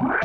Fala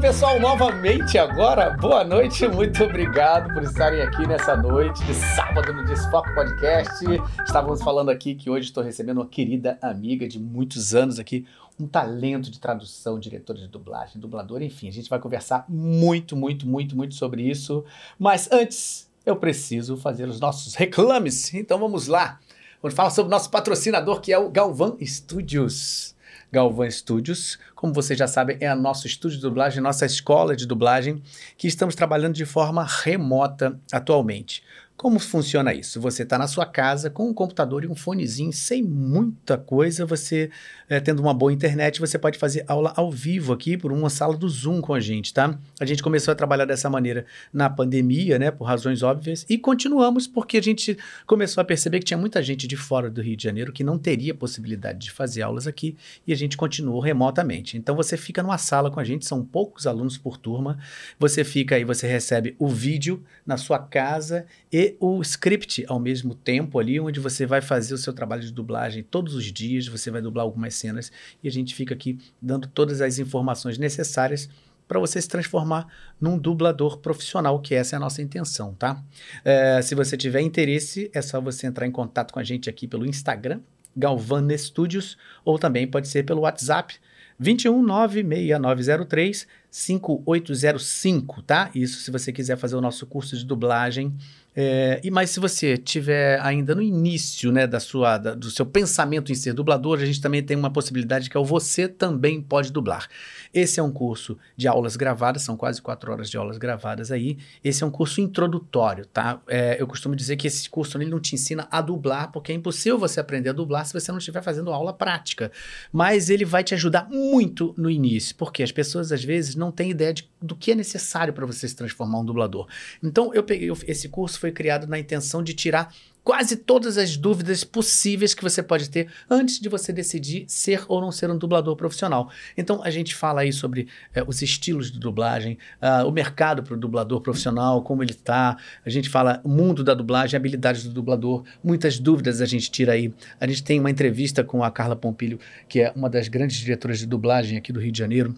pessoal, novamente agora, boa noite, muito obrigado por estarem aqui nessa noite de sábado no Desfoque Podcast. Estávamos falando aqui que hoje estou recebendo uma querida amiga de muitos anos aqui, um talento de tradução, diretora de dublagem, dublador, enfim, a gente vai conversar muito, muito, muito, muito sobre isso. Mas antes, eu preciso fazer os nossos reclames, então vamos lá. Vamos falar sobre o nosso patrocinador que é o Galvan Studios. Galvan Studios. Como vocês já sabem, é o nosso estúdio de dublagem, nossa escola de dublagem, que estamos trabalhando de forma remota atualmente. Como funciona isso? Você está na sua casa com um computador e um fonezinho, sem muita coisa, você é, tendo uma boa internet, você pode fazer aula ao vivo aqui por uma sala do Zoom com a gente, tá? A gente começou a trabalhar dessa maneira na pandemia, né, por razões óbvias, e continuamos porque a gente começou a perceber que tinha muita gente de fora do Rio de Janeiro que não teria possibilidade de fazer aulas aqui e a gente continuou remotamente. Então você fica numa sala com a gente, são poucos alunos por turma, você fica aí, você recebe o vídeo na sua casa e o script ao mesmo tempo ali, onde você vai fazer o seu trabalho de dublagem todos os dias, você vai dublar algumas cenas e a gente fica aqui dando todas as informações necessárias para você se transformar num dublador profissional, que essa é a nossa intenção, tá? É, se você tiver interesse, é só você entrar em contato com a gente aqui pelo Instagram, Galvan Studios, ou também pode ser pelo WhatsApp, 21 96903 5805, tá? Isso se você quiser fazer o nosso curso de dublagem é, e mas se você tiver ainda no início né, da sua, da, do seu pensamento em ser dublador, a gente também tem uma possibilidade que é o Você Também Pode Dublar. Esse é um curso de aulas gravadas, são quase quatro horas de aulas gravadas aí. Esse é um curso introdutório, tá? É, eu costumo dizer que esse curso ele não te ensina a dublar, porque é impossível você aprender a dublar se você não estiver fazendo aula prática. Mas ele vai te ajudar muito no início, porque as pessoas às vezes não têm ideia de, do que é necessário para você se transformar um dublador. Então eu peguei esse curso foi criado na intenção de tirar quase todas as dúvidas possíveis que você pode ter antes de você decidir ser ou não ser um dublador profissional. Então a gente fala aí sobre é, os estilos de dublagem, uh, o mercado para o dublador profissional, como ele está. A gente fala o mundo da dublagem, habilidades do dublador, muitas dúvidas a gente tira aí. A gente tem uma entrevista com a Carla Pompilho, que é uma das grandes diretoras de dublagem aqui do Rio de Janeiro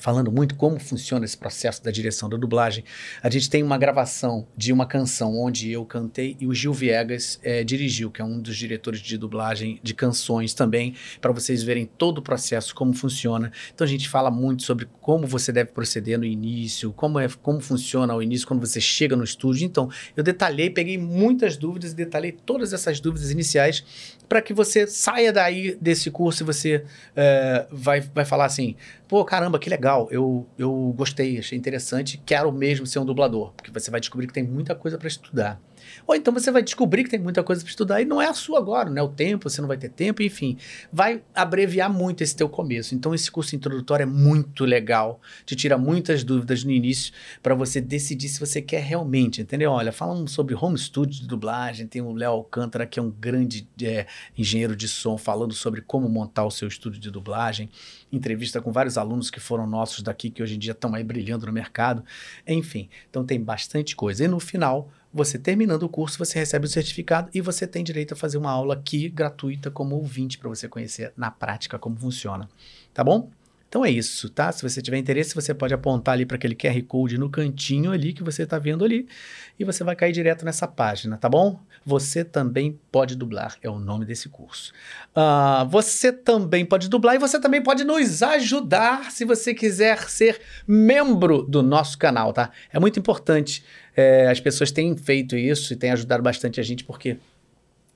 falando muito como funciona esse processo da direção da dublagem. A gente tem uma gravação de uma canção onde eu cantei e o Gil Viegas é, dirigiu, que é um dos diretores de dublagem de canções também, para vocês verem todo o processo, como funciona. Então a gente fala muito sobre como você deve proceder no início, como, é, como funciona o início quando você chega no estúdio. Então eu detalhei, peguei muitas dúvidas e detalhei todas essas dúvidas iniciais para que você saia daí desse curso e você é, vai, vai falar assim, pô, caramba, que legal, eu, eu gostei, achei interessante, quero mesmo ser um dublador, porque você vai descobrir que tem muita coisa para estudar. Ou então você vai descobrir que tem muita coisa para estudar e não é a sua agora, não é o tempo, você não vai ter tempo, enfim. Vai abreviar muito esse teu começo. Então esse curso introdutório é muito legal, te tira muitas dúvidas no início para você decidir se você quer realmente, entendeu? Olha, falamos sobre home studio de dublagem, tem o Léo Alcântara, que é um grande é, engenheiro de som, falando sobre como montar o seu estúdio de dublagem, entrevista com vários alunos que foram nossos daqui, que hoje em dia estão aí brilhando no mercado, enfim. Então tem bastante coisa. E no final, você terminando o curso, você recebe o certificado e você tem direito a fazer uma aula aqui gratuita como ouvinte para você conhecer na prática como funciona. Tá bom? Então é isso, tá? Se você tiver interesse, você pode apontar ali para aquele QR Code no cantinho ali que você está vendo ali e você vai cair direto nessa página, tá bom? Você também pode dublar, é o nome desse curso. Uh, você também pode dublar e você também pode nos ajudar se você quiser ser membro do nosso canal, tá? É muito importante. É, as pessoas têm feito isso e têm ajudado bastante a gente porque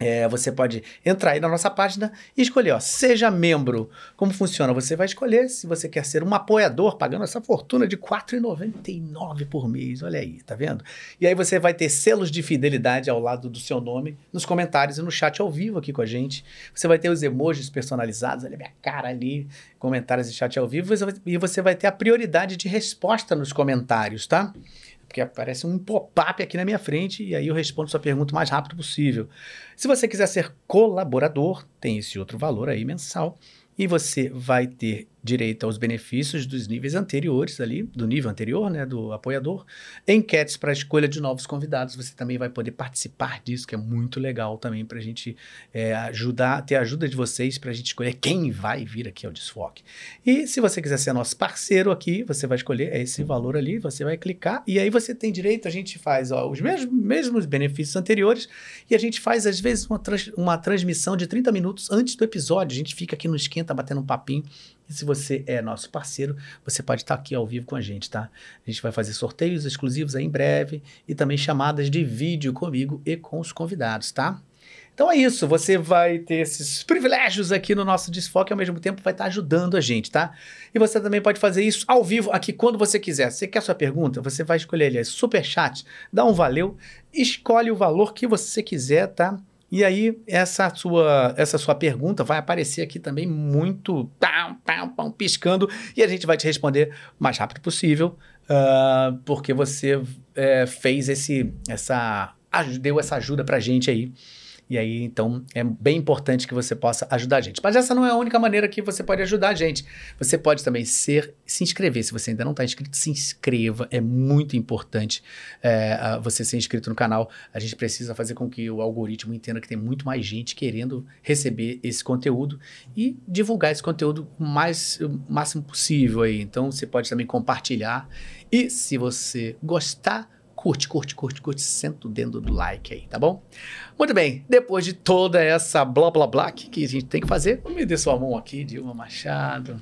é, você pode entrar aí na nossa página e escolher, ó, seja membro. Como funciona? Você vai escolher se você quer ser um apoiador, pagando essa fortuna de R$ 4,99 por mês. Olha aí, tá vendo? E aí você vai ter selos de fidelidade ao lado do seu nome, nos comentários e no chat ao vivo aqui com a gente. Você vai ter os emojis personalizados, olha a minha cara ali, comentários e chat ao vivo, e você vai ter a prioridade de resposta nos comentários, tá? Porque aparece um pop-up aqui na minha frente e aí eu respondo sua pergunta o mais rápido possível. Se você quiser ser colaborador, tem esse outro valor aí mensal e você vai ter direito aos benefícios dos níveis anteriores ali, do nível anterior, né, do apoiador, enquetes para a escolha de novos convidados. Você também vai poder participar disso, que é muito legal também para a gente é, ajudar, ter a ajuda de vocês para a gente escolher quem vai vir aqui ao Desfoque. E se você quiser ser nosso parceiro aqui, você vai escolher esse valor ali, você vai clicar e aí você tem direito, a gente faz ó, os mesmos, mesmos benefícios anteriores e a gente faz às vezes uma, trans, uma transmissão de 30 minutos antes do episódio. A gente fica aqui no esquenta batendo um papinho e se você é nosso parceiro, você pode estar aqui ao vivo com a gente, tá? A gente vai fazer sorteios exclusivos aí em breve e também chamadas de vídeo comigo e com os convidados, tá? Então é isso, você vai ter esses privilégios aqui no nosso Desfoque e ao mesmo tempo vai estar ajudando a gente, tá? E você também pode fazer isso ao vivo aqui quando você quiser. Você quer sua pergunta? Você vai escolher ali, é super chat, dá um valeu, escolhe o valor que você quiser, tá? E aí, essa sua, essa sua pergunta vai aparecer aqui também muito piscando e a gente vai te responder o mais rápido possível, uh, porque você é, fez esse, essa, deu essa ajuda pra gente aí. E aí, então, é bem importante que você possa ajudar a gente. Mas essa não é a única maneira que você pode ajudar a gente. Você pode também ser, se inscrever. Se você ainda não está inscrito, se inscreva. É muito importante é, você ser inscrito no canal. A gente precisa fazer com que o algoritmo entenda que tem muito mais gente querendo receber esse conteúdo e divulgar esse conteúdo o mais, o máximo possível aí. Então, você pode também compartilhar. E se você gostar, curte, curte, curte, curte, senta o dedo do like aí, tá bom? Muito bem, depois de toda essa blá blá blá que a gente tem que fazer, me dê sua mão aqui, Dilma Machado.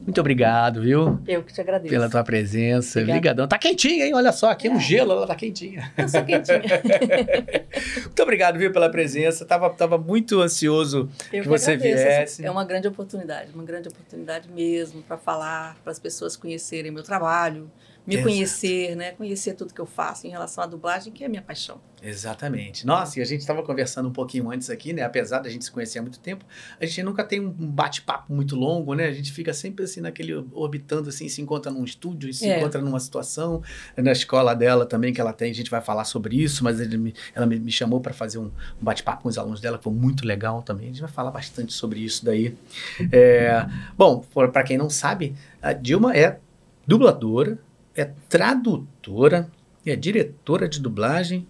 Muito obrigado, viu? Eu que te agradeço. Pela tua presença. Obrigadão. Tá quentinha, hein? Olha só, aqui é um gelo, ela tá quentinha. Eu sou quentinha. muito obrigado, viu, pela presença. Tava, tava muito ansioso Eu que, que você agradeço. viesse. É uma grande oportunidade, uma grande oportunidade mesmo para falar, para as pessoas conhecerem meu trabalho, me Exato. conhecer, né? Conhecer tudo que eu faço em relação à dublagem, que é a minha paixão. Exatamente. Nossa, e a gente estava conversando um pouquinho antes aqui, né? Apesar da gente se conhecer há muito tempo, a gente nunca tem um bate-papo muito longo, né? A gente fica sempre assim naquele orbitando assim, se encontra num estúdio, se é. encontra numa situação. Na escola dela também que ela tem, a gente vai falar sobre isso, mas me, ela me, me chamou para fazer um, um bate-papo com os alunos dela, que foi muito legal também. A gente vai falar bastante sobre isso daí. É, bom, para quem não sabe, a Dilma é dubladora, é tradutora, é diretora de dublagem.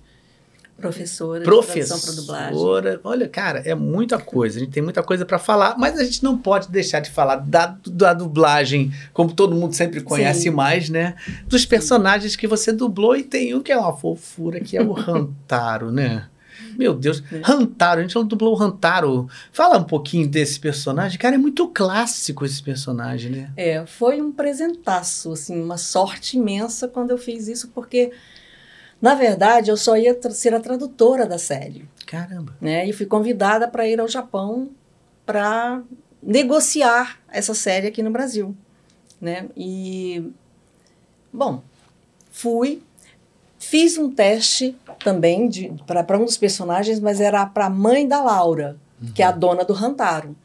Professora, professora. Olha, cara, é muita coisa. A gente tem muita coisa para falar, mas a gente não pode deixar de falar da, da dublagem, como todo mundo sempre conhece Sim. mais, né? Dos personagens que você dublou e tem um que é uma fofura, que é o Rantaro, né? Meu Deus, é. Hantaro, a gente não dublou o Hantaro. Fala um pouquinho desse personagem. Cara, é muito clássico esse personagem, né? É, foi um presentaço, assim, uma sorte imensa quando eu fiz isso, porque, na verdade, eu só ia ser a tradutora da série. Caramba. Né? E fui convidada para ir ao Japão para negociar essa série aqui no Brasil. Né? E, bom, fui, Fiz um teste também para um dos personagens, mas era para a mãe da Laura, uhum. que é a uhum. dona do Rantaro.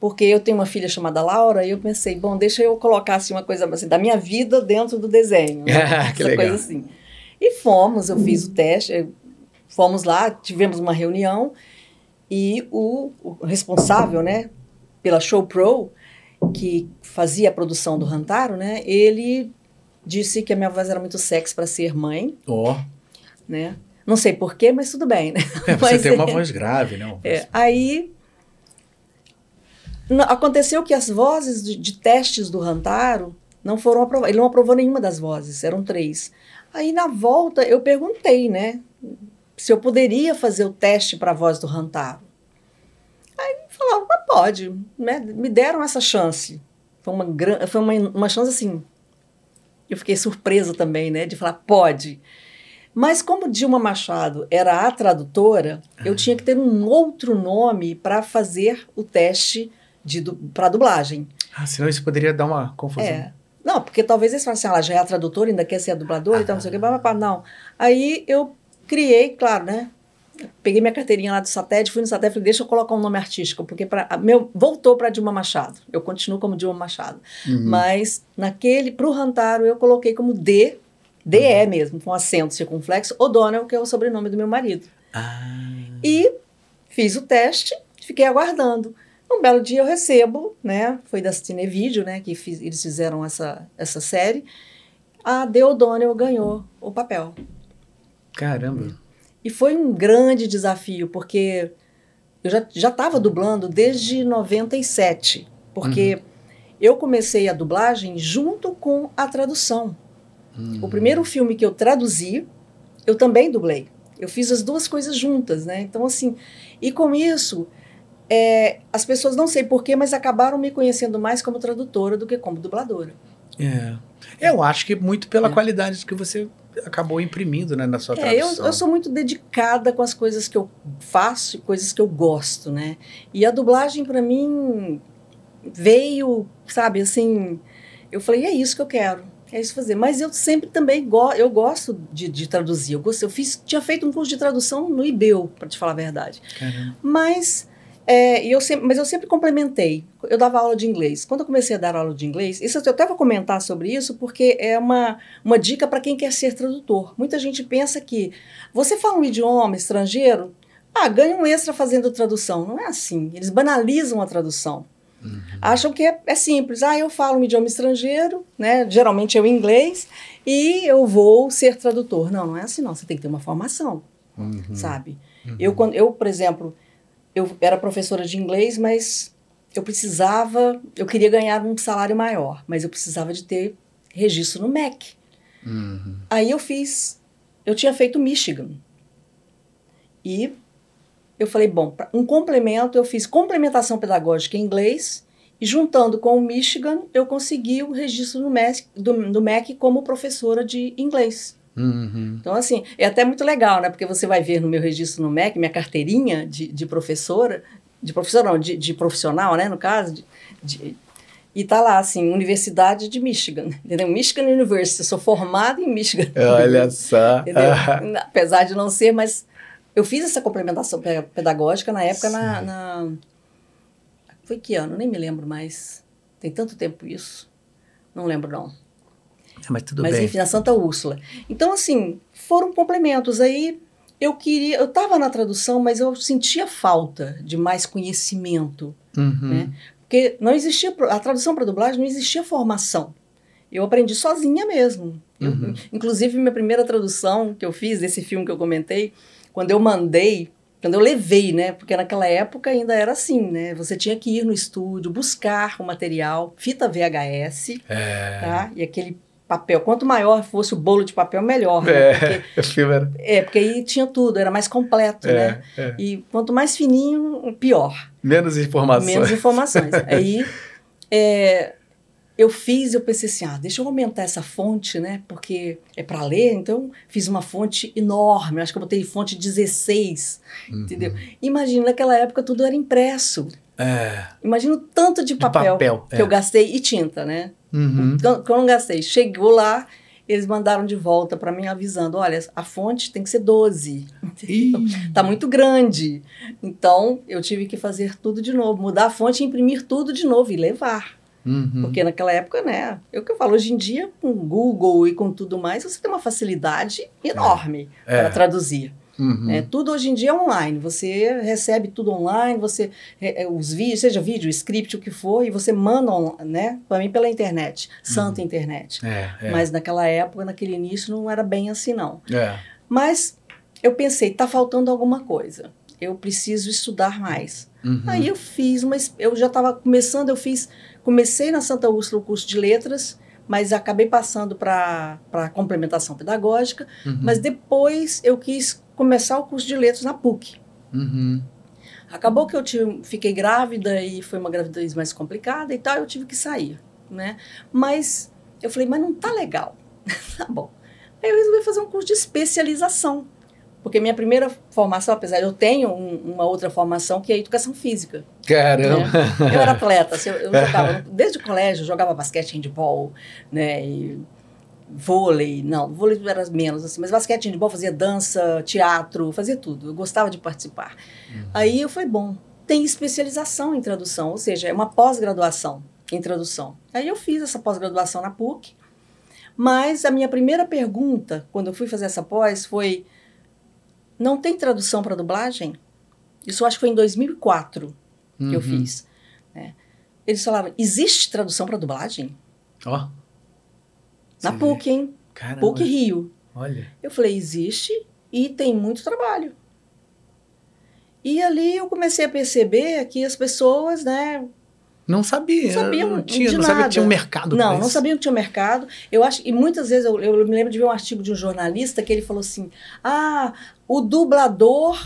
Porque eu tenho uma filha chamada Laura e eu pensei, bom, deixa eu colocar assim, uma coisa assim, da minha vida dentro do desenho. Né? Essa legal. coisa assim. E fomos, eu fiz o teste, fomos lá, tivemos uma reunião e o, o responsável, né, pela Show Pro, que fazia a produção do Rantaro, né, ele disse que a minha voz era muito sexy para ser mãe. Oh. Né? Não sei porquê, mas tudo bem, né? É, você mas, tem uma voz grave, não? É, aí aconteceu que as vozes de, de, testes do Rantaro não foram aprovadas. Ele não aprovou nenhuma das vozes, eram três. Aí na volta eu perguntei, né, se eu poderia fazer o teste para a voz do Rantaro. Aí falaram, ah, pode, né? me deram essa chance. Foi uma, foi uma, uma chance assim eu fiquei surpresa também, né, de falar, pode. Mas como Dilma Machado era a tradutora, eu tinha que ter um outro nome para fazer o teste du para dublagem. Ah, senão isso poderia dar uma confusão. É. Não, porque talvez eles falassem, assim, ela já é a tradutora, ainda quer ser a dubladora ah. e tal, não sei o que, não. Aí eu criei, claro, né, peguei minha carteirinha lá do satélite, fui no satélite e falei, deixa eu colocar um nome artístico, porque pra, meu, voltou para Dilma Machado. Eu continuo como Dilma Machado. Uhum. Mas naquele, para o Rantaro, eu coloquei como D, DE mesmo, com acento circunflexo, O'Donnell, que é o sobrenome do meu marido. Ah. E fiz o teste, fiquei aguardando. Um belo dia eu recebo, né? Foi da Cinevídeo, né? Que fiz, eles fizeram essa, essa série. A Deodônio ganhou o papel. Caramba. E foi um grande desafio, porque eu já estava dublando desde 97. Porque uhum. eu comecei a dublagem junto com a tradução. O primeiro filme que eu traduzi, eu também dublei. Eu fiz as duas coisas juntas, né? Então, assim, e com isso, é, as pessoas não sei porquê, mas acabaram me conhecendo mais como tradutora do que como dubladora. É. Eu acho que muito pela é. qualidade que você acabou imprimindo né, na sua tradução. É, eu, eu, sou muito dedicada com as coisas que eu faço e coisas que eu gosto, né? E a dublagem, para mim, veio, sabe, assim... Eu falei, é isso que eu quero. É isso fazer. Mas eu sempre também go eu gosto de, de traduzir. Eu, gosto, eu fiz, tinha feito um curso de tradução no IBEU, para te falar a verdade. Caramba. Mas é, eu sempre, mas eu sempre complementei. Eu dava aula de inglês. Quando eu comecei a dar aula de inglês, isso eu até vou comentar sobre isso, porque é uma, uma dica para quem quer ser tradutor. Muita gente pensa que você fala um idioma estrangeiro, ah, ganha um extra fazendo tradução. Não é assim. Eles banalizam a tradução. Uhum. Acham que é, é, simples. Ah, eu falo um idioma estrangeiro, né? Geralmente é o inglês, e eu vou ser tradutor. Não, não é assim, não. Você tem que ter uma formação, uhum. sabe? Uhum. Eu, quando, eu, por exemplo, eu era professora de inglês, mas eu precisava, eu queria ganhar um salário maior, mas eu precisava de ter registro no MEC. Uhum. Aí eu fiz, eu tinha feito Michigan. E eu falei, bom, um complemento, eu fiz complementação pedagógica em inglês e juntando com o Michigan, eu consegui o registro no MEC, do, no MEC como professora de inglês. Uhum. Então, assim, é até muito legal, né? Porque você vai ver no meu registro no MEC, minha carteirinha de, de professora, de professora não, de, de profissional, né? No caso, de, de, e tá lá, assim, Universidade de Michigan, entendeu? Michigan University, eu sou formada em Michigan. Olha só. Apesar de não ser, mas eu fiz essa complementação pedagógica na época na, na, Foi que ano? Nem me lembro mais. Tem tanto tempo isso. Não lembro, não. É, mas tudo mas, bem. Mas enfim, na Santa Úrsula. Então, assim, foram complementos. Aí eu queria. Eu estava na tradução, mas eu sentia falta de mais conhecimento. Uhum. Né? Porque não existia. A tradução para dublagem não existia formação. Eu aprendi sozinha mesmo. Uhum. Eu, inclusive, minha primeira tradução que eu fiz desse filme que eu comentei quando eu mandei, quando eu levei, né? Porque naquela época ainda era assim, né? Você tinha que ir no estúdio, buscar o material, fita VHS, é. tá? E aquele papel. Quanto maior fosse o bolo de papel, melhor. Né? É, porque, era... é, porque aí tinha tudo, era mais completo, é, né? É. E quanto mais fininho, pior. Menos informações. Menos informações. aí é, eu fiz, eu pensei assim, ah, deixa eu aumentar essa fonte, né? Porque é para ler, então fiz uma fonte enorme, acho que eu botei fonte 16, uhum. entendeu? Imagina, naquela época tudo era impresso. É. Imagina o tanto de papel, de papel que é. eu gastei e tinta, né? Uhum. Que eu não gastei. Chegou lá, eles mandaram de volta para mim avisando, olha, a fonte tem que ser 12. tá muito grande. Então, eu tive que fazer tudo de novo, mudar a fonte, imprimir tudo de novo e levar. Uhum. Porque naquela época, né? É o que eu falo, hoje em dia, com Google e com tudo mais, você tem uma facilidade enorme é. para traduzir. Uhum. É, tudo hoje em dia é online. Você recebe tudo online, você é, os vídeos, seja vídeo, script, o que for, e você manda, né? Para mim pela internet, santa uhum. internet. É, é, Mas naquela época, naquele início, não era bem assim não. É. Mas eu pensei, tá faltando alguma coisa. Eu preciso estudar mais. Uhum. Aí eu fiz, mas eu já estava começando, eu fiz Comecei na Santa Úrsula o curso de letras, mas acabei passando para a complementação pedagógica. Uhum. Mas depois eu quis começar o curso de letras na PUC. Uhum. Acabou que eu tive, fiquei grávida e foi uma gravidez mais complicada e tal, eu tive que sair, né? Mas eu falei, mas não tá legal. tá bom. Aí eu resolvi fazer um curso de especialização. Porque minha primeira formação, apesar de eu tenho um, uma outra formação, que é educação física. Caramba! Né? Eu era atleta, assim, eu, eu jogava, desde o colégio, eu jogava basquete, handball, né, e vôlei, não, vôlei era menos, assim, mas basquete, handball, fazia dança, teatro, fazia tudo, eu gostava de participar. Uhum. Aí eu falei, bom, tem especialização em tradução, ou seja, é uma pós-graduação em tradução. Aí eu fiz essa pós-graduação na PUC, mas a minha primeira pergunta, quando eu fui fazer essa pós, foi não tem tradução para dublagem? Isso eu acho que foi em 2004 que eu uhum. fiz. Né? Eles falaram: existe tradução para dublagem? Ó. Na Você PUC, hein? Caramba. PUC Rio. Olha. Eu falei: existe e tem muito trabalho. E ali eu comecei a perceber que as pessoas, né, Não sabia. Não sabiam não tinha, de não sabia nada. que tinha um mercado Não, não sabiam que tinha mercado. Eu acho e muitas vezes eu, eu me lembro de ver um artigo de um jornalista que ele falou assim: ah, o dublador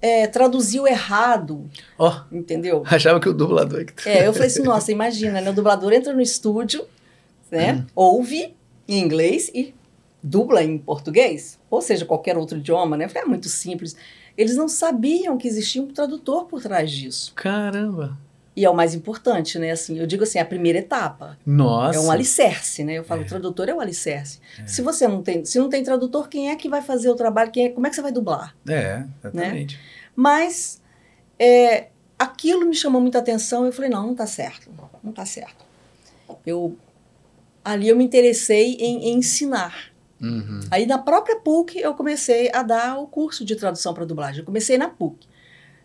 é, traduziu errado, Ó, entendeu? achava que o dublador... que- É, eu falei assim, nossa, imagina, né? O dublador entra no estúdio, né? Ouve em inglês e dubla em português, ou seja, qualquer outro idioma, né? Eu falei, é muito simples. Eles não sabiam que existia um tradutor por trás disso. Caramba. E é o mais importante, né? Assim, eu digo assim, a primeira etapa. Nossa. É um alicerce, né? Eu falo, É. tradutor é o alicerce. Se você não tem, se não tem tradutor, quem é que vai fazer o trabalho? Quem é, como é que você vai dublar? É, exatamente. Mas é, aquilo me chamou muita atenção. Eu falei, não, não tá certo, não tá certo. Eu ali eu me interessei em, em ensinar. Uhum. Aí na própria PUC eu comecei a dar o curso de tradução para dublagem. Eu comecei na PUC.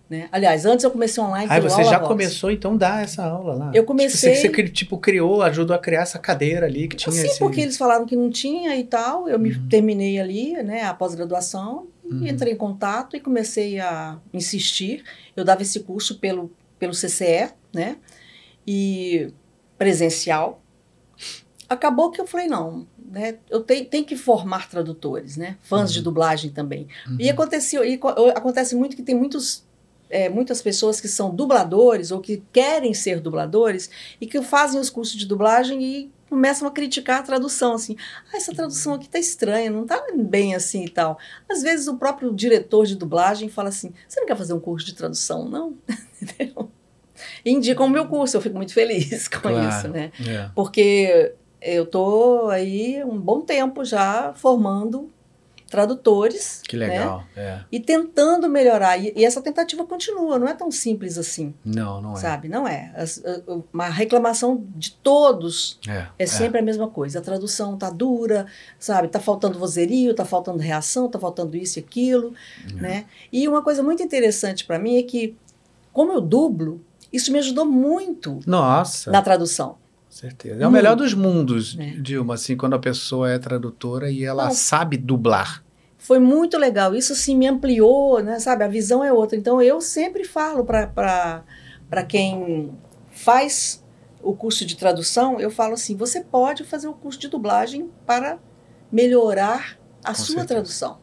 Né? Aliás, antes eu comecei online. Pelo você já começou então dar essa aula lá. Eu comecei- Tipo, você, você, tipo, criou, ajudou a criar essa cadeira ali que tinha Sim, esse... porque eles falaram que não tinha e tal. Eu me Uhum. terminei ali, né, a pós-graduação, Uhum. e entrei em contato e comecei a insistir. Eu dava esse curso pelo, pelo CCE, né, e presencial. Acabou que eu falei, não, né, eu tenho, tenho que formar tradutores, né, fãs de Uhum. dublagem também. Uhum. E aconteceu, e co- acontece muito que tem muitos, é, muitas pessoas que são dubladores ou que querem ser dubladores e que fazem os cursos de dublagem e começam a criticar a tradução, assim, ah, essa tradução aqui tá estranha, não tá bem assim e tal. Às vezes o próprio diretor de dublagem fala assim, você não quer fazer um curso de tradução, não? Entendeu? E indicam o meu curso, eu fico muito feliz com Claro. isso, né? É. Porque eu tô aí um bom tempo já formando tradutores. Que né? legal. É. E tentando melhorar. E, e essa tentativa continua, não é tão simples assim, Não, não é. sabe? Não é. As- a- uma reclamação de todos É, é sempre a mesma coisa. A tradução tá dura, sabe? Tá faltando vozerio, tá faltando reação, tá faltando isso e aquilo, É. né? E uma coisa muito interessante para mim é que, como eu dublo, isso me ajudou muito Nossa, na tradução. Certeza. É o melhor dos mundos, É. Dilma, assim, quando a pessoa é tradutora e ela Não. sabe dublar. Foi muito legal. Isso assim me ampliou, né? Sabe? A visão é outra. Então eu sempre falo para quem faz o curso de tradução, eu falo assim: você pode fazer o curso de dublagem para melhorar a Com sua certeza. tradução.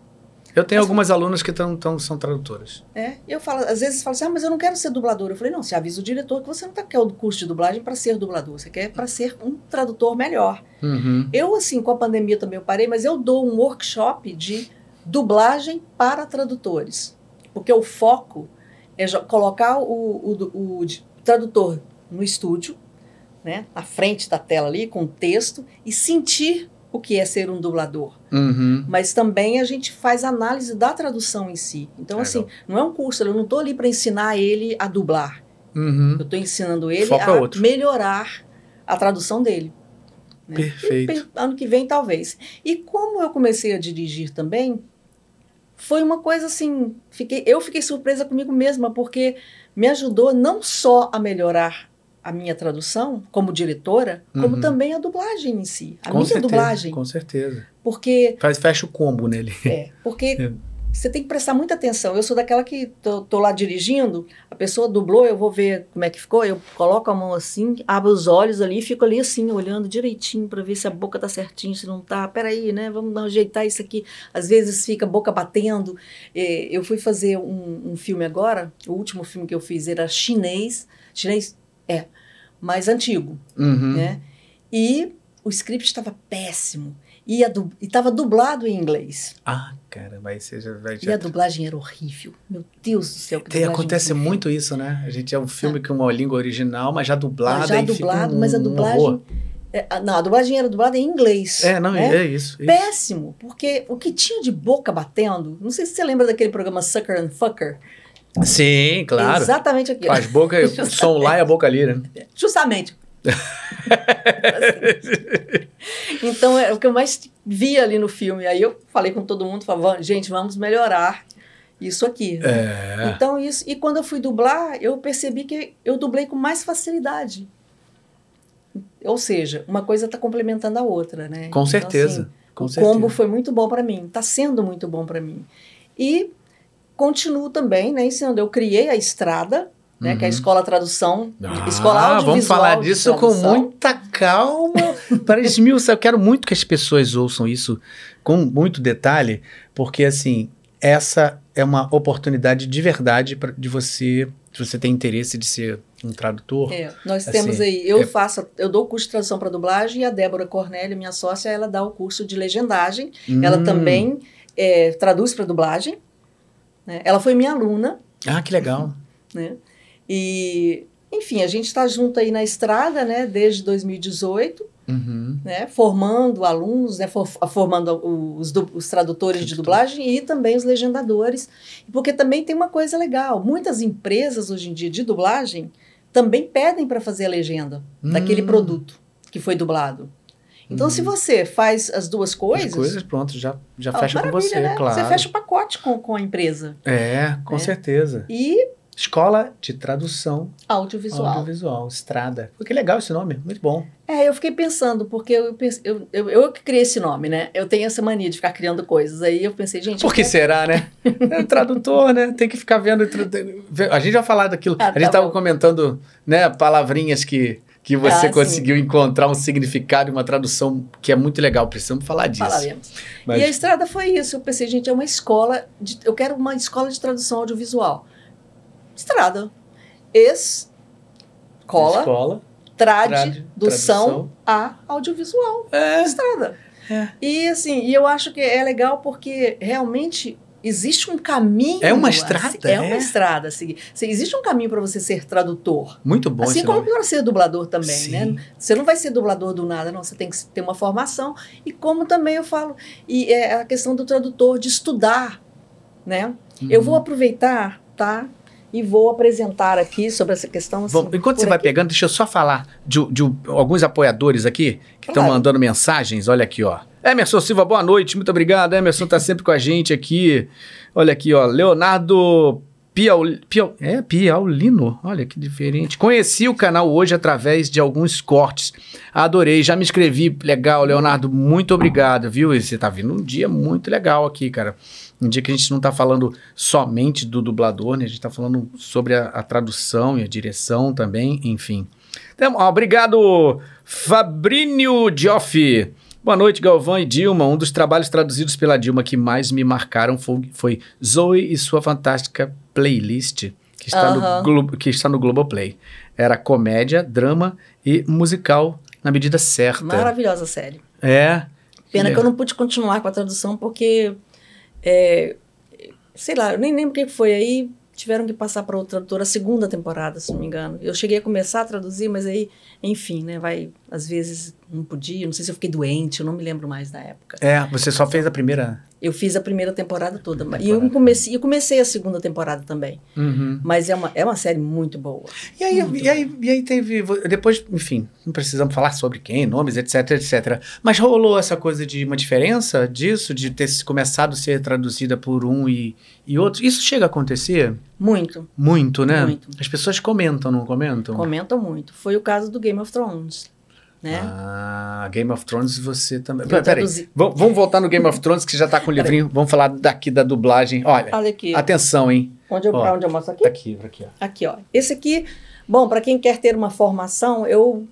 Eu tenho Mas- algumas alunas que tão, tão, são tradutoras. É, eu falo, às vezes falo assim, ah, mas eu não quero ser dublador. Eu falei, não, você avisa o diretor que você não tá, quer o curso de dublagem para ser dublador, você quer para ser um tradutor melhor. Uhum. Eu, assim, com a pandemia também eu parei, mas eu dou um workshop de dublagem para tradutores. Porque o foco é colocar o, o, o- o tradutor no estúdio, né, na frente da tela ali, com o texto, e sentir o que é ser um dublador. Uhum. Mas também a gente faz análise da tradução em si. Então, assim, não é um curso, eu não estou ali para ensinar ele a dublar. Uhum. Eu estou ensinando ele Foco é a outro. melhorar a tradução dele. né? Perfeito. E Ano que vem, talvez. E como eu comecei a dirigir também, foi uma coisa assim. Fiquei, eu fiquei surpresa comigo mesma, porque me ajudou não só a melhorar a minha tradução como diretora, como Uhum. também a dublagem em si. A Com minha certeza, dublagem. Com certeza. Porque Faz, fecha o combo nele. é, porque É. você tem que prestar muita atenção. Eu sou daquela que tô, tô lá dirigindo, a pessoa dublou, eu vou ver como é que ficou, eu coloco a mão assim, abro os olhos ali e fico ali assim, olhando direitinho para ver se a boca tá certinho, se não tá. Peraí, né? Vamos ajeitar isso aqui. Às vezes fica a boca batendo. É, eu fui fazer um, um filme agora, o último filme que eu fiz era chinês. Chinês? É, mais antigo Uhum. né? E o script estava péssimo. E estava dublado em inglês. Ah, caramba, aí você já vai. E a dublagem era horrível. Meu Deus do céu, que Tem, acontece horrível. muito isso, né? A gente é um filme com uma língua original, mas já dublada. Ah, já dublado, um- mas a um dublagem. horror. É, não, a dublagem era dublada em inglês. É, não, né? é isso. isso. Péssimo, porque o que tinha de boca batendo, não sei se você lembra daquele programa Sucker and Fucker. Sim, claro. Exatamente aquilo. As bocas, o som lá e a boca ali, né? Justamente. então, é o que eu mais vi ali no filme. Aí eu falei com todo mundo, falava, gente, vamos melhorar. isso aqui. É. Então, isso. E quando eu fui dublar, eu percebi que eu dublei com mais facilidade. Ou seja, uma coisa está complementando a outra, né? Com Então, certeza. assim, com o certeza. combo foi muito bom para mim, está sendo muito bom para mim. E continuo também, né, ensinando. Eu criei a Estrada, né, que é a Uhum. Escola Tradução, Ah, Escola Audiovisual vamos falar disso com muita calma. Para esmiuçar, eu quero muito que as pessoas ouçam isso com muito detalhe, porque assim, essa é uma oportunidade de verdade pra, de você, se você tem interesse de ser um tradutor. É, nós Assim, temos aí, eu é- faço, eu dou o curso de tradução para dublagem e a Débora Cornélio, minha sócia, ela dá o curso de legendagem. Ela Hum. também é, traduz para dublagem. Né? Ela foi minha aluna, Ah, que legal. né? E, enfim, a gente está junto aí na estrada, né? Desde 2018, Uhum. né? Formando alunos, né? for- formando os, os tradutores de dublagem e também os legendadores. Porque também tem uma coisa legal. Muitas empresas hoje em dia de dublagem também pedem para fazer a legenda daquele Hum. produto que foi dublado. Então, se você faz as duas coisas, As coisas, pronto, já, já ó, fecha com você, né? claro. Você fecha o pacote com, com a empresa. É, com É. certeza. E Escola de Tradução audiovisual. Audiovisual, Estrada. Pô, que legal esse nome, muito bom. É, eu fiquei pensando, porque eu, eu, eu, eu que criei esse nome, né? Eu tenho essa mania de ficar criando coisas. Aí eu pensei, gente. Por que quero- será, né? É tradutor, né? Tem que ficar vendo. A gente vai falar daquilo. Ah, a gente tá estava bom. comentando, né, palavrinhas que, que você Ah, sim. conseguiu encontrar um significado e uma tradução que é muito legal. Precisamos falar disso. Falaremos. Mas- E a estrada foi isso. Eu pensei, gente, é uma escola. De, eu quero uma escola de tradução audiovisual. Estrada. Escola, Escola. trade, trade, do tradução. a audiovisual. É. Estrada. É. E assim, e eu acho que é legal porque realmente existe um caminho. É uma estrada, se- É, uma é. estrada a seguir. Se- Existe um caminho para você ser tradutor. Muito bom assim como para ser dublador também, Sim. né? Você não vai ser dublador do nada, não. Você tem que ter uma formação. E como também eu falo, e é a questão do tradutor, de estudar, né? Eu Uhum. vou aproveitar, tá? E vou apresentar aqui sobre essa questão. Assim, Vamos, enquanto você vai aqui. pegando, deixa eu só falar de, de alguns apoiadores aqui que estão Claro. mandando mensagens. Olha aqui, ó. Emerson Silva, boa noite, muito obrigado. Emerson tá sempre com a gente aqui. Olha aqui, ó. Leonardo Piau, Piau, é, Piaulino, olha que diferente. Conheci o canal hoje através de alguns cortes. Adorei, já me inscrevi. Legal, Leonardo, muito obrigado, viu? E você tá vindo um dia muito legal aqui, cara. Um dia que a gente não tá falando somente do dublador, né? A gente tá falando sobre a, a tradução e a direção também, enfim. Então, ó, obrigado, Fabrício Dioffi. Boa noite, Galvão e Dilma. Um dos trabalhos traduzidos pela Dilma que mais me marcaram foi, foi Zoe e sua fantástica playlist, que está, Aham. no, Glo- que está no Globoplay. Era comédia, drama e musical na medida certa. Maravilhosa série. É. Pena Ele- que eu não pude continuar com a tradução porque, é, sei lá, eu nem lembro o que foi aí. Tiveram que passar para outra tradutora a segunda temporada, se não me engano. Eu cheguei a começar a traduzir, mas aí, enfim, né? Vai, às vezes não podia. Não sei se eu fiquei doente, eu não me lembro mais da época. É, você só fez a primeira. Eu fiz a primeira temporada toda. mas- E Temporada. eu comecei, eu comecei a segunda temporada também. Uhum. Mas é uma, é uma série muito boa. E aí, e, aí, e aí teve. Depois, enfim, não precisamos falar sobre quem, nomes, etc, etc. Mas rolou essa coisa de uma diferença disso, de ter começado a ser traduzida por um e, e outro. Isso chega a acontecer Muito. muito, né? Muito. As pessoas comentam, não comentam? Comentam muito. Foi o caso do Game of Thrones. Né? Ah, Game of Thrones você também. Peraí, traduzi. vamos vamos voltar no Game of Thrones, que já tá com o livrinho. Vamos falar daqui da dublagem. Olha, Olha aqui. atenção, hein? Onde eu, Ó. onde eu mostro aqui? Tá aqui, aqui, ó. Aqui, ó. Esse aqui, bom, para quem quer ter uma formação, eu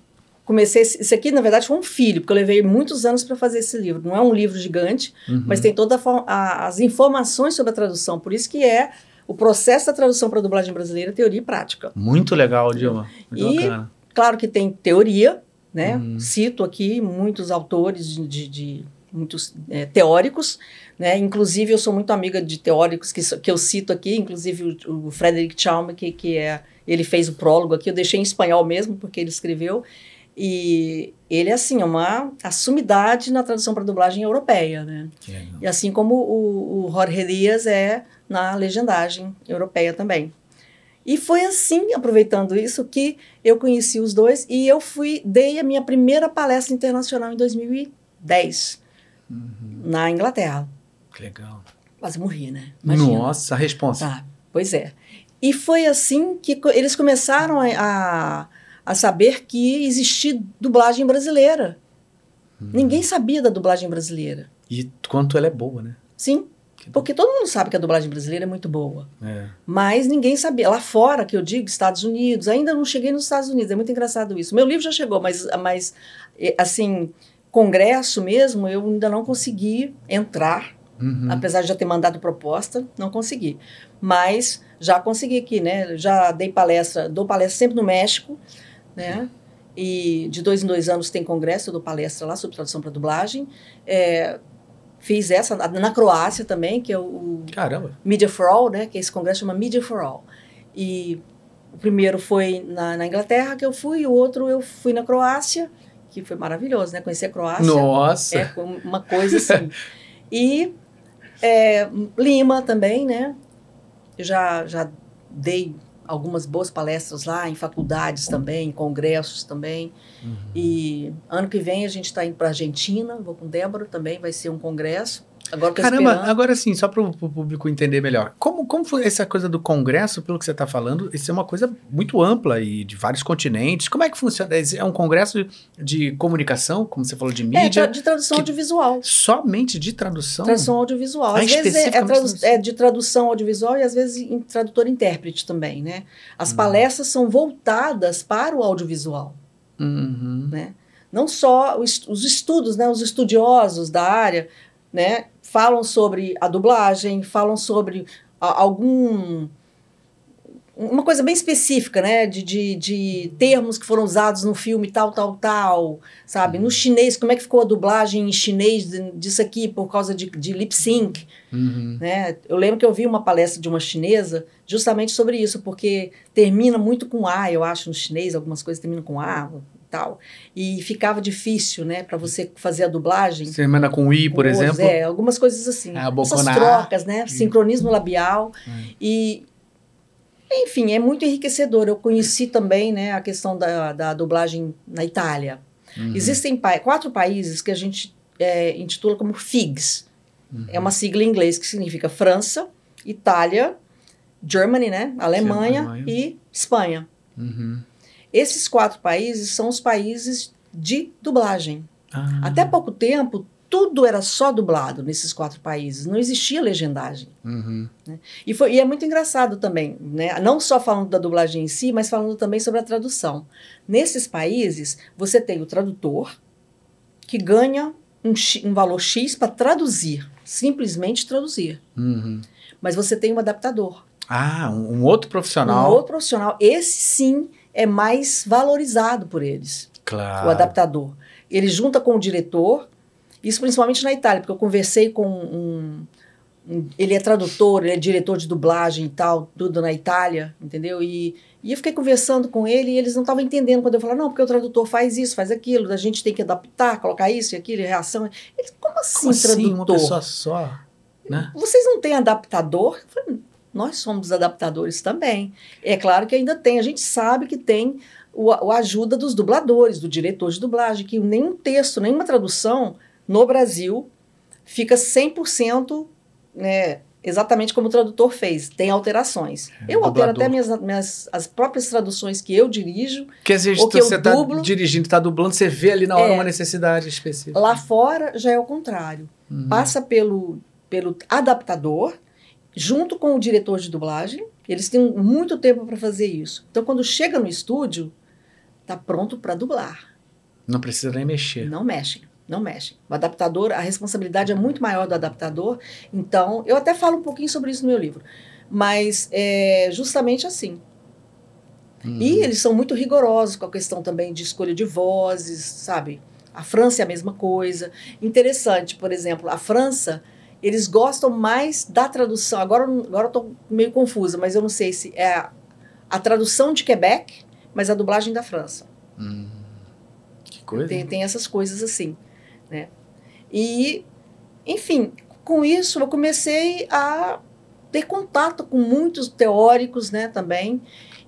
comecei. esse- Esse aqui, na verdade, foi um filho, porque eu levei muitos anos para fazer esse livro. Não é um livro gigante, Uhum. mas tem todas as informações sobre a tradução. Por isso que é o processo da tradução para a dublagem brasileira, teoria e prática. Muito legal, Dilma. Muito E- bacana. Claro que tem teoria, né? Uhum. Cito aqui muitos autores de, de- muitos é, teóricos, né? Inclusive eu sou muito amiga de teóricos que, que eu cito aqui, inclusive o, o Frederick Chalmers, que, que é ele fez o prólogo aqui, eu deixei em espanhol mesmo porque ele escreveu e ele é assim é uma assumidade na tradução para dublagem europeia, né? E assim como o, o Jorge Dias é na legendagem europeia também. E foi assim, aproveitando isso, que eu conheci os dois e eu fui, dei a minha primeira palestra internacional em 2010, Uhum. na Inglaterra. Que legal. Quase morri, né? Imagina. Nossa, a responsa. Tá, pois é. E foi assim que eles começaram a, a, a saber que existia dublagem brasileira. Hum. Ninguém sabia da dublagem brasileira. E quanto ela é boa, né? Sim, porque todo mundo sabe que a dublagem brasileira é muito boa. É. Mas ninguém sabia. Lá fora, que eu digo, Estados Unidos, ainda não cheguei nos Estados Unidos, é muito engraçado isso. Meu livro já chegou, mas, mas eh, assim, congresso mesmo, eu ainda não consegui entrar, Uhum. apesar de já ter mandado proposta, não consegui. Mas já consegui aqui, né? Já dei palestra, dou palestra sempre no México, né? E de dois em dois anos tem congresso, eu dou palestra lá sobre tradução para dublagem. É, fiz essa na, Croácia também, que é o, Caramba. Media for All, né? Que esse congresso chama Media for All. E o primeiro foi na, na Inglaterra que eu fui, e o outro eu fui na Croácia, que foi maravilhoso, né? Conhecer a Croácia. Nossa. É uma coisa assim. e é, Lima também, né? Eu já, já dei algumas boas palestras lá, em faculdades também, em congressos também. Uhum. E ano que vem a gente está indo para Argentina, vou com Débora também, vai ser um congresso. Agora Caramba, esperando. agora sim, só para o público entender melhor. Como, como foi essa coisa do congresso, pelo que você está falando, isso é uma coisa muito ampla e de vários continentes. Como é que funciona? É um congresso de comunicação, como você falou, de É, mídia, tra- de tradução audiovisual. somente de tradução? Tradução audiovisual. Ah, Às vezes é, é tradu- é de tradução audiovisual e às vezes em tradutor intérprete também, né? As Hum. palestras são voltadas para o audiovisual, Uhum. né? Não só os, os estudos, né? Os estudiosos da área, né? Falam sobre a dublagem, falam sobre a- algum uma coisa bem específica, né? De, de, de termos que foram usados no filme tal, tal, tal, sabe? No chinês, como é que ficou a dublagem em chinês disso aqui por causa de, de lip sync, Uhum. né? Eu lembro que eu vi uma palestra de uma chinesa justamente sobre isso, porque termina muito com A, eu acho, no chinês, algumas coisas terminam com A tal. E ficava difícil, né, para você fazer a dublagem. Emenda com I, por com os- exemplo? É, algumas coisas assim. Ah, Essas trocas, né? Sincronismo labial. Hum. E, enfim, é muito enriquecedor. Eu conheci também, né, a questão da, da dublagem na Itália. Uhum. Existem pa- quatro países que a gente é, intitula como FIGS. Uhum. É uma sigla em inglês que significa França, Itália, Germany, né? Alemanha, Alemanha. e Espanha. Uhum. Esses quatro países são os países de dublagem. Ah. Até pouco tempo, tudo era só dublado nesses quatro países, não existia legendagem. Uhum. E, foi, e é muito engraçado também, né? não só falando da dublagem em si, mas falando também sobre a tradução. Nesses países, você tem o tradutor, que ganha um, um valor X para traduzir, simplesmente traduzir. Uhum. Mas você tem um adaptador. Ah, um, um outro profissional. Um outro profissional. Esse sim é mais valorizado por eles, Claro. o adaptador. Ele junta com o diretor, isso principalmente na Itália, porque eu conversei com um, um- ele é tradutor, ele é diretor de dublagem e tal, tudo na Itália, entendeu? E, e eu fiquei conversando com ele e eles não estavam entendendo quando eu falava, não, porque o tradutor faz isso, faz aquilo, a gente tem que adaptar, colocar isso e aquilo, e reação. Eles, como assim, Como assim, tradutor? uma pessoa só? Né? Vocês não têm adaptador? Eu falei, nós somos adaptadores também. É claro que ainda tem, a gente sabe que tem o, a- ajuda dos dubladores, do diretor de dublagem, que nenhum texto, nenhuma tradução no Brasil fica 100% né, exatamente como o tradutor fez. Tem alterações. É, eu altero dublador. até minhas, minhas, as próprias traduções que eu dirijo. Porque às vezes Ou que você tá dublo. dirigindo, tá dublando, você vê ali na hora É. uma necessidade específica. Lá fora já é o contrário. Uhum. passa pelo, pelo adaptador, junto com o diretor de dublagem. Eles têm muito tempo para fazer isso. Então, quando chega no estúdio, tá pronto para dublar. Não precisa nem mexer. Não mexem, não mexem. O adaptador, a responsabilidade é muito maior do adaptador. Então, eu até falo um pouquinho sobre isso no meu livro. Mas é justamente assim. Uhum. E eles são muito rigorosos com a questão também de escolha de vozes, sabe? A França é a mesma coisa. Interessante, por exemplo, a França, eles gostam mais da tradução. Agora, agora eu estou meio confusa, mas eu não sei se é a, a tradução de Quebec, mas a dublagem da França. Hum. Que coisa. Tem, tem essas coisas assim, né? E, enfim, com isso eu comecei a ter contato com muitos teóricos, né, também.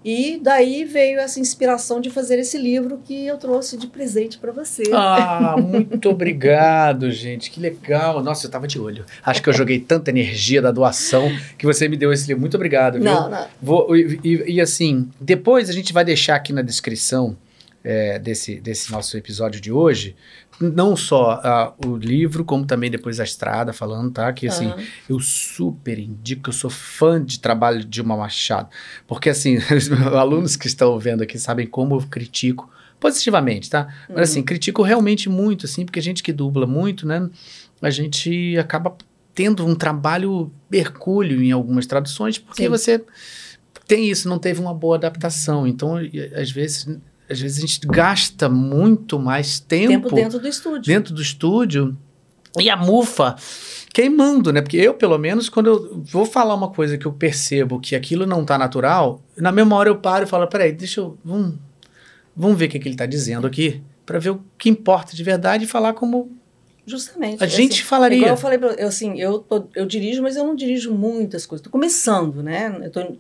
E daí veio essa inspiração de fazer esse livro que eu trouxe de presente para você. Ah, muito obrigado, gente. Que legal. Nossa, eu tava de olho. Acho que eu joguei tanta energia da doação que você me deu esse livro. Muito obrigado, viu? Não, não. Vou, e, e- e, assim, depois a gente vai deixar aqui na descrição é, desse, desse nosso episódio de hoje, não só ah, o livro, como também depois a estrada falando, tá? Que assim, Aham. eu super indico, eu sou fã de trabalho de Dilma Machado. Porque, assim, os meus alunos que estão vendo aqui sabem como eu critico positivamente, tá? Mas, assim, critico realmente muito, assim, porque a gente que dubla muito, né? A gente acaba tendo um trabalho hercúleo em algumas traduções, porque Sim. você tem isso, não teve uma boa adaptação. Então, às vezes, às vezes a gente gasta muito mais Tempo dentro do estúdio. dentro do estúdio e a mufa queimando, né? Porque eu, pelo menos, quando eu vou falar uma coisa que eu percebo que aquilo não tá natural, na mesma hora eu paro e falo, peraí, deixa eu... Vamos, vamos ver o que, que ele tá dizendo aqui, para ver o que importa de verdade e falar como Justamente. a gente Assim, falaria. Igual eu falei, pra, eu, assim, eu, tô- eu dirijo, mas eu não dirijo muitas coisas. Estou começando, né?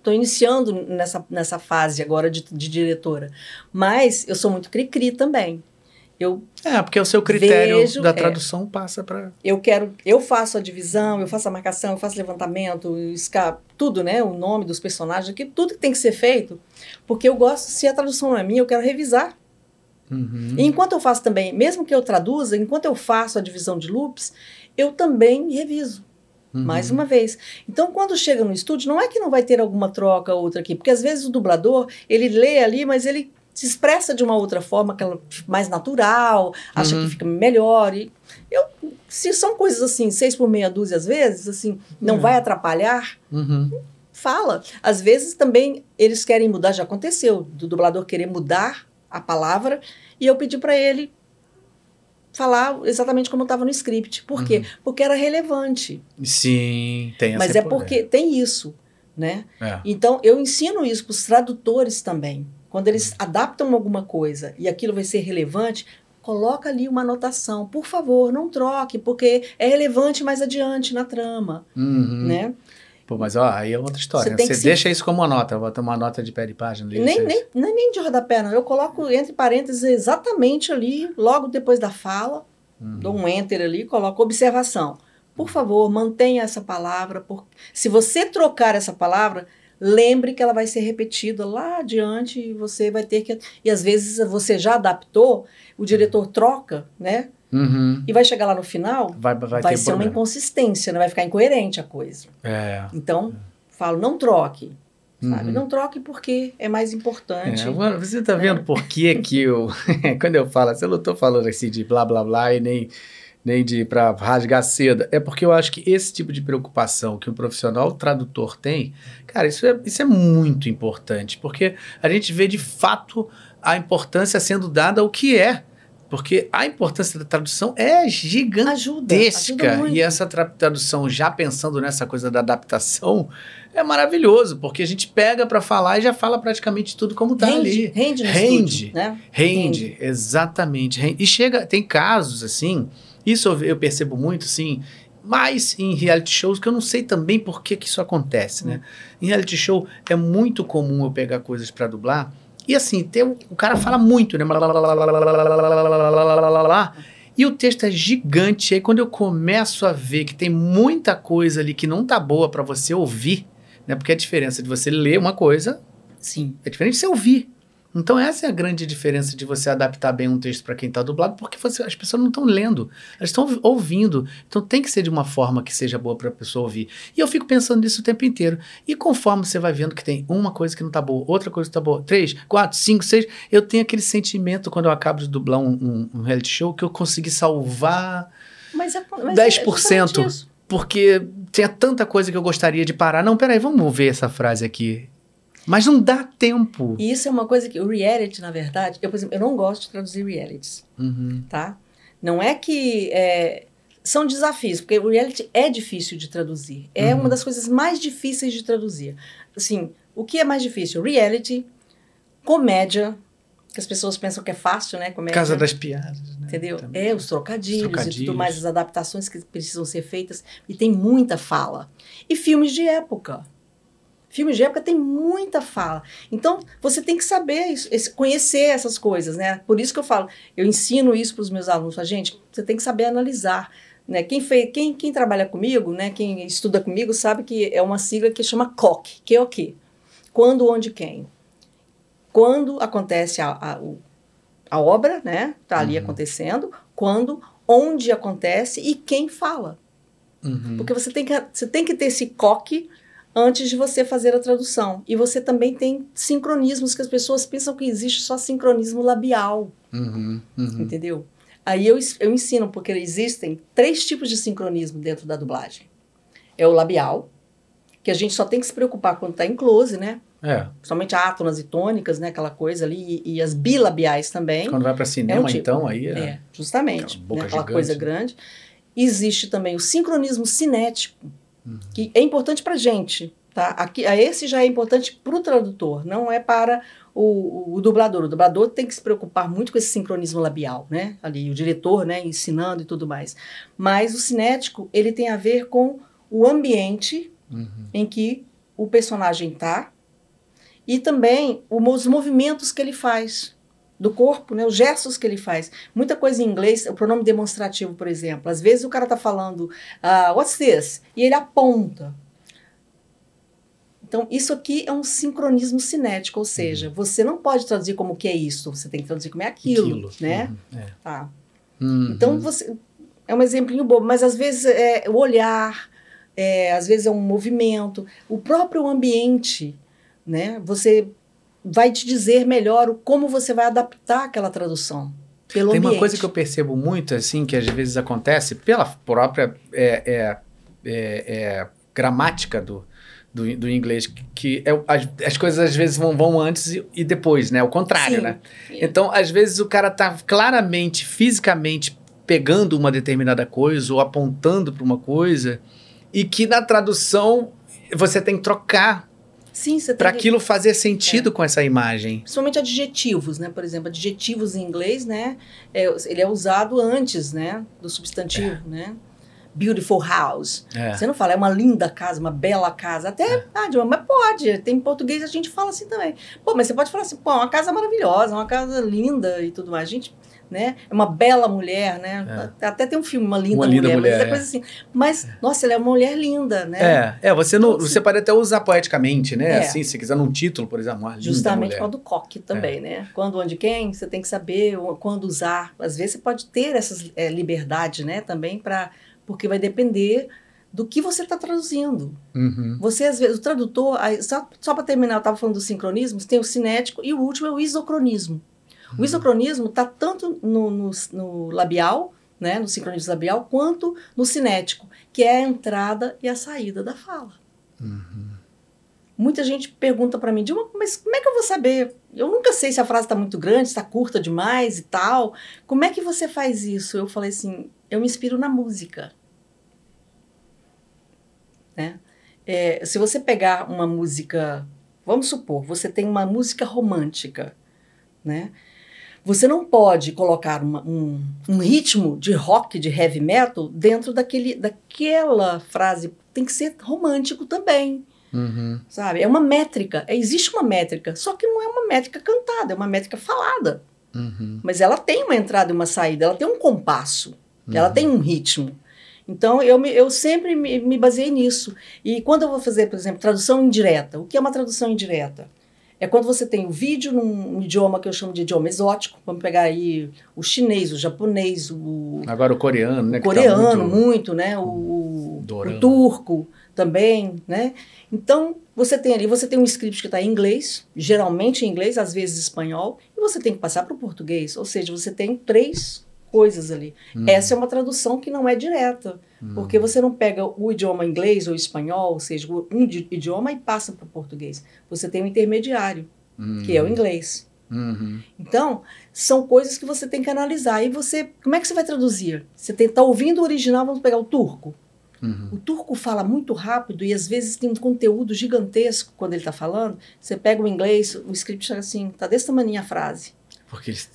Tô iniciando nessa, nessa fase agora de, de diretora. Mas eu sou muito cri-cri também. Eu, É, porque o seu critério Vejo, da é. tradução passa para... eu quero, eu faço a divisão, eu faço a marcação, eu faço levantamento, eu esca- tudo, né? O nome dos personagens, aqui, tudo que tem que ser feito, porque eu gosto, se a tradução não é minha, eu quero revisar. Uhum. E enquanto eu faço também, mesmo que eu traduza, enquanto eu faço a divisão de loops, eu também reviso. Uhum. mais uma vez. Então, quando chega no estúdio, não é que não vai ter alguma troca ou outra aqui, porque às vezes o dublador, ele lê ali, mas ele se expressa de uma outra forma, mais natural, acha Uhum. que fica melhor. E eu, se são coisas assim, seis por meia dúzia às vezes, assim, não Uhum. vai atrapalhar, Uhum. fala. Às vezes também eles querem mudar, já aconteceu, do dublador querer mudar a palavra, e eu pedi para ele falar exatamente como estava no script. Por quê? Uhum. Porque era relevante. Sim, tem essa Mas é porque tem isso, né? É. Então, eu ensino isso para os tradutores também. Quando eles adaptam alguma coisa e aquilo vai ser relevante, coloca ali uma anotação. Por favor, não troque, porque é relevante mais adiante na trama, Uhum. né? Pô, mas ó, aí é outra história. Você né? Você que se- deixa isso como uma nota, bota uma nota de pé de página ali. Nem, nem, nem, nem de rodapé, não. Eu coloco entre parênteses exatamente ali, logo depois da fala, Uhum. dou um enter ali, coloco observação. Por favor, mantenha essa palavra. Por... Se você trocar essa palavra, lembre que ela vai ser repetida lá adiante e você vai ter que. E às vezes você já adaptou, o diretor troca, né? Uhum. E vai chegar lá no final, Vai, vai, vai, ser uma problema. inconsistência, né? vai ficar incoerente a coisa. É. Então, falo, não troque. Sabe? Uhum. Não troque porque é mais importante. É, mano, você tá vendo por que que eu... Quando eu falo assim, eu não tô falando assim de blá, blá, blá e nem, nem de pra rasgar seda. É porque eu acho que esse tipo de preocupação que um profissional tradutor tem, cara, isso é, isso é muito importante. Porque a gente vê de fato a importância sendo dada ao que é. Porque a importância da tradução é gigantesca. Ajuda, ajuda. E essa tra- tradução, já pensando nessa coisa da adaptação, é maravilhoso, porque a gente pega pra falar e já fala praticamente tudo como tá rende, ali. rende Rende. estúdio, né? Rende, exatamente. rende. E chega, tem casos assim, isso eu, percebo muito, assim, mais em reality shows, que eu não sei também por que, que isso acontece, né? Em reality show é muito comum eu pegar coisas pra dublar, e assim, tem, o cara fala muito, né? E o texto é gigante, aí quando eu começo a ver que tem muita coisa ali que não tá boa pra você ouvir, né? Porque a diferença de você ler uma coisa Sim. é diferente de você ouvir. Então essa é a grande diferença de você adaptar bem um texto para quem está dublado, porque você- as pessoas não estão lendo, elas estão ouvindo. Então tem que ser de uma forma que seja boa para a pessoa ouvir. E eu fico pensando nisso o tempo inteiro. E conforme você vai vendo que tem uma coisa que não está boa, outra coisa que está boa, três, quatro, cinco, seis, eu tenho aquele sentimento quando eu acabo de dublar um, um- um reality show que eu consegui salvar Mas é, mas 10%. É porque tinha tanta coisa que eu gostaria de parar. Não, peraí, vamos ver essa frase aqui. Mas não dá tempo. E isso é uma coisa que o reality, na verdade, eu, por exemplo, eu não gosto de traduzir realities, Uhum. tá? Não é que é, são desafios, porque o reality é difícil de traduzir. É Uhum. uma das coisas mais difíceis de traduzir. Assim, o que é mais difícil? Reality, comédia, que as pessoas pensam que é fácil, né? Comédia. Casa das piadas. Né? Entendeu? Também. É, os trocadilhos, Os e trocadilhos. tudo mais, as adaptações que precisam ser feitas. E tem muita fala. E filmes de época. Filmes de época tem muita fala. Então, você tem que saber, isso, conhecer essas coisas, né? Por isso que eu falo, eu ensino isso para os meus alunos. Falo, gente, você tem que saber analisar. Né? Quem, fez, quem, quem trabalha comigo, né? quem estuda comigo, sabe que é uma sigla que chama COC, que é o quê? Quando, onde, quem. Quando acontece a, a, a obra, né? Está ali Uhum. acontecendo. Quando, onde acontece e quem fala. Uhum. Porque você tem que, você tem que ter esse coque antes de você fazer a tradução. E você também tem sincronismos que as pessoas pensam que existe só sincronismo labial, Uhum. Uhum. entendeu? Aí eu, eu ensino, porque existem três tipos de sincronismo dentro da dublagem. É o labial, que a gente só tem que se preocupar quando está em close, né? É, Principalmente átonas e tônicas, né? Aquela coisa ali. E, e as bilabiais também. quando vai para cinema, tipo. então, aí é. É, justamente. Aquela boca né, Aquela gigante, coisa grande. Existe também o sincronismo cinético, Uhum. que é importante para gente. Tá? Aqui, a esse já é importante para o tradutor, não é para o, o- dublador. O dublador tem que se preocupar muito com esse sincronismo labial, né? Ali, o diretor, né, ensinando e tudo mais. Mas o cinético, ele tem a ver com o ambiente Uhum. em que o personagem está e também os movimentos que ele faz do corpo, né, os gestos que ele faz. Muita coisa em inglês, o pronome demonstrativo, por exemplo. Às vezes o cara está falando, ah, what's this? E ele aponta. Então, isso aqui é um sincronismo cinético, ou seja, você não pode traduzir como que é isso, você tem que traduzir como é aquilo, Aquilo. né? Uhum. É. Tá. Uhum. Então você é um exemplinho bobo, mas às vezes é o olhar, é, às vezes é um movimento, o próprio ambiente, né? Você vai te dizer melhor o como você vai adaptar aquela tradução pelo Tem ambiente. uma coisa que eu percebo muito, assim, que às vezes acontece pela própria é, é, é, é, gramática do, do, do inglês, que, é, as, as coisas às vezes vão, vão antes e, e depois, né? O contrário, Sim. né? Então, às vezes o cara tá claramente, fisicamente pegando uma determinada coisa ou apontando para uma coisa e que na tradução você tem que trocar Sim, você para aquilo fazer sentido com essa imagem. Principalmente adjetivos, né? Por exemplo, adjetivos em inglês, né? é- ele é usado antes, né? Do substantivo, né? Beautiful house. É. Você não fala, é uma linda casa, uma bela casa. Até, ah, Dilma, mas pode. Tem em português a gente fala assim também. Pô, mas você pode falar assim, pô, uma casa maravilhosa, uma casa linda e tudo mais. A gente, né? É uma bela mulher, né? Até tem um filme, Uma Linda Uma Linda Mulher, Mulher, mas é é. coisa assim. Mas, nossa, ela é uma mulher linda, né? É, é, você não, Então, você pode até usar poeticamente, né? É. Assim, se quiser num título, por exemplo, uma linda Justamente mulher. por causa do coque também, né? Quando, onde, quem, você tem que saber quando usar. Às vezes você pode ter essas é, liberdade, né? Também para porque vai depender do que você está traduzindo. Uhum. Você, às vezes, o tradutor, aí, só, só para terminar, eu estava falando dos sincronismos, tem o cinético e o último é o isocronismo. O isocronismo está tanto no, no, no labial, né, no sincronismo labial, quanto no cinético, que é a entrada e a saída da fala. Muita gente pergunta para mim, Dilma, mas como é que eu vou saber? Eu nunca sei se a frase está muito grande, está curta demais e tal. Como é que você faz isso? Eu falei assim, eu me inspiro na música. Né? É, se você pegar uma música, vamos supor, você tem uma música romântica, né? Você não pode colocar uma- um, um ritmo de rock, de heavy metal, dentro daquele, daquela frase. Tem que ser romântico também, Uhum. sabe? É uma métrica, é- existe uma métrica, só que não é uma métrica cantada, é uma métrica falada. Uhum. Mas ela tem uma entrada e uma saída, ela tem um compasso, ela Uhum. tem um ritmo. Então, eu, me- eu sempre me, me baseei nisso. E quando eu vou fazer, por exemplo, tradução indireta, o que é uma tradução indireta? É quando você tem o vídeo num idioma que eu chamo de idioma exótico, vamos pegar aí o chinês, o japonês, o, Agora o coreano, né? o tá coreano, muito- muito, né? O, o turco também, né? Então, você tem ali, você tem um script que está em inglês, geralmente em inglês, às vezes espanhol, e você tem que passar para o português. Ou seja, você tem três coisas ali. Uhum. Essa é uma tradução que não é direta, porque você não pega o idioma inglês ou espanhol, ou seja, um di- idioma e passa para o português. Você tem um intermediário, que é o inglês. Uhum. Então, são coisas que você tem que analisar. E você, como é que você vai traduzir? Você está ouvindo o original, vamos pegar o turco. Uhum. O turco fala muito rápido e às vezes tem um conteúdo gigantesco quando ele está falando. Você pega o inglês, o script chega assim, tá desse tamanho a frase. Porque eles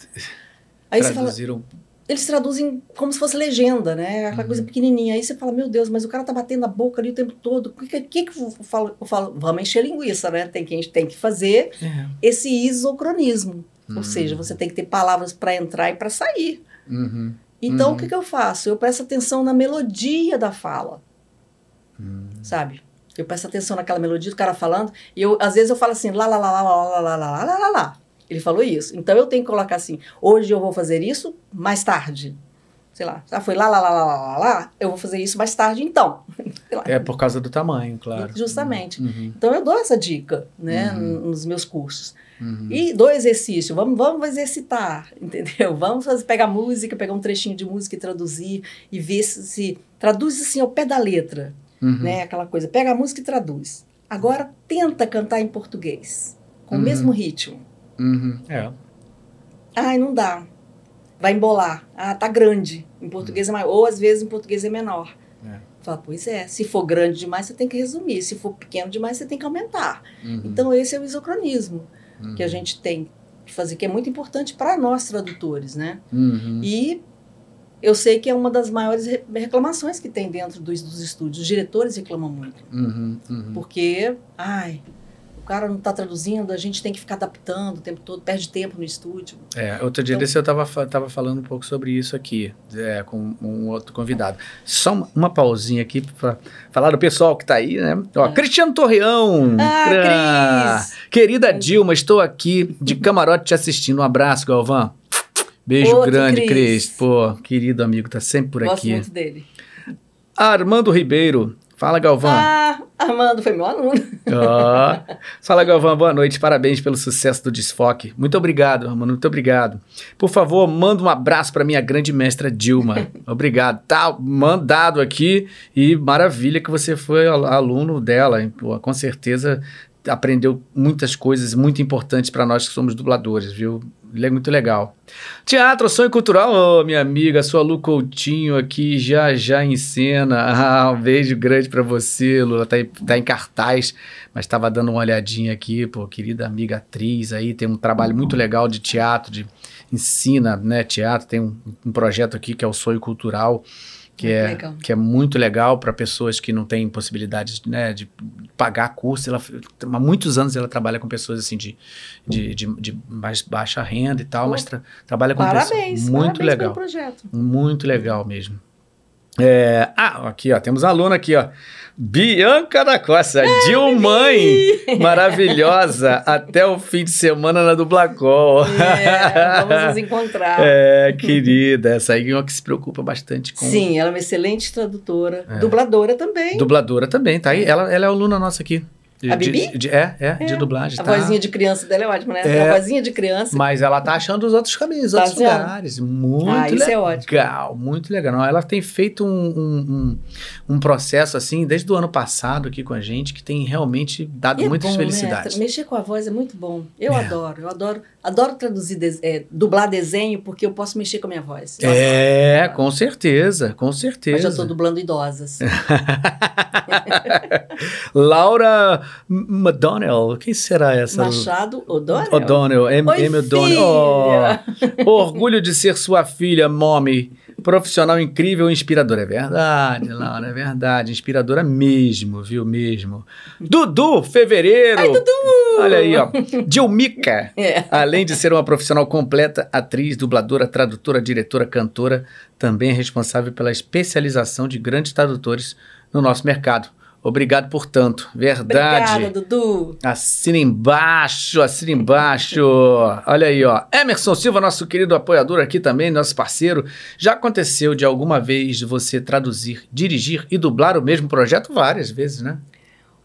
Aí você fala, traduziram eles traduzem como se fosse legenda, né? Aquela Uhum. coisa pequenininha. Aí você fala, meu Deus, mas o cara tá batendo a boca ali o tempo todo. O que, que, que eu falo? Eu falo, vamos encher linguiça, né? Tem que, a gente tem que fazer É. esse isocronismo. Uhum. Ou seja, você tem que ter palavras para entrar e para sair. Uhum. Então, Uhum. o que, que eu faço? Eu presto atenção na melodia da fala, Uhum. sabe? Eu presto atenção naquela melodia do cara falando, e eu, às vezes eu falo assim, lá, lá, lá, lá, lá, lá, lá, lá, lá, lá. Ele falou isso. Então, eu tenho que colocar assim, hoje eu vou fazer isso mais tarde. Sei lá, já foi lá, lá, lá, lá, lá, lá, eu vou fazer isso mais tarde, então. É por causa do tamanho, claro. Justamente. Uhum. Então, eu dou essa dica, né, Uhum. nos meus cursos. Uhum. E do exercício, vamos, vamos exercitar, entendeu? Vamos fazer, pegar música, pegar um trechinho de música e traduzir e ver se, se traduz assim ao pé da letra, Uhum. né? Aquela coisa, pega a música e traduz. Agora tenta cantar em português, com Uhum. o mesmo ritmo. Uhum. É. Ai, não dá. Vai embolar. Ah, tá grande. Em português é maior. Ou às vezes em português é menor. É. Fala, pois é, se for grande demais, você tem que resumir. Se for pequeno demais, você tem que aumentar. Uhum. Então, esse é o isocronismo. Uhum. que a gente tem que fazer, que é muito importante para nós tradutores, né? Uhum. E eu sei que é uma das maiores re- reclamações que tem dentro dos, dos estúdios. Os diretores reclamam muito, Uhum. Uhum. porque, ai, cara não está traduzindo, a gente tem que ficar adaptando o tempo todo, perde tempo no estúdio. É, outro dia Então- desse eu tava, fa- tava falando um pouco sobre isso aqui, é, com um outro convidado. Só uma, uma pausinha aqui para falar do pessoal que tá aí, né? Ó, É. Cristiano Torreão. Ah, Cris! Querida Dilma, estou aqui de camarote te assistindo. Um abraço, Galvão. Beijo Outro grande, Cris. Cris. Pô, querido amigo, tá sempre por Gosto aqui. muito dele. Armando Ribeiro. Fala, Galvão. Ah, Armando foi meu aluno. Ó. Fala, Galvão, boa noite. Parabéns pelo sucesso do Desfoque. Muito obrigado, Ramon, muito obrigado. Por favor, manda um abraço para minha grande mestra Dilma. Obrigado. Tá mandado aqui e maravilha que você foi al- aluno dela. Pô, com certeza aprendeu muitas coisas muito importantes para nós que somos dubladores, viu? É muito legal. Teatro, sonho cultural, ô minha amiga, sua Lu Coutinho aqui já já em cena. Ah, um beijo grande pra você, Lula. Tá, em- tá em cartaz, mas tava dando uma olhadinha aqui, pô, querida amiga atriz aí, tem um trabalho muito legal de teatro, de ensina, né, teatro, tem um, um projeto aqui que é o Sonho Cultural, que Muito é, legal. que é muito legal para pessoas que não têm possibilidades né, de pagar curso. Ela, há muitos anos ela trabalha com pessoas assim de, de, de, de mais baixa renda e tal, Pô, mas tra- trabalha com Parabéns, pessoas. Muito parabéns legal. projeto. Muito legal mesmo. É, ah, aqui, ó, temos aluna aqui, ó. Bianca da Costa, Dilmãe, maravilhosa, até o fim de semana na Dublacol. É, vamos nos encontrar. É, querida, essa aí é uma que se preocupa bastante com Sim, ela é uma excelente tradutora, É. dubladora também. dubladora também, tá aí. Ela, ela é aluna nossa aqui. De- A de- Bibi? de- é, é, de É. dublagem. A tá? vozinha de criança dela é ótima, né? É. A vozinha de criança. Mas ela tá achando os outros caminhos, os Tá outros achando? lugares. Muito Ah, isso legal. é ótimo. Muito legal. Ela tem feito um, um, um, processo assim, desde o ano passado aqui com a gente, que tem realmente dado E é muitas bom, felicidades. Né? Mexer com a voz é muito bom. Eu É. adoro, eu adoro, adoro traduzir, des- é, dublar desenho, porque eu posso mexer com a minha voz. Eu É, adoro. com certeza, com Mas certeza. já estou dublando idosas. Laura McDonnell, quem será essa? Machado O'Donnell. O'Donnell, M. O'Donnell. Oh, orgulho de ser sua filha, mommy. Profissional incrível e inspiradora. É verdade, Laura, é verdade. Inspiradora mesmo, viu? Mesmo. Dudu, fevereiro. Ai, Dudu! Olha aí, ó. Dilmica. É. Além de ser uma profissional completa, atriz, dubladora, tradutora, diretora, cantora, também é responsável pela especialização de grandes tradutores no nosso mercado. Obrigado por tanto. Verdade. Obrigada, Dudu. Assina embaixo, assina embaixo. Olha aí, ó. Emerson Silva, nosso querido apoiador aqui também, nosso parceiro. Já aconteceu de alguma vez você traduzir, dirigir e dublar o mesmo projeto? Várias vezes, né?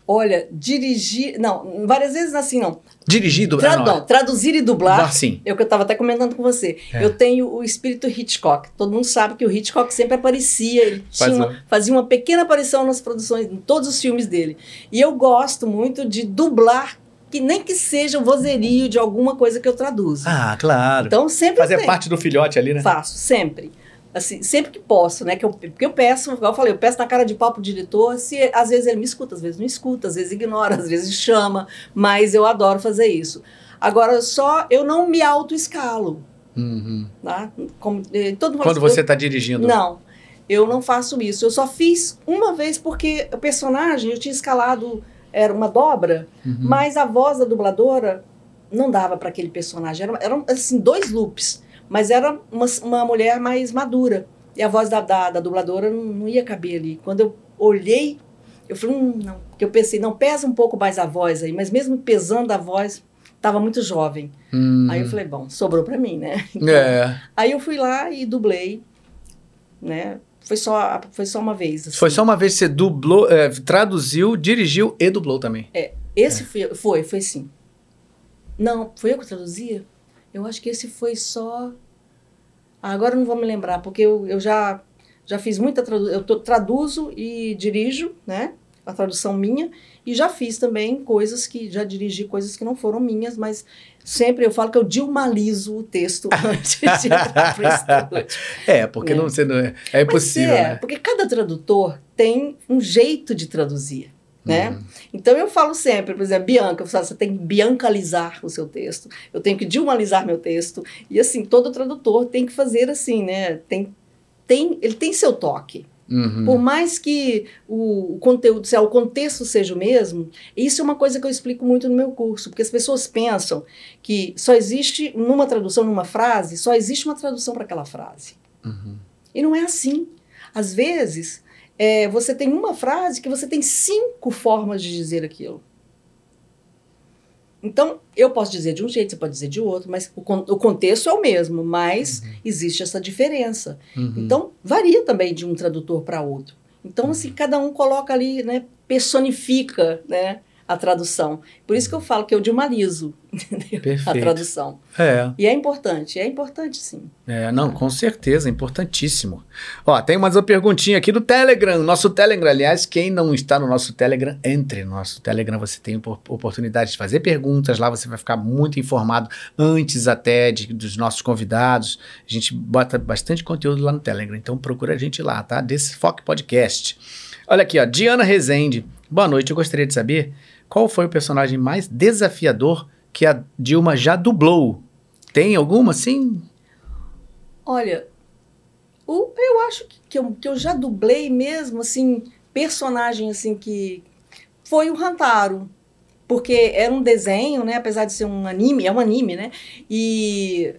Olha, dirigir. Não, várias vezes assim, não. Dirigir e dublar. Tra- não, traduzir e dublar. Ah, sim. É o que eu estava até comentando com você. É. Eu tenho o espírito Hitchcock. Todo mundo sabe que o Hitchcock sempre aparecia, ele Faz uma- fazia uma pequena aparição nas produções, em todos os filmes dele. E eu gosto muito de dublar, que nem que seja o vozerio de alguma coisa que eu traduzo. Ah, claro. então sempre Fazer parte do filhote ali, né? Faço, sempre. Assim, sempre que posso, né? Que eu, porque eu peço, igual eu falei, eu peço na cara de pau pro diretor, se às vezes ele me escuta, às vezes não escuta, às vezes ignora, às vezes chama, mas eu adoro fazer isso. Agora, só eu não me auto-escalo. Uhum. Tá? Como, eh, todo Quando você está dirigindo? Não, eu não faço isso. Eu só fiz uma vez porque o personagem, eu tinha escalado, era uma dobra, Uhum. mas a voz da dubladora não dava para aquele personagem. Eram, eram, assim, dois loops, mas era uma, uma mulher mais madura. E a voz da, da, da dubladora não, não ia caber ali. Quando eu olhei, eu falei, hum, não. Porque eu pensei, não, pesa um pouco mais a voz aí, mas mesmo pesando a voz, estava muito jovem. Hum. Aí eu falei, bom, sobrou para mim, né? É. Aí eu fui lá e dublei, né? Foi só, foi só uma vez. assim. Foi só uma vez que você dublou, é, traduziu, dirigiu e dublou também. Esse foi, foi, foi sim. Não, foi eu que traduzia? Eu acho que esse foi só. Ah, agora eu não vou me lembrar, porque eu, eu já, já fiz muita tradução. Eu tô- traduzo e dirijo, né? A tradução minha. E já fiz também coisas que. Já dirigi coisas que não foram minhas, mas sempre eu falo que eu dilmalizo o texto antes de entrar estúdio. É, porque É. não, você não é, é impossível, Mas é, né? porque cada tradutor tem um jeito de traduzir, né? Uhum. Então eu falo sempre, por exemplo, Bianca, eu falo, você tem que biancalizar o seu texto, eu tenho que dilmalizar meu texto. E assim, todo tradutor tem que fazer assim, né? Tem, tem, ele tem seu toque. Uhum. Por mais que o, conteúdo, se o contexto seja o mesmo, isso é uma coisa que eu explico muito no meu curso, porque as pessoas pensam que só existe numa tradução, numa frase, só existe uma tradução para aquela frase. Uhum. E não é assim. Às vezes, é, você tem uma frase que você tem cinco formas de dizer aquilo. Então, eu posso dizer de um jeito, você pode dizer de outro, mas o, con- o contexto é o mesmo, mas existe essa diferença. Uhum. Então, varia também de um tradutor para outro. Então, assim, cada um coloca ali, né, personifica, né, a tradução. Por isso que eu falo que eu dilmalizo? A tradução. É. E é importante, é importante sim. É, não, com certeza, importantíssimo. Ó, tem mais uma perguntinha aqui do Telegram. Nosso Telegram, aliás, quem não está no nosso Telegram, entre no nosso Telegram. Você tem opor- oportunidade de fazer perguntas lá, você vai ficar muito informado antes até de- dos nossos convidados. A gente bota bastante conteúdo lá no Telegram, então procura a gente lá, tá? Desse Foque Podcast. Olha aqui, ó, Diana Rezende. Boa noite, eu gostaria de saber qual foi o personagem mais desafiador que a Dilma já dublou. Tem alguma, sim? Olha, o, eu acho que, que, eu, que eu já dublei mesmo, assim, personagem, assim, que foi o Rantaro. Porque era um desenho, né? Apesar de ser um anime, é um anime, né? E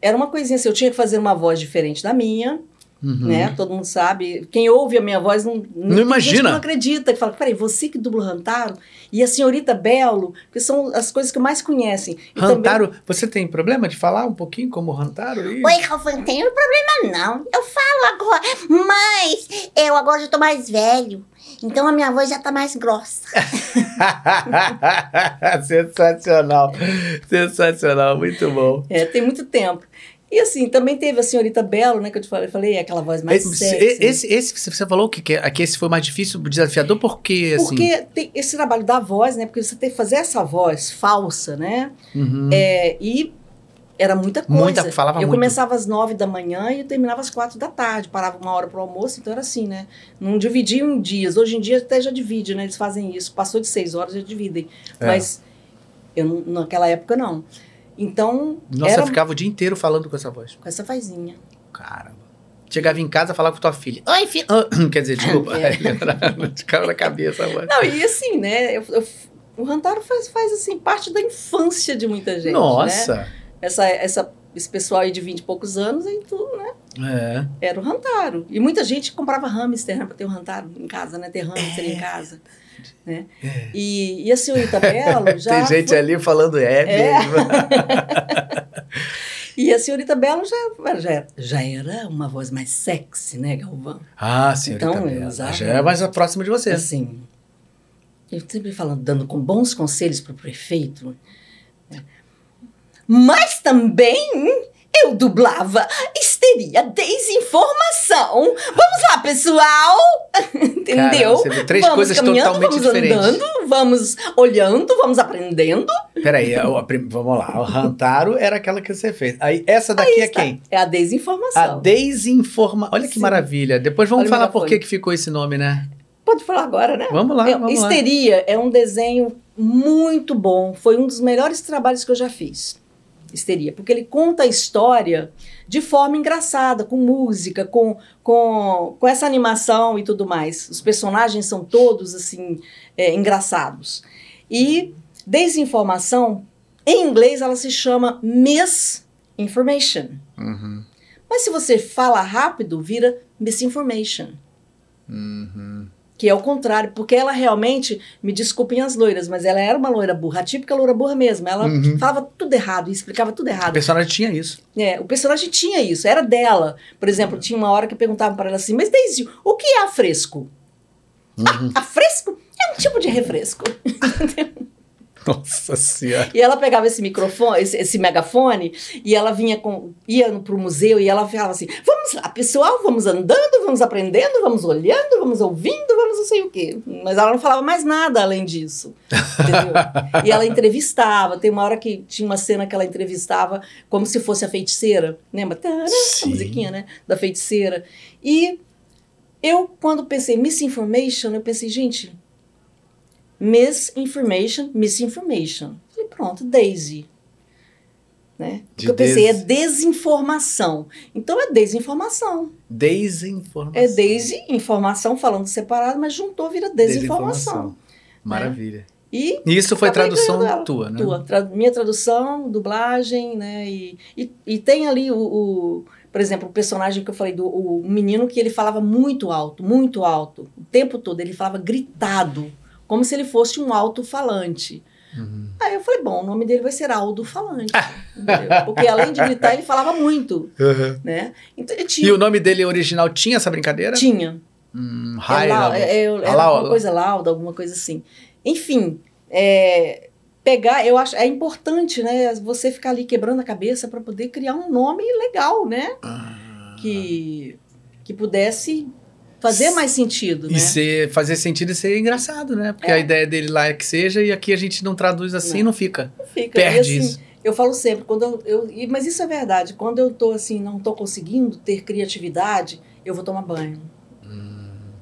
era uma coisinha assim, eu tinha que fazer uma voz diferente da minha, Uhum. né? Todo mundo sabe. Quem ouve a minha voz não, Não tem imagina. não acredita, que fala, peraí, você que dubla o Rantaro e a senhorita Belo, que são as coisas que mais conhecem. E também- Rantaro, você tem problema de falar um pouquinho como Rantaro? Ih. Oi, Ralfan, não tem problema não. Eu falo agora, mas eu agora já tô mais velho. Então a minha voz já tá mais grossa. Sensacional. Sensacional, muito bom. É, tem muito tempo. E assim, também teve a senhorita Belo, né, que eu te falei, eu falei aquela voz mais Esse, sexy. né? esse, esse que você falou que, que, que esse foi mais difícil, desafiador, porque assim. Porque tem esse trabalho da voz, né? Porque você tem que fazer essa voz falsa, né? Uhum. É, e era muita coisa. Muita- falava eu muito. começava às nove da manhã e eu terminava às quatro da tarde. Parava uma hora para o almoço, então era assim, né? Não dividiam em dias. Hoje em dia até já divide, né? Eles fazem isso. Passou de seis horas, já dividem. É. Mas eu, naquela época, não. Então, Nossa, era eu ficava o dia inteiro falando com essa voz. com essa vozinha. Caramba. Chegava em casa, falava com tua filha. Oi, filho. Ah, quer dizer, desculpa. É. Ficava na cabeça a voz. Não, e assim, né? eu- eu- o Rantaro faz, faz, assim, parte da infância de muita gente, né? Nossa. Essa, essa, esse pessoal aí de 20 e poucos anos, aí tudo, né? É. Era o Rantaro. E muita gente comprava hamster, né? Pra ter o Rantaro em casa, né? Ter hamster em casa. Né? E, e a senhorita Belo já... Tem gente foi- ali falando é, É. mesmo. E a senhorita Belo já, já, já era uma voz mais sexy, né, Galvão? Ah, senhorita Então, exato. Já é mais próxima de você. Assim, eu sempre falando, dando com bons conselhos para o prefeito. né? Mas também eu dublava histeria, desinformação. Vamos lá, pessoal! Entendeu? Cara, você três vamos coisas totalmente vamos diferentes. andando, vamos olhando, vamos aprendendo. Peraí, a- a vamos lá. O Rantaro era aquela que você fez. Aí, essa daqui é Está. quem? É a A desinformação. desinforma. Olha que Sim. maravilha. Depois vamos Olha falar por que, que ficou esse nome, né? Pode falar agora, né? Vamos lá, É, vamos lá. Histeria é um desenho muito bom. Foi um dos melhores trabalhos que eu já fiz. Histeria, porque ele conta a história de forma engraçada, com música, com, com, com essa animação e tudo mais. Os personagens são todos assim é, engraçados. E desinformação, em inglês, ela se chama misinformation. Uhum. Mas se você fala rápido, vira misinformation. Uhum. Que é o contrário, porque ela realmente, me desculpem as loiras, mas ela era uma loira burra, a típica loira burra mesmo. Ela Uhum. falava tudo errado e explicava tudo O errado. personagem tinha isso. É, o personagem tinha isso, era dela. Por exemplo, tinha uma hora que perguntavam para ela assim: Mas Daisy, o que é afresco? Uhum. Afresco é um tipo de refresco. Nossa senhora. E ela pegava esse microfone, esse, esse megafone, e ela vinha com, ia pro museu e ela falava assim: vamos lá, pessoal, vamos andando, vamos aprendendo, vamos olhando, vamos ouvindo, vamos não sei o quê. Mas ela não falava mais nada além disso. Entendeu? e ela entrevistava. Tem uma hora que tinha uma cena que ela entrevistava como se fosse a feiticeira. Lembra? Tará. A musiquinha, né? Da feiticeira. E eu, quando pensei misinformation, eu pensei, gente, misinformation, misinformation. E pronto, Daisy. Né? De eu pensei, é des- desinformação. Então é desinformação. Desinformação. É Daisy, informação falando separado, mas juntou, vira desinformação. Maravilha. E E isso foi tradução ela. tua, né? tua, tra- minha tradução, dublagem, né? E, e, e tem ali o, o- por exemplo, o personagem que eu falei do o menino que ele falava muito alto, muito alto, o tempo todo ele falava gritado, como se ele fosse um alto-falante. Uhum. Aí eu falei, bom, o nome dele vai ser Aldo Falante, entendeu? porque além de gritar ele falava muito, né? Então ele E tinha, o nome dele original tinha essa brincadeira? tinha Hum, é, Level. é, é, era Alau- alguma coisa lauda, alguma coisa assim. Enfim, é, pegar, eu acho, é importante, né? Você ficar ali quebrando a cabeça para poder criar um nome legal, né? Ah. Que, que pudesse fazer mais sentido, né? E ser, fazer sentido e ser engraçado, né? Porque É. a ideia dele lá é que seja, e aqui a gente não traduz assim e Não. não fica. Fica. Perde e, assim, isso. Eu falo sempre, quando eu, eu- e- mas isso é verdade, quando eu tô assim, não tô conseguindo ter criatividade, eu vou tomar banho.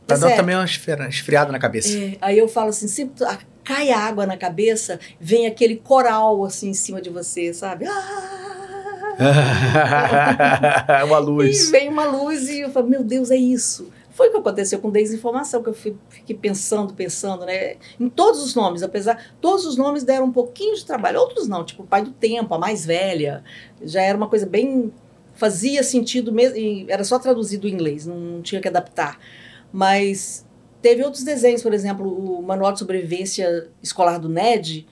Pra Mas dar é. também uma esfriada na cabeça. É, aí eu falo assim, sempre cai água na cabeça, vem aquele coral assim em cima de você, sabe? Ah! uma E luz. vem uma luz e eu falo, meu Deus, é isso. Foi o que aconteceu com desinformação, que eu fiquei pensando, pensando, né? Em todos os nomes, apesar, todos os nomes deram um pouquinho de trabalho, outros não, tipo o Pai do Tempo, a mais velha, já era uma coisa bem, fazia sentido mesmo, era só traduzido em inglês, não, não tinha que adaptar. Mas teve outros desenhos, por exemplo, o Manual de Sobrevivência Escolar do NED,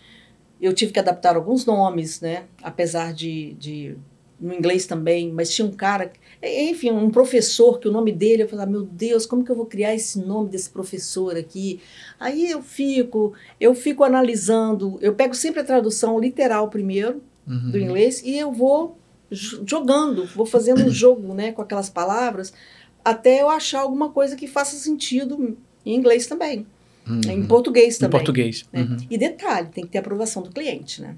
eu tive que adaptar alguns nomes, né? Apesar de, de no inglês também, mas tinha um cara, enfim, um professor que o nome dele, eu falava, meu Deus, como que eu vou criar esse nome desse professor aqui? Aí eu fico, eu fico analisando, eu pego sempre a tradução literal primeiro Uhum. do inglês e eu vou jo- jogando, vou fazendo um jogo, né, com aquelas palavras, até eu achar alguma coisa que faça sentido em inglês também, Uhum. em português Em também. português. né? Uhum. E detalhe, tem que ter aprovação do cliente, né?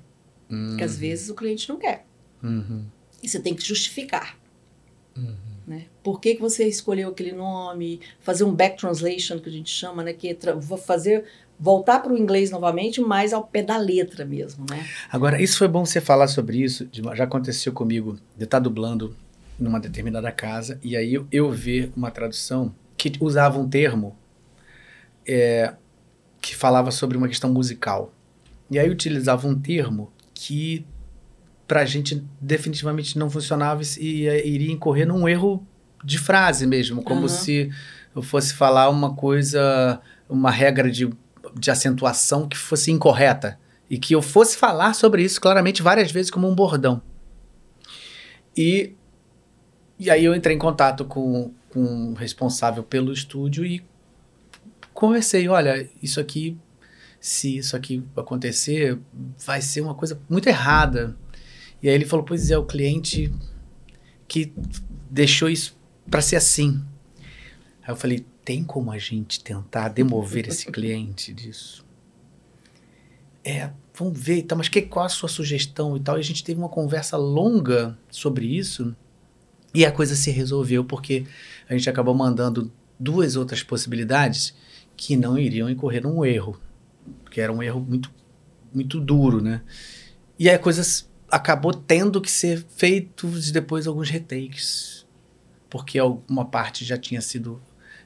Porque às Uhum. vezes o cliente não quer. Uhum. E você tem que justificar. Uhum. Né? Por que, que você escolheu aquele nome? Fazer um back translation, que a gente chama, né? Que é fazer, voltar para o inglês novamente, mas ao pé da letra mesmo, né? Agora, isso foi bom você falar sobre isso. Já aconteceu comigo de estar dublando numa determinada casa e aí eu, eu ver uma tradução que usava um termo é, que falava sobre uma questão musical. E aí utilizava um termo que pra gente definitivamente não funcionava e eh, iria incorrer num erro de frase mesmo, como Aham. se eu fosse falar uma coisa, uma regra de, de acentuação que fosse incorreta. E que eu fosse falar sobre isso claramente várias vezes como um bordão. E, e aí eu entrei em contato com, com o responsável pelo estúdio e conversei, olha, isso aqui, se isso aqui acontecer, vai ser uma coisa muito errada. E aí ele falou, pois é, o cliente que deixou isso para ser assim. Aí eu falei, tem como a gente tentar demover esse cliente disso? É, vamos ver e tal, mas que, qual a sua sugestão e tal? E a gente teve uma conversa longa sobre isso e a coisa se resolveu porque a gente acabou mandando duas outras possibilidades que não iriam incorrer num erro, que era um erro muito, muito duro, né? E aí a coisa acabou tendo que ser feitos depois alguns retakes. Porque alguma parte já tinha sido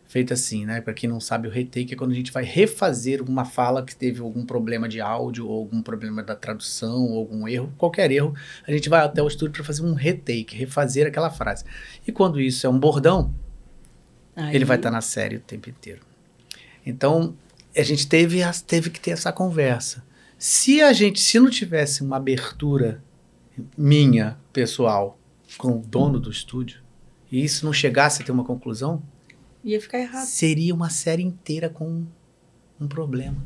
feita assim, né? Para quem não sabe, o retake é quando a gente vai refazer uma fala que teve algum problema de áudio, ou algum problema da tradução, ou algum erro, qualquer erro, a gente vai até o estúdio para fazer um retake, refazer aquela frase. E quando isso é um bordão, Aí- ele vai estar na série o tempo inteiro. Então, a gente teve, teve que ter essa conversa. Se a gente, se não tivesse uma abertura minha, pessoal, com o dono do estúdio, e isso não chegasse a ter uma conclusão, Ia ficar errado. seria uma série inteira com um problema.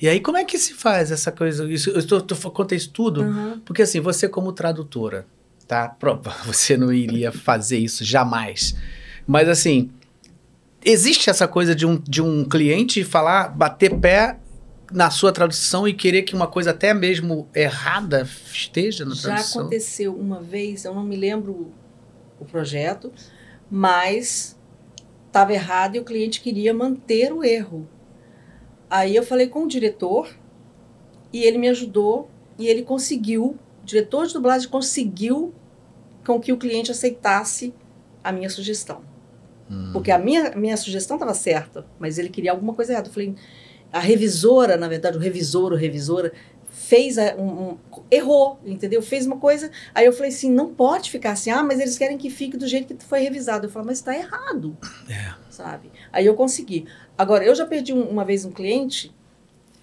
E aí, como é que se faz essa coisa? Isso, eu estou, tô, contei isso tudo, Uhum. porque assim, você como tradutora, tá? Você não iria fazer isso jamais. Mas assim, existe essa coisa de um, de um cliente falar, bater pé na sua tradução e querer que uma coisa até mesmo errada esteja na Já tradução? aconteceu uma vez, eu não me lembro o projeto, mas estava errado e o cliente queria manter o erro. Aí eu falei com o diretor e ele me ajudou e ele conseguiu, o diretor de dublagem conseguiu com que o cliente aceitasse a minha sugestão. Hum. Porque a minha, minha sugestão estava certa, mas ele queria alguma coisa errada. Eu falei, a revisora, na verdade, o revisor ou revisora, fez a- um, um- errou, entendeu? Fez uma coisa. Aí eu falei assim, não pode ficar assim, ah, mas eles querem que fique do jeito que foi revisado. Eu falei, mas está errado, É. sabe? Aí eu consegui. Agora, eu já perdi um- uma vez um cliente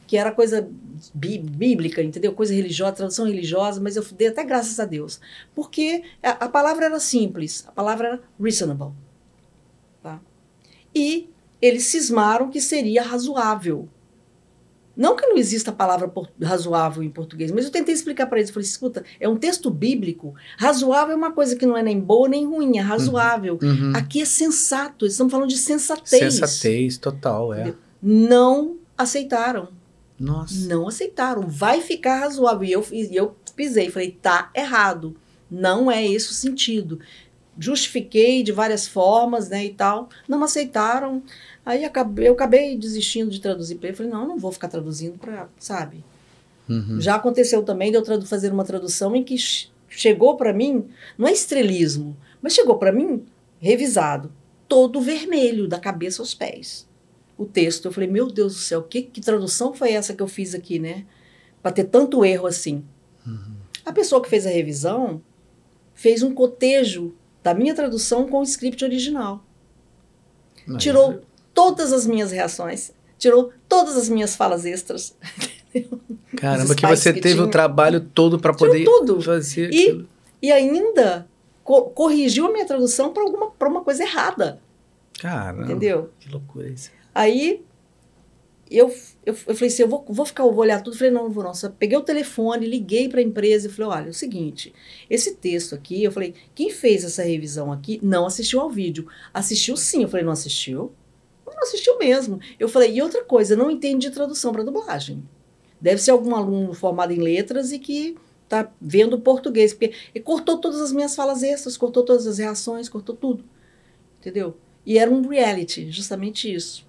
que era coisa bí- bíblica, entendeu? Coisa religiosa, tradução religiosa, mas eu dei até graças a Deus. Porque a, a palavra era simples, a palavra era reasonable. Tá? E eles cismaram que seria razoável. Não que não exista a palavra razoável em português, mas eu tentei explicar para eles. Eu Falei, escuta, é um texto bíblico. Razoável é uma coisa que não é nem boa nem ruim, é razoável. Uhum. Aqui é sensato, eles estão falando de sensatez. Sensatez total, é. Não aceitaram. Nossa. Não aceitaram. Vai ficar razoável. E eu, eu pisei, falei, tá errado. Não é esse o sentido. Justifiquei de várias formas, né, e tal. Não aceitaram. Aí eu acabei desistindo de traduzir para ele. Falei, não, não vou ficar traduzindo para, sabe? Uhum. Já aconteceu também de eu fazer uma tradução em que ch- chegou para mim, não é estrelismo, mas chegou para mim revisado, todo vermelho, da cabeça aos pés. O texto, eu falei, meu Deus do céu, que, que tradução foi essa que eu fiz aqui, né? Para ter tanto erro assim. A pessoa que fez a revisão fez um cotejo da minha tradução com o script original. Mas- Tirou todas as minhas reações, tirou todas as minhas falas extras. Caramba, que você que teve o tinha. trabalho todo para poder tudo. fazer E- aquilo. e ainda co- corrigiu a minha tradução para alguma pra uma coisa errada, Caramba, entendeu? que loucura isso. Aí eu, eu, eu falei assim, eu vou, vou ficar, eu vou olhar tudo. Falei, não, não vou não. Só peguei o telefone, liguei para a empresa e falei, olha, é o seguinte, esse texto aqui, eu falei, quem fez essa revisão aqui não assistiu ao vídeo. Assistiu sim. Eu falei, não assistiu? Não assistiu mesmo. Eu falei, e outra coisa, não entende de tradução para dublagem. Deve ser algum aluno formado em letras e que tá vendo português, porque ele cortou todas as minhas falas extras, cortou todas as reações, cortou tudo. Entendeu? E era um reality, justamente isso.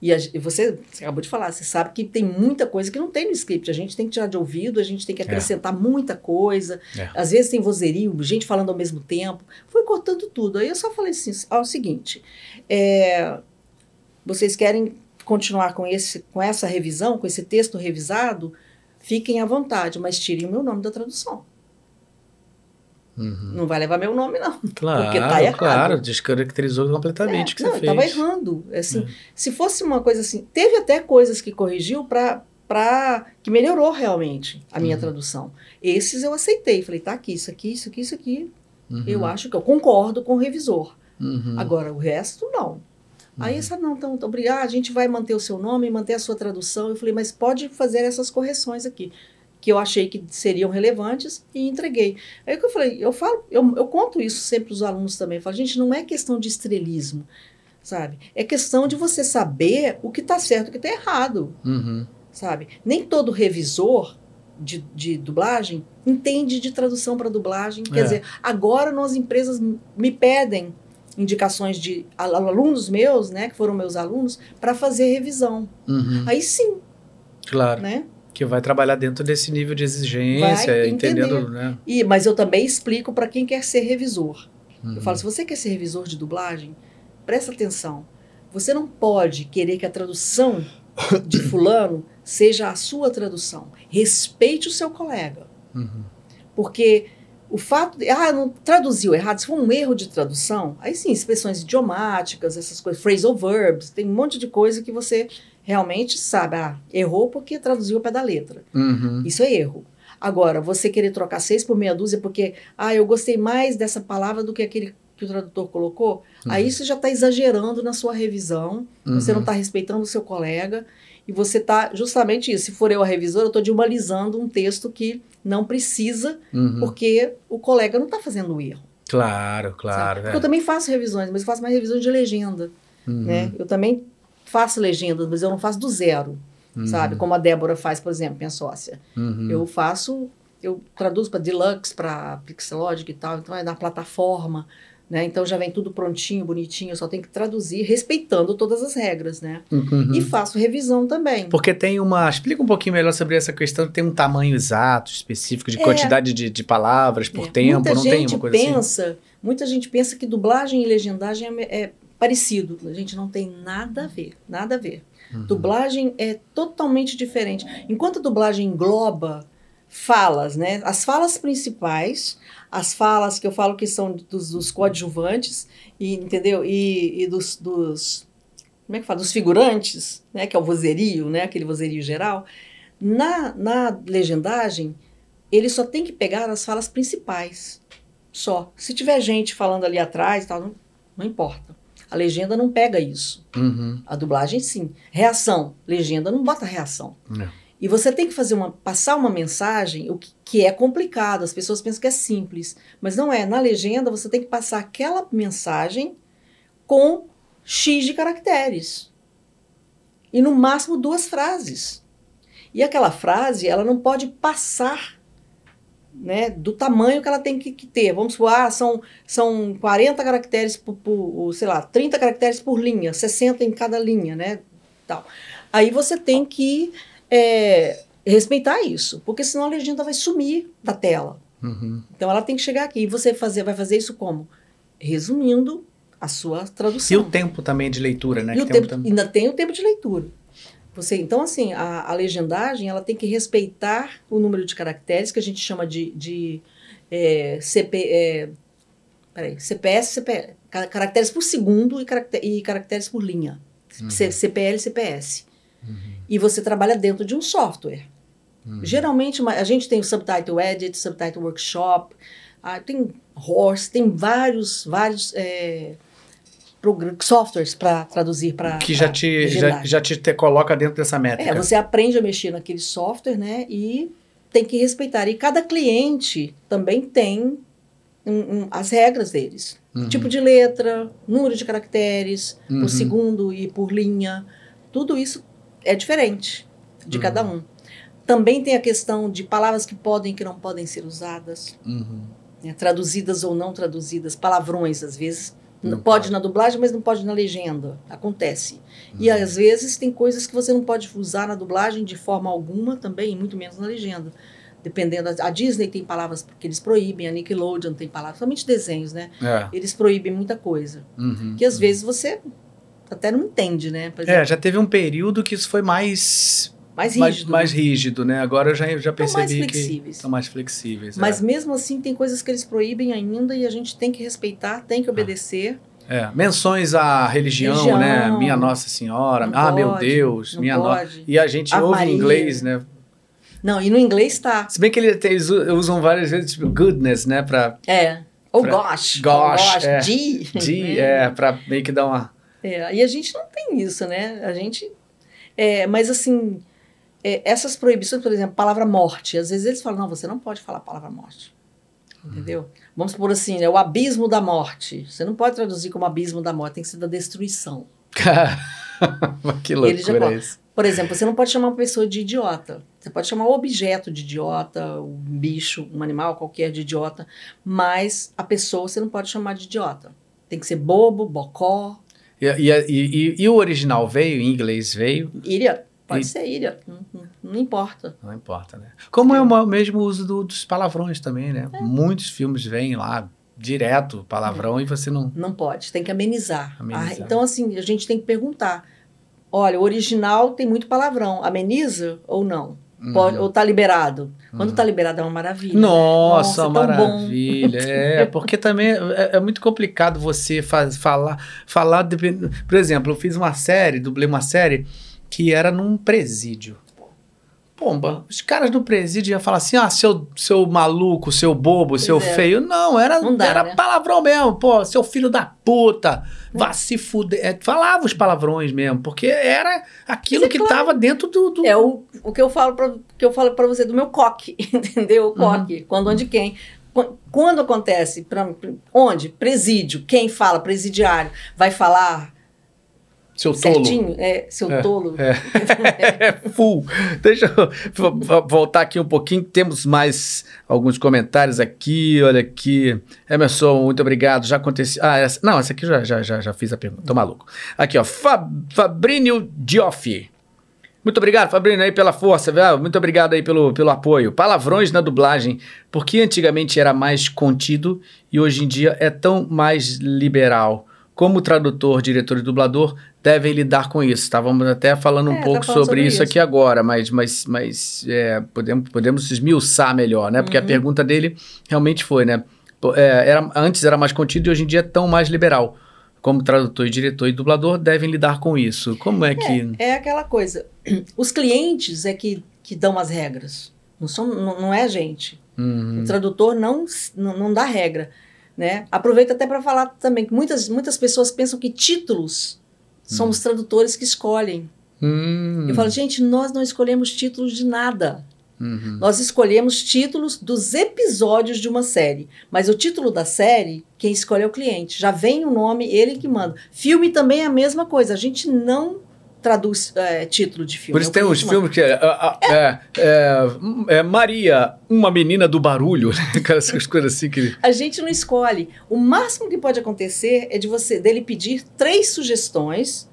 E, a e você, você acabou de falar, você sabe que tem muita coisa que não tem no script. A gente tem que tirar de ouvido, a gente tem que acrescentar muita coisa. É. Às vezes tem vozerio, gente falando ao mesmo tempo. Foi cortando tudo. Aí eu só falei assim: ó, é o seguinte, é, vocês querem continuar com, esse, com essa revisão, com esse texto revisado? Fiquem à vontade, mas tirem o meu nome da tradução. Uhum. Não vai levar meu nome, não. Claro, Porque tá errado. claro, descaracterizou completamente o que É, não, você eu fez. tava errando. Assim, É. Se fosse uma coisa assim, teve até coisas que corrigiu para para que melhorou realmente a minha Uhum. tradução. Esses eu aceitei, falei, tá aqui, isso aqui, isso aqui, isso aqui. Uhum. Eu acho que eu concordo com o revisor. Uhum. Agora o resto não. Aí essa não, então, então obrigado, a gente vai manter o seu nome, manter a sua tradução. Eu falei, mas pode fazer essas correções aqui, que eu achei que seriam relevantes e entreguei. Aí que eu falei, eu falo, eu, eu conto isso sempre para os alunos também. Eu falo, gente, não é questão de estrelismo, sabe? É questão de você saber o que está certo e o que está errado, Uhum. sabe? Nem todo revisor de, de dublagem entende de tradução para dublagem. Quer É. dizer, agora nós empresas me pedem indicações de al- alunos meus, né, que foram meus alunos, para fazer revisão. Uhum. Aí sim, Claro. né? Que vai trabalhar dentro desse nível de exigência, entendendo, né? E, mas eu também explico para quem quer ser revisor. Uhum. Eu falo, se você quer ser revisor de dublagem, presta atenção. Você não pode querer que a tradução de fulano seja a sua tradução. Respeite o seu colega. Uhum. Porque o fato de, ah, não traduziu errado, se for um erro de tradução, aí sim, expressões idiomáticas, essas coisas, phrasal verbs, tem um monte de coisa que você realmente sabe, ah, errou porque traduziu ao pé da letra. Uhum. Isso é erro. Agora, você querer trocar seis por meia dúzia porque, ah, eu gostei mais dessa palavra do que aquele que o tradutor colocou, aí você já está exagerando na sua revisão, você não Uhum. está respeitando o seu colega, e você está justamente isso. Se for eu a revisora, eu estou diumalizando um texto que não precisa, Uhum. porque o colega não está fazendo o erro. Claro, claro. é. Eu também faço revisões, mas eu faço mais revisões de legenda. Uhum. Né? Eu também faço legendas, mas eu não faço do zero, sabe? Como a Débora faz, por exemplo, minha sócia. Uhum. Eu faço, eu traduzo para Deluxe, para Pixelogic e tal, então é na plataforma, né? Então já vem tudo prontinho, bonitinho, só tenho que traduzir respeitando todas as regras, né? Uhum. E faço revisão também. Porque tem uma. Explica um pouquinho melhor sobre essa questão. Tem um tamanho exato, específico, de É. quantidade de, de palavras por É, tempo, muita não gente tem uma coisa assim? pensa, muita gente pensa que dublagem e legendagem é, é parecido. A gente não tem nada a ver, nada a ver. Uhum. Dublagem é totalmente diferente. Enquanto a dublagem engloba falas, né? As falas principais, as falas que eu falo que são dos, dos coadjuvantes, e, entendeu? E, e dos, dos como é que fala? Dos figurantes, né? Que é o vozerio, né? Aquele vozerio geral. Na, na legendagem, ele só tem que pegar as falas principais. Só. Se tiver gente falando ali atrás, tal, não, não importa. A legenda não pega isso. Uhum. A dublagem, sim. Reação. Legenda não bota reação. É. E você tem que fazer uma, passar uma mensagem, o que, que é complicado. As pessoas pensam que é simples, mas não é. Na legenda você tem que passar aquela mensagem com x de caracteres e no máximo duas frases. E aquela frase ela não pode passar né, do tamanho que ela tem que, que ter. Vamos supor, ah, são, são 40 caracteres por, por, sei lá, 30 caracteres por linha, 60 em cada linha, né? Tal. Aí você tem que é, respeitar isso, porque senão a legenda vai sumir da tela. Uhum. Então ela tem que chegar aqui. E você fazer, vai fazer isso como? Resumindo a sua tradução. E o tempo também de leitura, né? E o tem tempo, ainda tem o tempo de leitura. Você, então, assim, a, a legendagem ela tem que respeitar o número de caracteres que a gente chama de, de é, CP, é, peraí, CPS, CP, ca- caracteres por segundo e, caracter, e caracteres por linha. C- CPL e CPS. E você trabalha dentro de um software. Geralmente, uma- a gente tem o Subtitle Edit, Subtitle Workshop, ah, tem Horse, tem vários, vários é, softwares para traduzir para Que já te, já, já te, te coloca dentro dessa métrica. É, você aprende a mexer naquele software, né? E tem que respeitar. E cada cliente também tem um, um, as regras deles. Uhum. Tipo de letra, número de caracteres, Uhum. por segundo e por linha. Tudo isso é diferente de Uhum. cada um. Também tem a questão de palavras que podem e que não podem ser usadas, Uhum. né? traduzidas ou não traduzidas, palavrões às vezes. Não pode, na dublagem, mas não pode na legenda. Acontece. Uhum. E às vezes tem coisas que você não pode usar na dublagem de forma alguma também, muito menos na legenda. Dependendo, a Disney tem palavras que eles proíbem, a Nickelodeon tem palavras, somente desenhos, né? É. Eles proíbem muita coisa. Uhum. Que às vezes você até não entende, né? Por É, exemplo, já teve um período que isso foi mais mais mais, rígido. mais né? rígido, né? Agora eu já, já mais percebi que flexíveis. estão mais flexíveis. é. Mas mesmo assim tem coisas que eles proíbem ainda e a gente tem que respeitar, tem que obedecer. É, menções à religião, Religião. né? Minha Nossa Senhora, ah, meu pode, Deus, não minha Nossa. E a gente Ave ouve em Maria. inglês, né? Não, e no inglês tá. Se bem que ele- eles usam várias vezes, tipo, goodness, né? Pra, É. Ou Pra- gosh. Gosh, gosh, é. G. né? é, pra meio que dar uma. É, e a gente não tem isso, né? A gente. É, mas assim, é, essas proibições, por exemplo, palavra morte, às vezes eles falam, não, você não pode falar palavra morte. Entendeu? Vamos por assim, é o abismo da morte. Você não pode traduzir como abismo da morte, tem que ser da destruição. Que loucura isso. Por exemplo, você não pode chamar uma pessoa de idiota. Você pode chamar o objeto de idiota, um bicho, um animal qualquer de idiota, mas a pessoa você não pode chamar de idiota. Tem que ser bobo, bocó, E, e, e, e- o original veio, em inglês veio. idiot. Pode ser idiot. Não, não- não importa. Não importa, né? Como é o mesmo uso do- dos palavrões também, né? Muitos filmes vêm lá direto palavrão e você não. Não pode, tem que amenizar. Amenizar. Ah, então, assim, a gente tem que perguntar. Olha, o original tem muito palavrão. Ameniza ou não? Pode, Ou tá liberado? Quando tá liberado é uma maravilha. Nossa, bom. maravilha. É, porque também é, é muito complicado você faz, falar. falar depend- Por exemplo, eu fiz uma série, dublei uma série que era num presídio. Pomba, os caras no presídio iam falar assim: ah, seu, seu maluco, seu bobo, seu é. feio. Não, era, Não dá, era né? palavrão mesmo, pô, seu filho da puta, vá se fuder. É, falava os palavrões mesmo, porque era aquilo é que claro. tava dentro do. do- É o, o que eu falo para que eu falo para você do meu coque, entendeu? O coque, quando onde quem. Qu- Quando acontece, pra, onde? Presídio. Quem fala presidiário vai falar seu tolo. certinho? É, seu É, tolo. É full. Deixa eu vo- vo- voltar aqui um pouquinho. Temos mais alguns comentários aqui. Olha aqui. Emerson, muito obrigado. Já aconteceu. Ah, essa, não, essa aqui já, já, já, já fiz a pergunta. Tô maluco. Aqui, ó. Fa, Fabrício Dioffi. Muito obrigado, Fabrício, aí pela força, viu? Muito obrigado aí pelo, pelo apoio. Palavrões na dublagem, porque antigamente era mais contido e hoje em dia é tão mais liberal. Como tradutor, diretor e dublador devem lidar com isso. Estávamos até falando um É, tá pouco falando sobre, sobre isso, isso. aqui agora, mas, mas, mas é, podemos, podemos esmiuçar melhor, né? Porque a pergunta dele realmente foi, né? É, era, antes era mais contido e hoje em dia é tão mais liberal. Como tradutor, e diretor e dublador devem lidar com isso. Como é que. É aquela coisa. Os clientes é que, que dão as regras. Não, são, não, não é a gente. Uhum. O tradutor não, não, não dá regra. Né? Aproveito até para falar também que muitas, muitas pessoas pensam que títulos são os tradutores que escolhem. Hum. Eu falo, gente, nós não escolhemos títulos de nada. Uhum. Nós escolhemos títulos dos episódios de uma série. Mas o título da série, quem escolhe é o cliente. Já vem o nome, ele que manda. Filme também é a mesma coisa. A gente não traduz é, título de filme. Por isso tem uns filmes que é, é, é, é, Maria, uma menina do barulho, né? Aquelas coisas assim que. A gente não escolhe. O máximo que pode acontecer é de você dele pedir três sugestões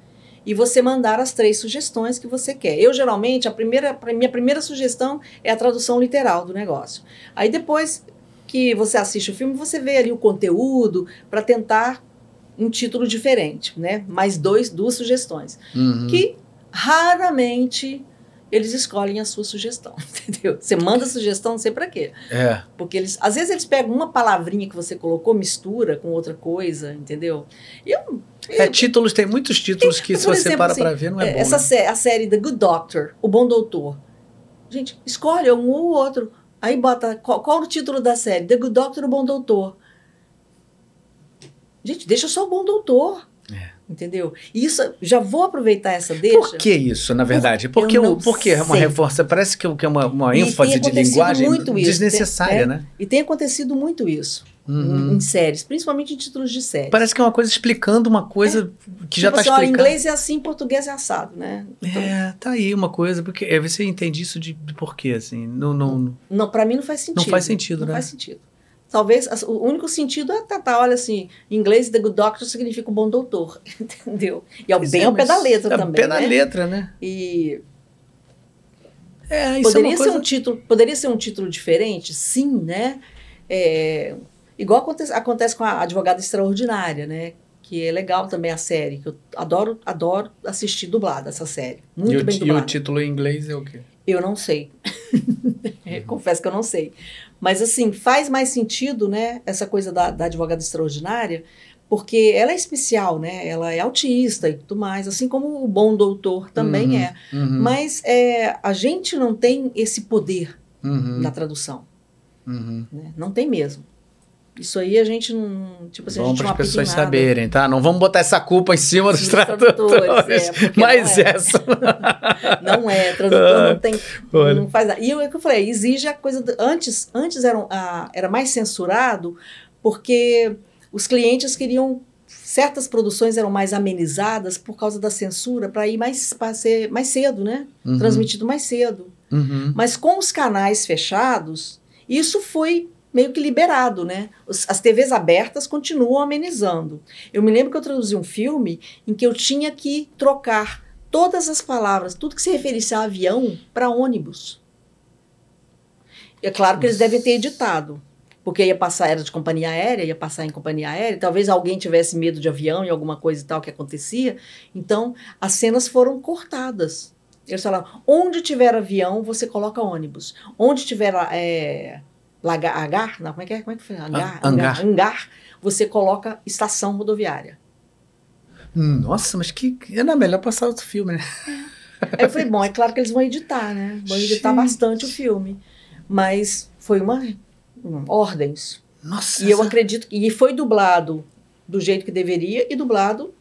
e você mandar as três sugestões que você quer. Eu geralmente a primeira, a minha primeira sugestão é a tradução literal do negócio. Aí depois que você assiste o filme, você vê ali o conteúdo para tentar um título diferente, né? Mais dois, duas sugestões. Uhum. Que raramente eles escolhem a sua sugestão, entendeu? Você manda sugestão, não sei para quê. É. Porque eles, às vezes eles pegam uma palavrinha que você colocou, mistura com outra coisa, entendeu? E eu, É, títulos, tem muitos títulos que, se você exemplo, para assim, pra ver, não é, é, bom. essa né? sé- a série The Good Doctor, O Bom Doutor. Gente, escolhe um ou outro. Aí bota qual, qual o título da série? The Good Doctor, O Bom Doutor. Gente, deixa só o Bom Doutor. É. Entendeu? E isso, já vou aproveitar essa deixa. Por que isso, na verdade? Por- Porque, eu não porque é uma reforça, parece que é uma, uma ênfase de linguagem muito isso, desnecessária, tem- né? E tem acontecido muito isso Uhum. em, em séries, principalmente em títulos de séries. Parece que é uma coisa explicando uma coisa que já tipo está assim, ó, explicando. inglês é assim, português é assado, né? Então, É, tá aí uma coisa, porque é, você entende isso de, de por quê, assim? Não, não, Não, para mim não faz sentido. faz sentido, não né? faz sentido. Talvez o único sentido é tá, tá, olha assim, em inglês The Good Doctor significa o bom doutor, entendeu? E é Pois bem é, ao pé da letra é também, pé da né? letra, né? E É, isso poderia é uma ser coisa... um título, poderia ser um título diferente, sim, né? É, igual acontece, acontece com a advogada extraordinária, né? Que é legal também a série, que eu adoro, adoro assistir dublada essa série, muito e, o, bem e dublada. o título em inglês é o quê? Eu não sei. Confesso que eu não sei. Mas, assim, faz mais sentido, né? Essa coisa da, da advogada extraordinária, porque ela é especial, né? Ela é autista e tudo mais, assim como o bom doutor também Uhum, é. Uhum, Mas é, a gente não tem esse poder uhum, na tradução, uhum. né? Não tem mesmo. Isso aí a gente não. Tipo assim, a Bom para não as pessoas nada. saberem, tá? Não vamos botar essa culpa em cima dos Dos tradutores. tradutores, é, mas não é. essa. Não é, tradutor não tem. Olha. Não faz nada. E o que eu falei, exige a coisa. do- antes antes era, a- era mais censurado porque os clientes queriam. Certas produções eram mais amenizadas por causa da censura para ir mais, pra ser mais cedo, né? Uhum, Transmitido mais cedo. uhum. Mas com os canais fechados, isso foi meio que liberado, né? As TVs abertas continuam amenizando. Eu me lembro que eu traduzi um filme em que eu tinha que trocar todas as palavras, tudo que se referisse a avião, para ônibus. É claro que eles devem ter editado, porque ia passar, era de companhia aérea, ia passar em companhia aérea, talvez alguém tivesse medo de avião e alguma coisa e tal que acontecia. Então, as cenas foram cortadas. Eles falaram, onde tiver avião, você coloca ônibus. Onde tiver é, lagar, agar, não, como é que é? Como é que foi? Hangar, Hangar. hangar, você coloca estação rodoviária. Nossa, mas que. Era melhor passar outro filme, né? Aí eu falei, bom, é claro que eles vão editar, né? Vão editar Gente. bastante o filme. Mas foi uma, ordens. Nossa. E eu acredito que e foi dublado do jeito que deveria e dublado,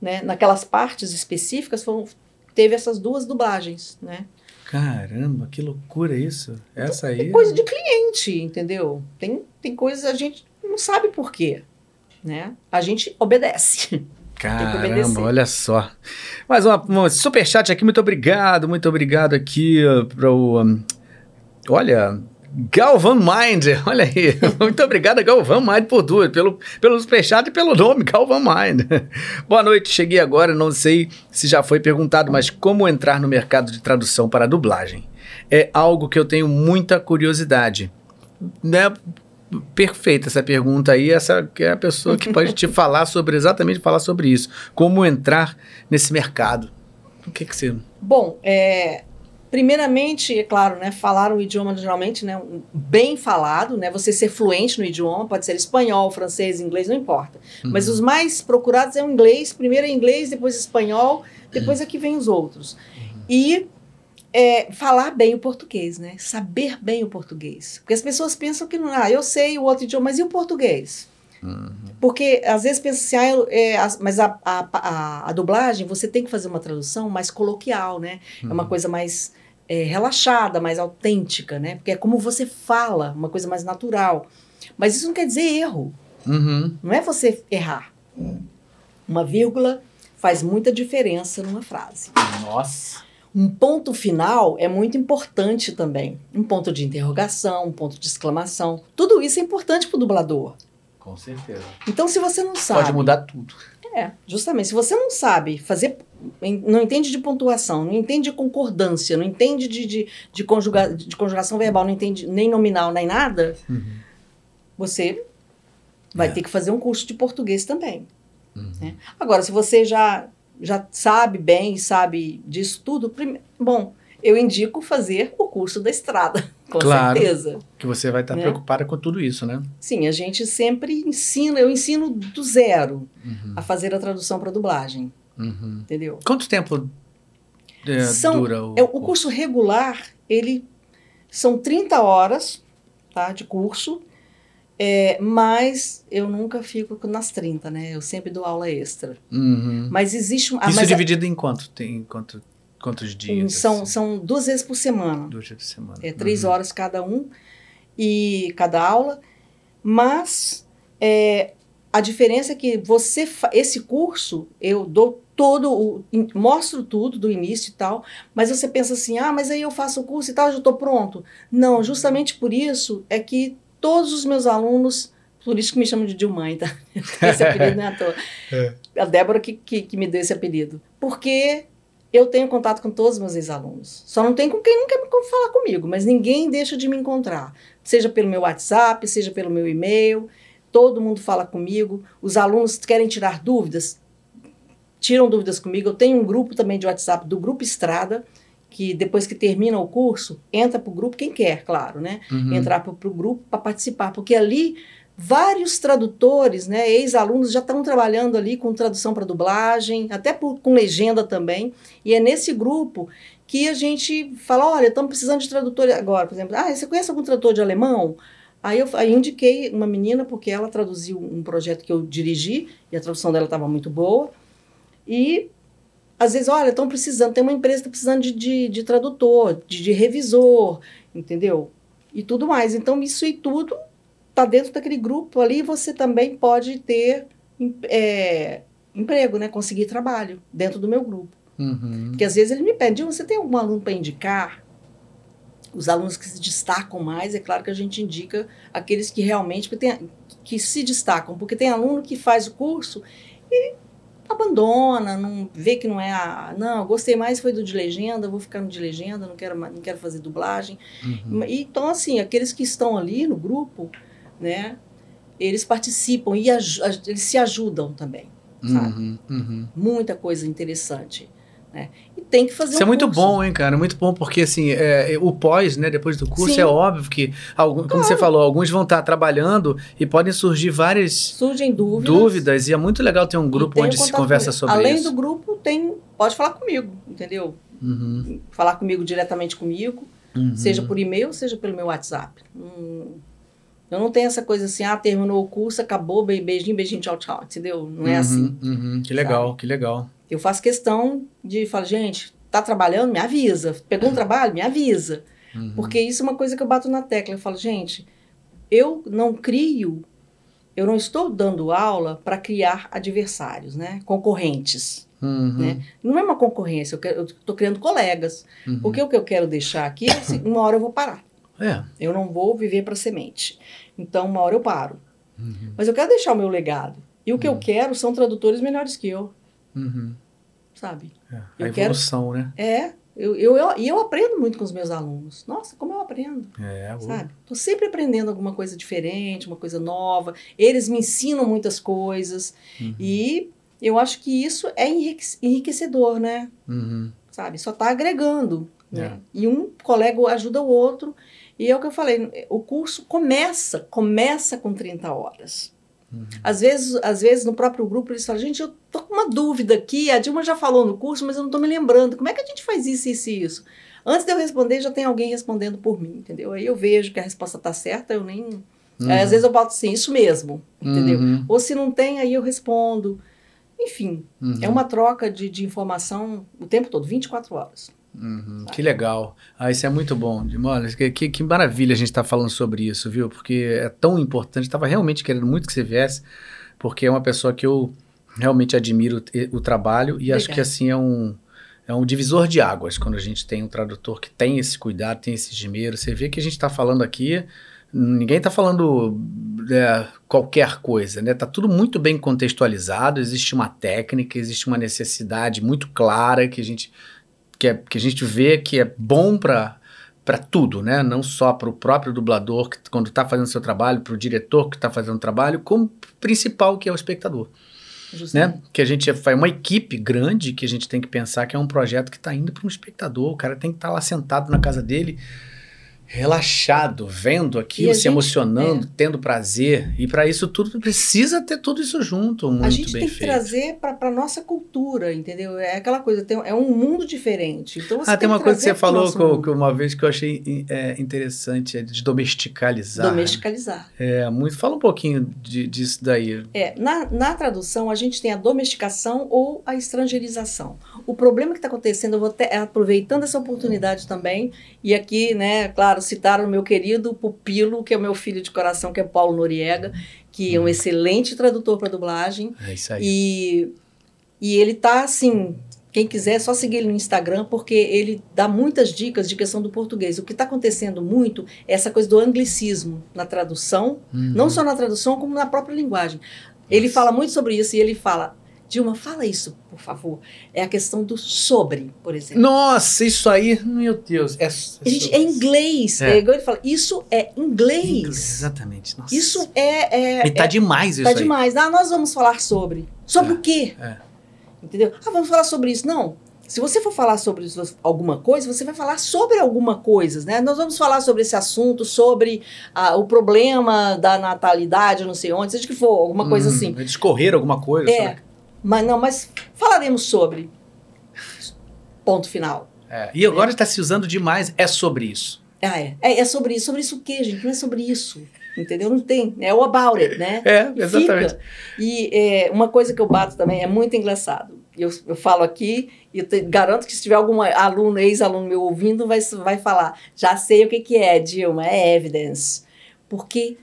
né, naquelas partes específicas foram teve essas duas dublagens, né? Caramba, que loucura isso. Essa aí. É coisa de cliente, entendeu? Tem tem coisas a gente não sabe por quê, né? A gente obedece. Caramba, olha só. Mais uma, uma superchat aqui, muito obrigado, muito obrigado aqui para o. um, olha, Galvan Mind, olha aí. Muito obrigado, Galvan Mind, por duas, pelo, pelo superchat e pelo nome, Galvan Mind. Boa noite, cheguei agora, não sei se já foi perguntado, mas como entrar no mercado de tradução para dublagem? É algo que eu tenho muita curiosidade. Né? Perfeita essa pergunta aí, essa que é a pessoa que pode te falar sobre, exatamente falar sobre isso. Como entrar nesse mercado. O que que você... Bom, é, primeiramente, é claro, né, falar um idioma geralmente, né, um- bem falado, né, você ser fluente no idioma, pode ser espanhol, francês, inglês, não importa. Mas os mais procurados é o inglês, primeiro é inglês, depois espanhol, depois aqui vem os outros. E é, falar bem o português, né, saber bem o português. Porque as pessoas pensam que, não, ah, eu sei o outro idioma, mas e o português? Porque às vezes pensa assim, ah, é, as- mas a, a, a, a dublagem, você tem que fazer uma tradução mais coloquial, né? É uma coisa mais é, relaxada, mais autêntica, né? Porque é como você fala, uma coisa mais natural. Mas isso não quer dizer erro, Uhum. não é você errar. Uma vírgula faz muita diferença numa frase. Nossa. Um ponto final é muito importante também. Um ponto de interrogação, um ponto de exclamação. Tudo isso é importante para o dublador. Com certeza. Então, se você não sabe. Pode mudar tudo. É, justamente. Se você não sabe fazer, não entende de pontuação, não entende de concordância, não entende de, de, de, conjuga, de conjugação verbal, não entende nem nominal, nem nada, você vai É. ter que fazer um curso de português também. né? Agora, se você já, já sabe bem sabe disso tudo, prime- bom, eu indico fazer o curso da estrada, com Claro. certeza. Que você vai estar Né? preocupada com tudo isso, né? Sim, a gente sempre ensina, eu ensino do zero Uhum. a fazer a tradução para dublagem, Uhum. entendeu? Quanto tempo é, São- dura o, É, o curso regular, ele são 30 horas tá, de curso, é, mas eu nunca fico nas 30, né? Eu sempre dou aula extra. Uhum. Mas existe... ah, Isso mas a- dividido em quanto? Tem quanto, quantos dias? são, assim? são duas vezes por semana. Duas dias por semana. É três Uhum. horas cada um e cada aula, mas é, a diferença é que você esse curso eu dou todo o mostro tudo do início e tal, mas você pensa assim, ah, mas aí eu faço o curso e tal, já estou pronto. Não, justamente por isso é que todos os meus alunos, por isso que me chamam de Dilmãe, tá? Esse apelido não é à toa. É. A Débora que, que, que me deu esse apelido. Porque eu tenho contato com todos os meus ex-alunos. Só não tem com quem não quer falar comigo, mas ninguém deixa de me encontrar. Seja pelo meu WhatsApp, seja pelo meu e-mail, todo mundo fala comigo. Os alunos querem tirar dúvidas, tiram dúvidas comigo. Eu tenho um grupo também de WhatsApp do Grupo Estrada, que depois que termina o curso, entra para o grupo, quem quer, claro, né? Uhum. Entrar para o grupo para participar, porque ali vários tradutores, né, ex-alunos já estão trabalhando ali com tradução para dublagem, até por- com legenda também. E é nesse grupo que a gente fala, olha, estamos precisando de tradutor agora, por exemplo. Ah, você conhece algum tradutor de alemão? Aí eu aí eu indiquei uma menina porque ela traduziu um projeto que eu dirigi e a tradução dela estava muito boa. E às vezes, olha, estão precisando, tem uma empresa que está precisando de, de, de tradutor, de, de revisor, entendeu? E tudo mais. Então, isso e tudo está dentro daquele grupo ali, você também pode ter é, emprego, né? Conseguir trabalho dentro do meu grupo. Uhum. Porque às vezes ele me pede, você tem algum aluno para indicar? Os alunos que se destacam mais, é claro que a gente indica aqueles que realmente tem, que se destacam, porque tem aluno que faz o curso e abandona, não vê que não é a. Não, gostei mais foi do de legenda, vou ficar no de legenda, não quero, não quero fazer dublagem. Uhum. E, Então, assim, aqueles que estão ali no grupo, né, eles participam e eles se ajudam também. sabe? Uhum, uhum. Muita coisa interessante. Né? Tem que fazer Isso um é muito curso. bom, hein, cara? Muito bom, porque assim, é, é, o pós, né, depois do curso, Sim. é óbvio que, algum, como você falou, alguns vão estar trabalhando e podem surgir várias Surgem dúvidas. dúvidas, e é muito legal ter um grupo onde o se conversa sobre Além isso. do grupo, tem, pode falar comigo, entendeu? Uhum, Falar comigo diretamente comigo, uhum. seja por e-mail, seja pelo meu WhatsApp. Hum, eu não tenho essa coisa assim, ah, terminou o curso, acabou, be- beijinho, beijinho, tchau, tchau, entendeu? Não é Uhum, assim. uhum. Que legal, que legal. Eu faço questão de falar, gente, tá trabalhando? Me avisa. Pegou um trabalho? Me avisa. Uhum. Porque isso é uma coisa que eu bato na tecla. Eu falo, gente, eu não crio, eu não estou dando aula para criar adversários, né? Concorrentes. Uhum, né? Não é uma concorrência, eu estou criando colegas. uhum. Porque o que eu quero deixar aqui é assim, uma hora eu vou parar. É. Eu não vou viver para semente. Então, uma hora eu paro. Uhum, Mas eu quero deixar o meu legado. E o que eu quero são tradutores melhores que eu, uhum. sabe? É. A Eu quero- evolução, né? É, eu, eu, eu- e eu aprendo muito com os meus alunos. Nossa, como eu aprendo, É, sabe? Tô sempre aprendendo alguma coisa diferente, uma coisa nova. Eles me ensinam muitas coisas. Uhum. E eu acho que isso é enrique- enriquecedor, né? Uhum. Sabe? Só tá agregando. Né? É. E um colega ajuda o outro. E é o que eu falei, o curso começa, começa com 30 horas. Uhum. Às vezes, às vezes, no próprio grupo, eles falam, gente, eu tô com uma dúvida aqui, a Dilma já falou no curso, mas eu não tô me lembrando. Como é que a gente faz isso, isso e isso? Antes de eu responder, já tem alguém respondendo por mim, entendeu? Aí eu vejo que a resposta tá certa, eu nem... Uhum. Aí, às vezes eu boto assim, isso mesmo, entendeu? Uhum. Ou se não tem, aí eu respondo. Enfim, Uhum. é uma troca de, de informação o tempo todo, 24 horas. Uhum, que legal. Ah, isso é muito bom. Mano, que, que, maravilha a gente estar falando sobre isso, viu? Porque é tão importante. Estava realmente querendo muito que você viesse, porque é uma pessoa que eu realmente admiro o, o trabalho e acho Obrigada. que assim é um, é um divisor de águas quando a gente tem um tradutor que tem esse cuidado, tem esse esmero. Você vê que a gente está falando aqui, ninguém está falando é, qualquer coisa, né? Tá tudo muito bem contextualizado, existe uma técnica, existe uma necessidade muito clara que a gente que, é, que a gente vê que é bom para para tudo, né? Não só para o próprio dublador que quando está fazendo seu trabalho, para o diretor que está fazendo o trabalho, como principal que é o espectador, Justamente. né? Que a gente é uma equipe grande que a gente tem que pensar que é um projeto que está indo para um espectador. O cara tem que estar lá sentado na casa dele, relaxado, vendo aquilo, se gente- é. emocionando, tendo prazer. E para isso tudo precisa ter tudo isso junto, muito a gente bem tem que feito. trazer para a nossa cultura, entendeu? É aquela coisa, tem, é um mundo diferente. Então você Ah, tem que uma coisa que você falou que, que uma vez que eu achei é, interessante, é de domesticalizar. domesticalizar. É, muito. Fala um pouquinho de- disso daí. É, na, na tradução, a gente tem a domesticação ou a estrangeirização. O problema que está acontecendo, eu vou até, aproveitando essa oportunidade também, e aqui, né, claro, citaram o meu querido pupilo, que é o meu filho de coração, que é Paulo Noriega, que é um excelente tradutor para dublagem. É isso aí. E, e ele tá assim. Quem quiser, é só seguir ele no Instagram, porque ele dá muitas dicas de questão do português. O que está acontecendo muito é essa coisa do anglicismo na tradução, Uhum. não só na tradução, como na própria linguagem. Ele Nossa. fala muito sobre isso e ele fala, Dilma, fala isso, por favor. É a questão do sobre, por exemplo. Nossa, isso aí, meu Deus. É, Gente, é inglês. É. É. igual ele fala, isso é inglês. Inglês, Exatamente. Nossa. Isso é. é E tá é- demais isso Tá aí. demais. Ah, nós vamos falar sobre. Sobre É, o quê? é. Entendeu? Ah, vamos falar sobre isso. Não. Se você for falar sobre alguma coisa, você vai falar sobre alguma coisa, né? Nós vamos falar sobre esse assunto, sobre ah, o problema da natalidade, não sei onde, seja que for, alguma coisa Hum, assim. Discorrer alguma coisa. É, sobre- mas não, mas falaremos sobre. Ponto final. É. E agora está se usando demais. É sobre isso. Ah, é. é. é sobre isso. Sobre isso o quê, gente? Não é sobre isso. Entendeu? Não tem. É o about it, né? É, exatamente. fica. E é, uma coisa que eu bato também é muito engraçado. Eu, eu falo aqui e garanto que se tiver algum aluno, ex-aluno meu ouvindo, vai, vai falar: já sei o que, que é, Dilma, é evidence. Porque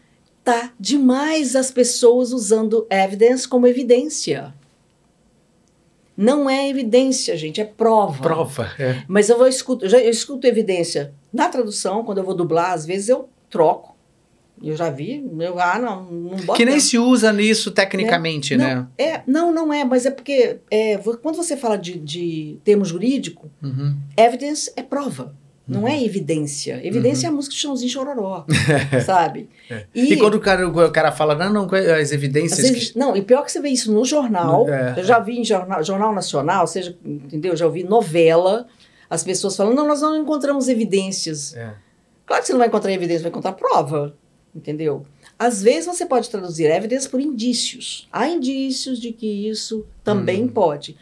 tá demais as pessoas usando evidence como evidência. Não é evidência, gente, é prova. Prova. É. Mas eu vou escuto, eu já eu escuto evidência na tradução, quando eu vou dublar, às vezes eu troco. Eu já vi, eu, ah, não, não bota Que nem não. se usa nisso tecnicamente, Não, né? É, não, não é, mas é porque é, quando você fala de, de termo jurídico, Uhum. evidence é prova, não é evidência. Evidência é a música de chãozinho chororó, sabe? Uhum. É. E, quando o cara, o cara fala, não, não, as evidências. Às vezes, não, e pior que você vê isso no jornal. É. Eu já vi em jornal, jornal nacional, seja, entendeu? Já ouvi novela, as pessoas falando, não, nós não encontramos evidências. É. Claro que você não vai encontrar evidência, vai encontrar prova, entendeu? Às vezes você pode traduzir evidências por indícios. Há indícios de que isso também Hum. pode,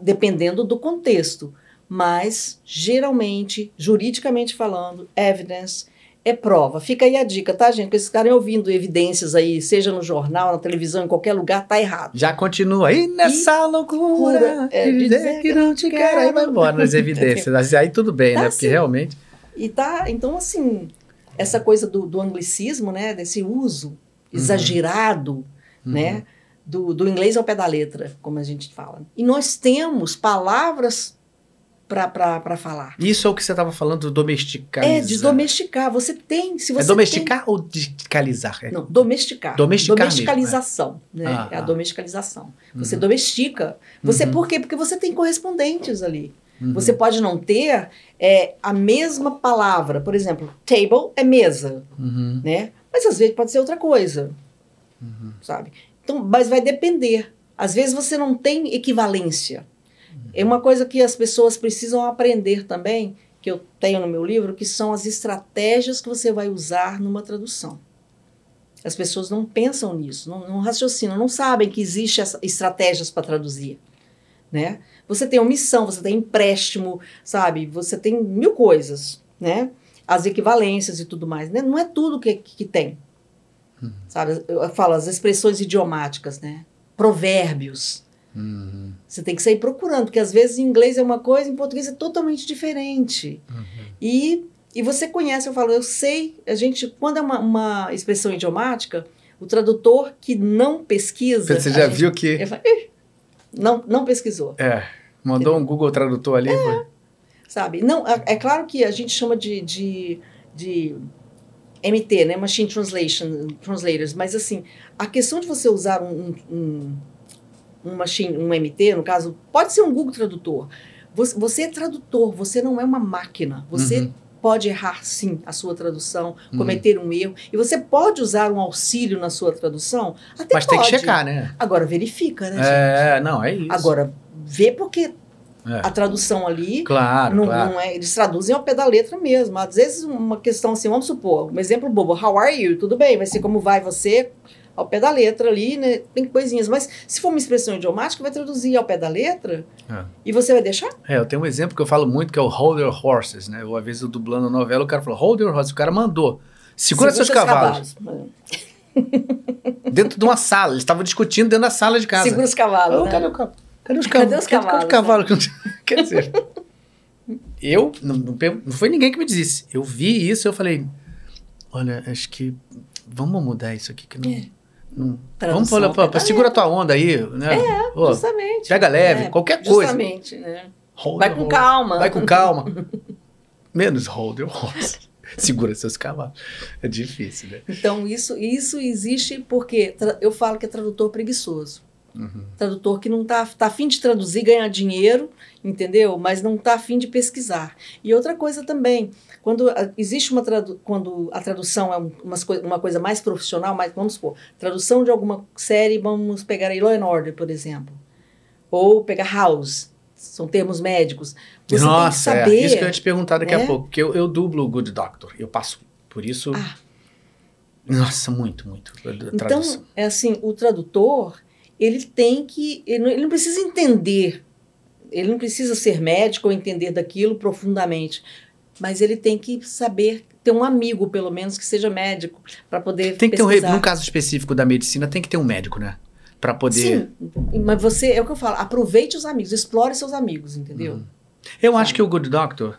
dependendo do contexto. Mas, geralmente, juridicamente falando, evidence é prova. Fica aí a dica, tá, gente? Porque esses caras ouvindo evidências aí, seja no jornal, na televisão, em qualquer lugar, tá errado. Já continua aí nessa loucura loucura, é, de dizer que não te quero, aí vai embora nas evidências. Aí tudo bem, Tá né? Porque sim. realmente. E tá, então assim, essa coisa do, do anglicismo, né, desse uso exagerado, né, do, do inglês ao pé da letra, como a gente fala. E nós temos palavras para falar. Isso é o que você estava falando do domesticar. É, de domesticar. Você tem, se você É domesticar ou digitalizar? É. tem, não, domesticar. Domesticar mesmo, Domesticalização, né? Ah, é a ah. domesticalização. Você Uhum. domestica. Você Uhum. por quê? Porque você tem correspondentes ali. Uhum. Você pode não ter é, a mesma palavra. Por exemplo, table é mesa, Uhum. né? Mas às vezes pode ser outra coisa, Uhum. sabe? Então, mas vai depender. Às vezes você não tem equivalência. É uma coisa que as pessoas precisam aprender também, que eu tenho no meu livro, que são as estratégias que você vai usar numa tradução. As pessoas não pensam nisso, não, não raciocinam, não sabem que existem estratégias para traduzir, né? Você tem omissão, você tem empréstimo, sabe? Você tem mil coisas, né? As equivalências e tudo mais, né? Não é tudo que, que tem, sabe? Eu falo as expressões idiomáticas, né? Provérbios. Uhum. Você tem que sair procurando, porque às vezes em inglês é uma coisa, em português é totalmente diferente. Uhum. E, e você conhece, eu falo, eu sei, a gente, quando é uma, uma expressão idiomática, o tradutor que não pesquisa. Você já gente- viu que. "Ih, não, não pesquisou, É. Mandou um Google Tradutor ali. foi- sabe? Não, é, é claro que a gente chama de, de, de MT, né? Machine Translation, Translators, mas assim, a questão de você usar um, um, um machine, um MT, no caso, pode ser um Google Tradutor. Você, você é tradutor, você não é uma máquina. Você Uhum. pode errar sim a sua tradução, Uhum. cometer um erro. E você pode usar um auxílio na sua tradução? Até Mas tem que pode. checar, né? Agora verifica, né, gente? É, não, é isso. Agora, vê porque É. a tradução ali Claro, não, claro. não é, eles traduzem ao pé da letra mesmo. Às vezes, uma questão assim, vamos supor, um exemplo bobo, how are you? Tudo bem, vai ser como vai você ao pé da letra ali, né? Tem coisinhas. Mas se for uma expressão idiomática, vai traduzir ao pé da letra É. e você vai deixar? É, eu tenho um exemplo que eu falo muito que é o Hold Your Horses, né? Eu, às vezes, eu dublando a novela, o cara falou, Hold Your Horses. O cara mandou. Segura, seus cavalos. Dentro de uma sala. Eles estavam discutindo dentro da sala de casa. Segura os cavalos. Ô, né? cadê, o ca- cadê os Cadê cavalos? os cavalos, Cadê o cavalo? Quer dizer, eu, não, não foi ninguém que me disse. Eu vi isso e eu falei, olha, acho que vamos mudar isso aqui, que não... É. não- vamos ao pé pô, segura tua onda aí, né? Ô, Justamente. pega leve, É, qualquer coisa. Justamente, né? Hold Vai com horse. calma. Vai com calma. Menos hold your horse. Segura seus cavalos. É difícil, né? Então, isso, isso existe porque eu falo que é tradutor preguiçoso. Uhum. Tradutor que não está tá afim de traduzir, ganhar dinheiro, entendeu? Mas não está afim de pesquisar. E outra coisa também, quando ah, existe uma tradu quando a tradução é um- coi- uma coisa mais profissional, mais, vamos supor, tradução de alguma série, vamos pegar aí Law and Order, por exemplo. Ou pegar House, são termos médicos. Você Nossa, tem que saber. é. Isso que eu ia te perguntar daqui a né? pouco. Porque eu, eu dublo o Good Doctor. Eu passo por isso. Ah. Nossa, muito, muito. a Então, é assim, o tradutor, ele tem que, ele não, ele não precisa entender, ele não precisa ser médico ou entender daquilo profundamente, mas ele tem que saber ter um amigo, pelo menos, que seja médico, para poder tem que ter um. Num caso específico da medicina, tem que ter um médico, né? Pra poder. Sim, mas você, é o que eu falo, aproveite os amigos, explore seus amigos, entendeu? Uhum. Eu acho que o Good Doctor.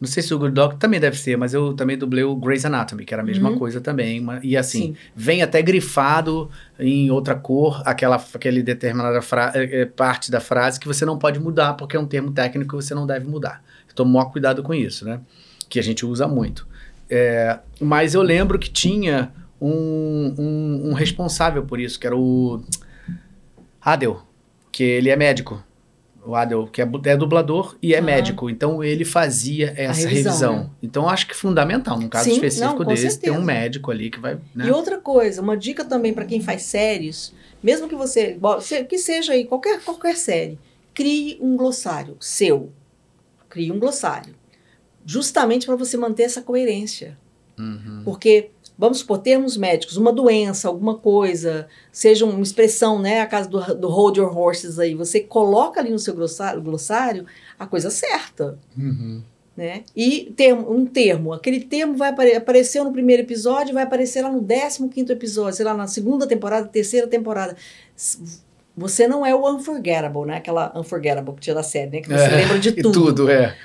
Não sei se o Good Doctor também deve ser, mas eu também dublei o Grey's Anatomy, que era a mesma Uhum. coisa também. ma- E assim, Sim. vem até grifado em outra cor, aquela aquele determinada fra- eh, eh, parte da frase que você não pode mudar, porque é um termo técnico que você não deve mudar. Tomo maior cuidado com isso, né? Que a gente usa muito. É, mas eu lembro que tinha um, um, um responsável por isso, que era o Adel, que ele é médico. O Adel, que é, é dublador e é médico. Então ele fazia essa revisão, revisão. né? Então eu acho que fundamental, num caso Sim, específico não, desse, ter um médico ali que vai. Né? E outra coisa, uma dica também para quem faz séries, mesmo que você, que seja aí qualquer, qualquer série, crie um glossário seu. Crie um glossário. Justamente para você manter essa coerência. Uhum. Porque, vamos supor, termos médicos, uma doença, alguma coisa, seja uma expressão, né? A casa do, do hold your horses aí, você coloca ali no seu glossário, glossário a coisa certa. Uhum. Né? E termo, um termo, aquele termo vai apare apareceu no primeiro episódio, vai aparecer lá no 15 quinto episódio, sei lá, na segunda temporada, terceira temporada. Você não é o unforgettable, né? Aquela unforgettable que tinha da série, né? Que você É, lembra de E tudo. tudo, é.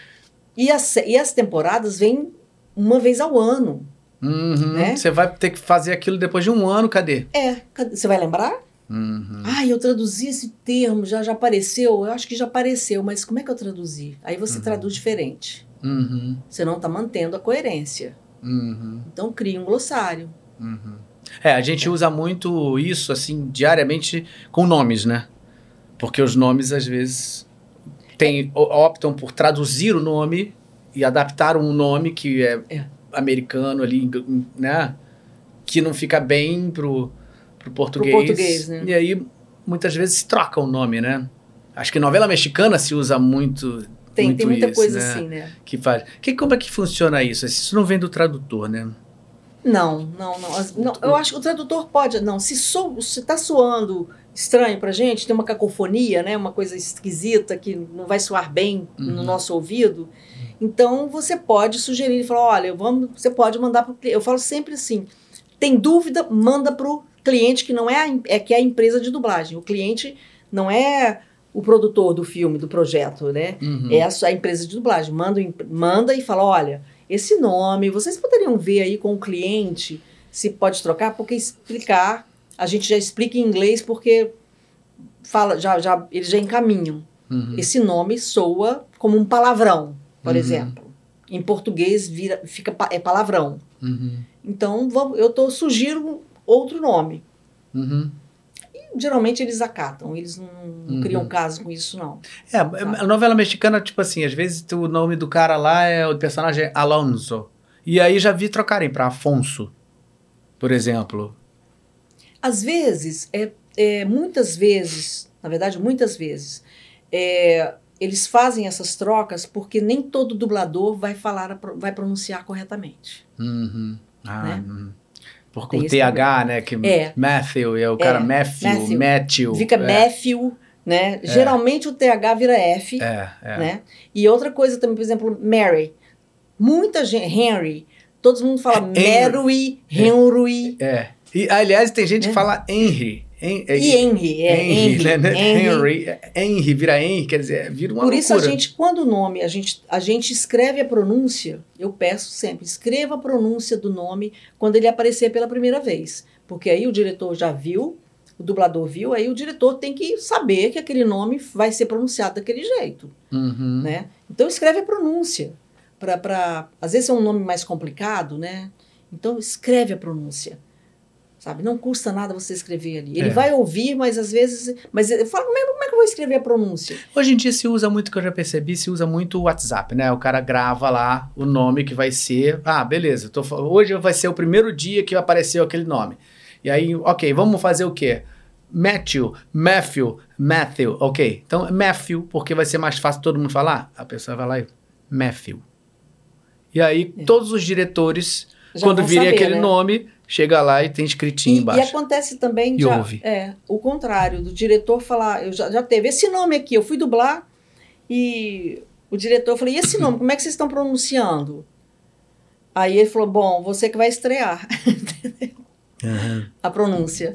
E, as, e as temporadas vêm uma vez ao ano. Uhum. Né? Você vai ter que fazer aquilo depois de um ano, cadê? É, você vai lembrar? Uhum. Ah, eu traduzi esse termo, já, já apareceu? Eu acho que já apareceu, mas como é que eu traduzi? Aí você traduz diferente. Uhum. Você não está mantendo a coerência. Uhum. Então cria um glossário. É, a gente usa muito isso, assim, diariamente com nomes, né? Porque os nomes, às vezes, tem, optam por traduzir o nome e adaptar um nome que é, É. americano ali, né? Que não fica bem pro, pro português. português, né? E aí, muitas vezes, se troca o nome, né? Acho que novela mexicana se usa muito. Tem, muito tem muita isso, coisa né? assim, né? Que faz. Que, como é que funciona isso? Isso não vem do tradutor, né? Não, não, não, As- não. Eu acho que o tradutor pode. Não, se, so, se tá soando estranho pra gente, tem uma cacofonia, né? Uma coisa esquisita que não vai soar bem no Uhum. nosso ouvido. Então você pode sugerir e falar: olha, vamos, você pode mandar para o cliente. Eu falo sempre assim: tem dúvida, manda para o cliente que não é, a, é que é a empresa de dublagem. O cliente não é o produtor do filme, do projeto, né? Uhum. É a, sua empresa de dublagem. Manda, manda e fala: olha, esse nome, vocês poderiam ver aí com o cliente se pode trocar, porque explicar, a gente já explica em inglês porque fala, já, já, eles já encaminham. Uhum. Esse nome soa como um palavrão, por Uhum. exemplo. Em português vira, fica, é palavrão. Uhum. Então vamos, eu tô, sugiro outro nome. Uhum. Geralmente eles acatam, eles não, não Uhum. criam caso com isso, não. É, a novela mexicana, tipo assim, às vezes o nome do cara lá é o personagem é Alonso. E aí já vi trocarem pra Afonso, por exemplo. Às vezes, é, é, muitas vezes, na verdade, muitas vezes, é, eles fazem essas trocas porque nem todo dublador vai falar, vai pronunciar corretamente. Uhum. Ah, Né? uhum. Porque Tem o TH, né? Que É. Matthew, é o cara É, Matthew, Matthew. Matthew. Fica é, Matthew, né? Geralmente o TH vira F, É, é. né? E outra coisa também, por exemplo, Mary. Muita gente, Henry, todo mundo fala Henry. Mary, Henry É. E, aliás, tem gente que Né? fala Henry. É- e Henry. É, Henry, né? Henry, Henry. Henry. É, Henry, vira Henry, quer dizer, vira uma Por isso a loucura. gente, quando o nome, a gente, a gente escreve a pronúncia, eu peço sempre, escreva a pronúncia do nome quando ele aparecer pela primeira vez. Porque aí o diretor já viu, o dublador viu, aí o diretor tem que saber que aquele nome vai ser pronunciado daquele jeito, Uhum. né? Então escreve a pronúncia. Pra, pra, às vezes é um nome mais complicado, né? Então escreve a pronúncia. Sabe? Não custa nada você escrever ali. Ele É. vai ouvir, mas às vezes. Mas eu falo, como é, como é que eu vou escrever a pronúncia? Hoje em dia se usa muito, que eu já percebi, se usa muito o WhatsApp, né? O cara grava lá o nome que vai ser. Ah, beleza, tô, hoje vai ser o primeiro dia que apareceu aquele nome. E aí, ok, vamos fazer o quê? Matthew, Matthew, Matthew, ok. Então, Matthew, porque vai ser mais fácil todo mundo falar. A pessoa vai lá e. Matthew. E aí, É. todos os diretores, Já quando saber, aquele né? nome, chega lá e tem escritinho E, e embaixo. acontece também E ouve. é, o contrário, do diretor falar, eu já, já teve esse nome aqui, eu fui dublar e o diretor falou, e esse nome, como é que vocês estão pronunciando? Aí ele falou, bom, você que vai estrear Uhum. a pronúncia.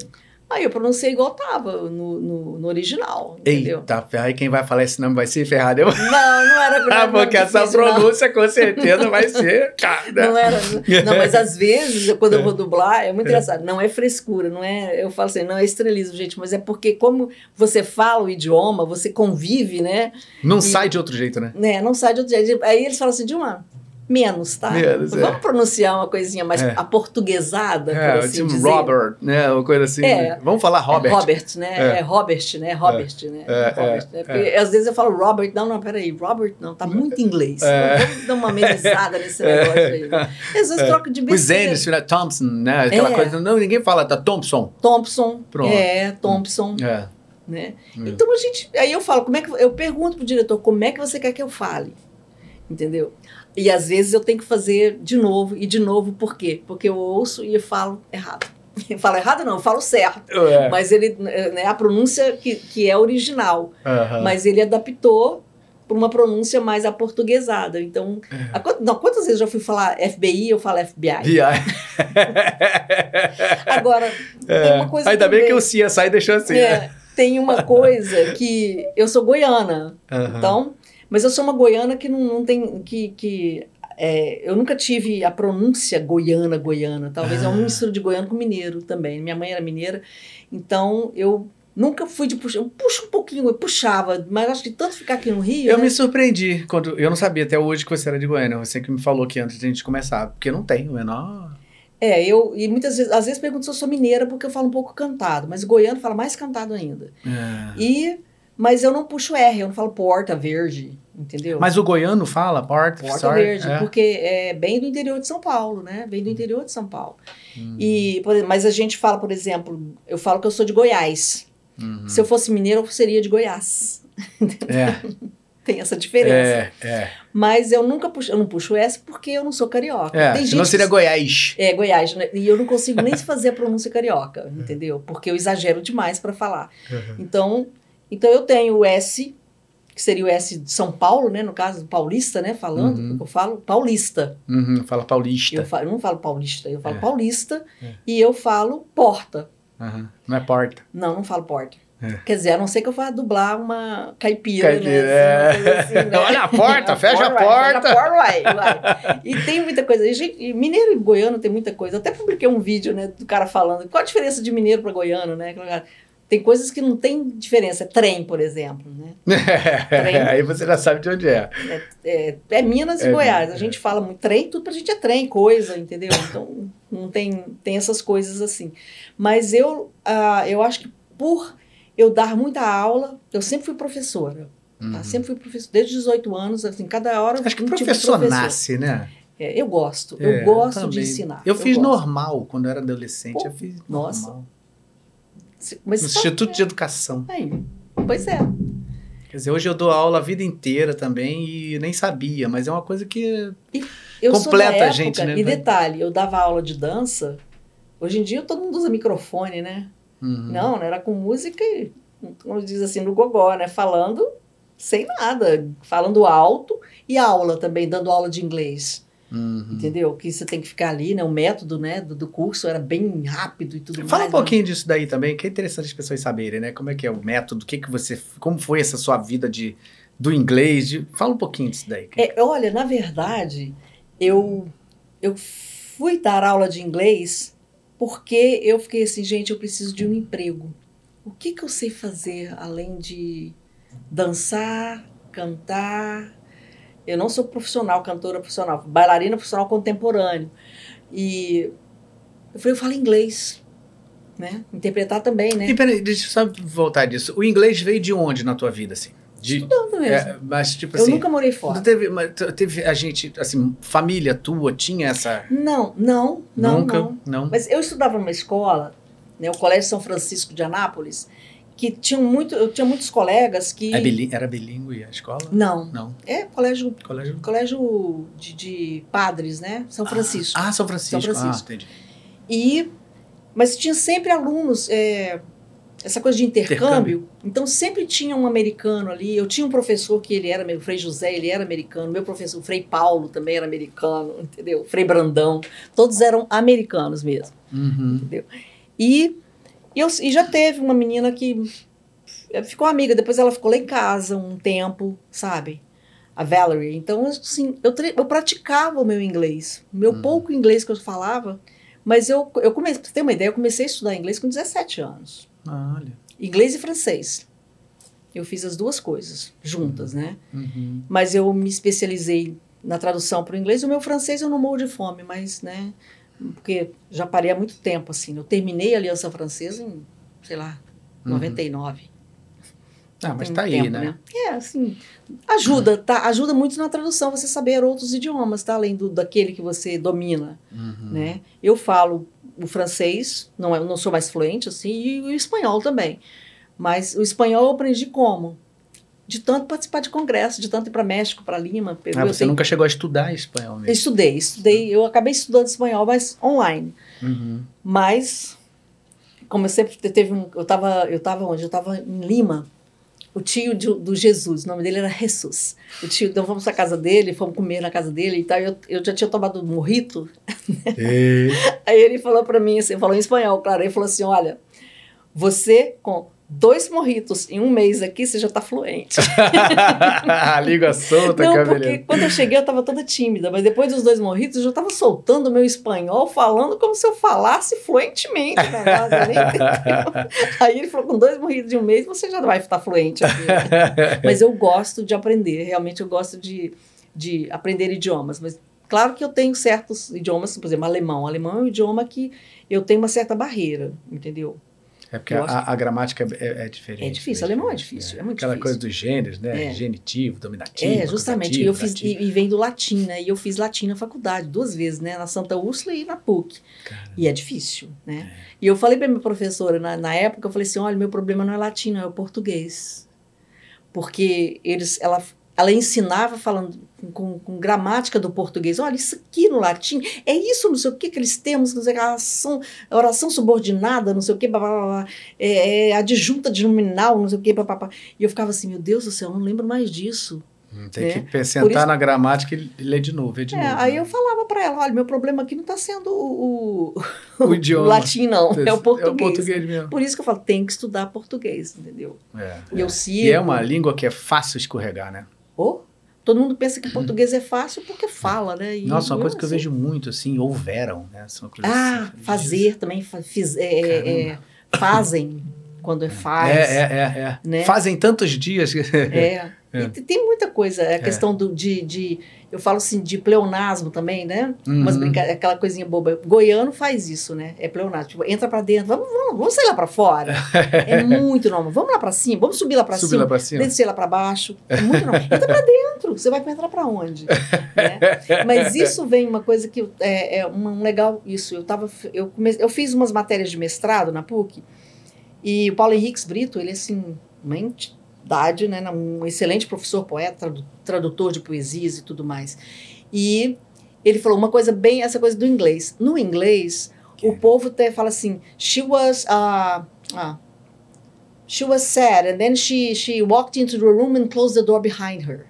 Aí eu pronunciei igual tava no, no, no original, entendeu? Eita, aí quem vai falar esse nome vai se ferrar. Eu... Não, não era Ah, não porque essa difícil, não. pronúncia com certeza vai ser. Cara, Não é. era. Não, mas às vezes, quando eu vou dublar, é muito É. engraçado. Não é frescura, não é. Eu falo assim, não é estrelismo, gente, mas é porque, como você fala o idioma, você convive, né? Não sai de outro jeito, né? né não sai de outro jeito. Aí eles falam assim, Dilma, menos, tá? Menos, é. Vamos pronunciar uma coisinha mais É. aportuguesada, É, por assim tipo dizer. Robert, né? Uma coisa assim. É. Vamos falar Robert. É Robert, né? É. É, Robert, né? Robert, né? É, Robert, é, né? Porque às vezes eu falo Robert, não, não, peraí, Robert não, tá muito inglês. É. Vamos dar uma amenizada nesse negócio aí. Né? Às vezes troca de Os besteira. N's, né? Thompson, né? Aquela É. coisa. Não, ninguém fala, tá Thompson. Thompson, Pronto. é, Thompson, É. né? Então a gente, aí eu falo, como é que eu pergunto pro diretor, como é que você quer que eu fale? Entendeu? E às vezes eu tenho que fazer de novo e de novo, por quê? Porque eu ouço e eu falo errado. Eu falo errado não, eu falo certo. É. Mas ele, né, a pronúncia que, que é original. Mas ele adaptou para uma pronúncia mais aportuguesada. Então, É. a não, quantas vezes eu já fui falar FBI, eu falo FBI. VI. Agora, tem uma coisa É. Ainda bem também, que o CSI deixou assim. né? é, tem uma coisa que eu sou goiana, então, mas eu sou uma goiana que não, não tem que, que é, eu nunca tive a pronúncia goiana goiana. Talvez é Ah. uma mistura de goiano com mineiro também. Minha mãe era mineira, então eu Nunca fui de puxar. Eu puxo um pouquinho, eu puxava, mas acho que tanto ficar aqui no Rio. Eu né? me surpreendi quando. Eu não sabia até hoje que você era de Goiânia. Você que me falou aqui antes de a gente começar. Porque não tem o menor. É, eu. E muitas vezes, às vezes pergunto se eu sou mineira porque eu falo um pouco cantado, mas goiano fala mais cantado ainda. É. E. Mas eu não puxo R, eu não falo porta verde, entendeu? Mas o goiano fala porta, Porta sorry, Verde, é. porque é bem do interior de São Paulo, né? Vem do interior de São Paulo. Hum. E, mas a gente fala, por exemplo, eu falo que eu sou de Goiás. Uhum. Se eu fosse mineiro, eu seria de Goiás. É, Tem essa diferença. é, é. Mas eu nunca puxo, eu não puxo S porque eu não sou carioca. é. Tem Senão seria Goiás. É, Goiás, né? E eu não consigo nem fazer a pronúncia carioca, entendeu? Porque eu exagero demais para falar. Uhum. Então, então eu tenho o S, que seria o S de São Paulo, né? No caso, paulista, né? Falando, Uhum. eu falo paulista. Uhum, fala paulista. Eu, falo, eu não falo paulista, eu falo É. paulista É. e eu falo porta. Uhum. Não é porta. Não, não falo porta. É. Quer dizer, a não ser que eu vá dublar uma caipira, Caipira, né? é. Assim, coisa assim, né? Olha a porta, fecha a porta. fecha a porta, vai. E tem muita coisa. E, gente, mineiro e goiano tem muita coisa. Até publiquei um vídeo, né, do cara falando qual a diferença de mineiro para goiano, né? Tem coisas que não tem diferença. Trem, por exemplo, né? Trem. Aí você já sabe de onde é. É, é Minas e É, Goiás. A é. gente fala muito trem, tudo pra gente é trem, coisa, entendeu? Então, não tem, tem essas coisas assim. Mas eu, ah, eu acho que por eu dar muita aula, eu sempre fui professora. tá? Uhum. Sempre fui professora, desde 18 anos, assim, cada hora Acho que um tipo professor professor. nasce, né? É, eu gosto, É, eu gosto também. de ensinar. Eu fiz gosto. normal quando eu era adolescente. Pô, eu fiz nossa. normal. Se- Mas só- Instituto de Educação. Aí, pois é. Quer dizer, hoje eu dou aula a vida inteira também e nem sabia, mas é uma coisa que. Eu Completa sou da a época, gente, né? E detalhe, eu dava aula de dança. Hoje em dia todo mundo usa microfone, né? Uhum. Não, não era com música e, como diz assim, no gogó, né? Falando sem nada, falando alto e aula também, dando aula de inglês, Uhum. entendeu? Que você tem que ficar ali, né? O método, né, do, do curso era bem rápido e tudo Fala mais. um pouquinho disso daí também, que é interessante as pessoas saberem, né? Como é que é o método, o que que você, como foi essa sua vida de do inglês? de- fala um pouquinho disso daí. É, olha, na verdade, eu, eu fui dar aula de inglês porque eu fiquei assim, gente, eu preciso de um emprego. O que, que eu sei fazer além de dançar, cantar? Eu não sou profissional, cantora profissional, bailarina profissional contemporâneo. E eu falei, eu falo inglês, né? Interpretar também, né? E peraí, deixa eu só voltar disso. O inglês veio de onde na tua vida, assim? De, Estudando mesmo. é, mas tipo eu assim, nunca morei fora. teve, teve a gente, assim, família tua tinha essa... Não, não, não, Nunca? não. Não? Mas eu estudava numa escola, né, o Colégio São Francisco de Anápolis, que tinham muito, eu tinha muitos colegas que É era bilíngue a escola? não, Não. é colégio, Colégio... colégio de, de padres, né, São Francisco. Ah, São Francisco. São Francisco. Ah, entendi. E mas tinha sempre alunos, é, essa coisa de intercâmbio, então sempre tinha um americano ali. Eu tinha um professor que ele era, o Frei José, ele era americano. Meu professor, o Frei Paulo, também era americano, entendeu? Frei Brandão, todos eram americanos mesmo. Uhum. E, eu, e já teve uma menina que eh, ficou amiga, depois ela ficou lá em casa um tempo, sabe? A Valerie. Então, assim, eu, eu praticava o meu inglês. O meu Hum. pouco inglês que eu falava. Mas eu, eu comecei, pra ter uma ideia, eu comecei a estudar inglês com 17 anos. Ah, olha. Inglês e francês. Eu fiz as duas coisas juntas, né? Uhum. Mas eu me especializei na tradução para o inglês. O meu francês eu não morro de fome, mas, né? Porque já parei há muito tempo, assim. Eu terminei a Aliança Francesa em, sei lá, Uhum. 99. Ah, mas Tem tá um aí, tempo, né? É, assim, ajuda, tá? Ajuda muito na tradução você saber outros idiomas, tá? Além do, daquele que você domina, Uhum. né? Eu falo o francês, não, é- não sou mais fluente, assim, e o espanhol também. Mas o espanhol eu aprendi como? De tanto participar de congresso, de tanto ir para México, para Lima. Ah, eu você tenho- nunca chegou a estudar espanhol eu mesmo? estudei, estudei. Eu acabei estudando espanhol, mas online. Uhum. Mas, como eu sempre te- teve um. Eu estava eu tava onde? Eu estava em Lima. O tio de- do Jesus, o nome dele era Jesus. O tio, então fomos à casa dele, fomos comer na casa dele e tal. Eu, eu já tinha tomado um morrito. E- Aí ele falou para mim, assim, falou em espanhol, claro. Ele falou assim: olha, você com dois morritos em um mês aqui, você já está fluente. a língua solta, Não, porque quando eu cheguei eu estava toda tímida, mas depois dos dois morritos eu já estava soltando o meu espanhol, falando como se eu falasse fluentemente nem entendeu. Aí ele falou, com dois morritos de um mês você já vai estar fluente aqui. Mas eu gosto de aprender, realmente eu gosto de, de aprender idiomas, mas claro que eu tenho certos idiomas, por exemplo, alemão. Alemão é um idioma que eu tenho uma certa barreira, entendeu? É porque a, a gramática é, é diferente. É difícil, né? alemão é difícil, é muito Aquela difícil. coisa dos gêneros, né? É. Genitivo, dominativo. É, justamente. E eu fiz, e, e vem do latim, né? E eu fiz latim na faculdade, duas vezes, né? Na Santa Úrsula e na PUC. Cara, E é difícil, né? E eu falei para minha professora, na, na época, eu falei assim, olha, meu problema não é latim, não, é o português. Porque eles, ela, ela ensinava falando com, com gramática do português. Olha, isso aqui no latim, é isso, não sei o que, aqueles termos, não sei o que, oração, oração subordinada, não sei o que, blá, blá, blá, é, é adjunta de nominal, não sei o que, papapá. E eu ficava assim, meu Deus do céu, eu não lembro mais disso. Hum, Tem É. que sentar isso- na gramática e ler de novo, de É, novo. aí né? eu falava para ela, olha, meu problema aqui não está sendo o, o, O idioma. latim, não, é o português. É o português mesmo. Por isso que eu falo, tem que estudar português, entendeu? É, E eu é. sigo. E é uma língua que é fácil escorregar, né? Ô, todo mundo pensa que português é fácil porque fala, né? E Nossa, uma coisa que eu assim. vejo muito, assim, houveram, né? São Ah, assim, fazer também, fa- fiz, é, é, é, fazem, quando é faz. É, é, é, é. né? Fazem tantos dias. É. É. E te- tem muita coisa, a questão do, de, de, eu falo assim, de pleonasmo também, né? Uhum. brinca aquela coisinha boba. Goiano faz isso, né? É pleonasmo. Tipo, entra pra dentro, vamos, vamos, vamos sair lá pra fora. É muito normal. Vamos lá pra cima, vamos subir lá pra Subir cima. lá pra cima. descer lá para baixo. É muito normal. Entra para dentro. Você vai entrar para onde? Né? Mas isso vem uma coisa que é, é um legal isso. Eu tava, eu, come, eu fiz umas matérias de mestrado na PUC e o Paulo Henriques Brito, ele é assim, uma entidade, né, um excelente professor, poeta, tradu- tradutor de poesias e tudo mais. E ele falou uma coisa bem essa coisa do inglês. No inglês, o povo até fala assim, she was uh, ah, She was sad, and then she, she walked into the room and closed the door behind her.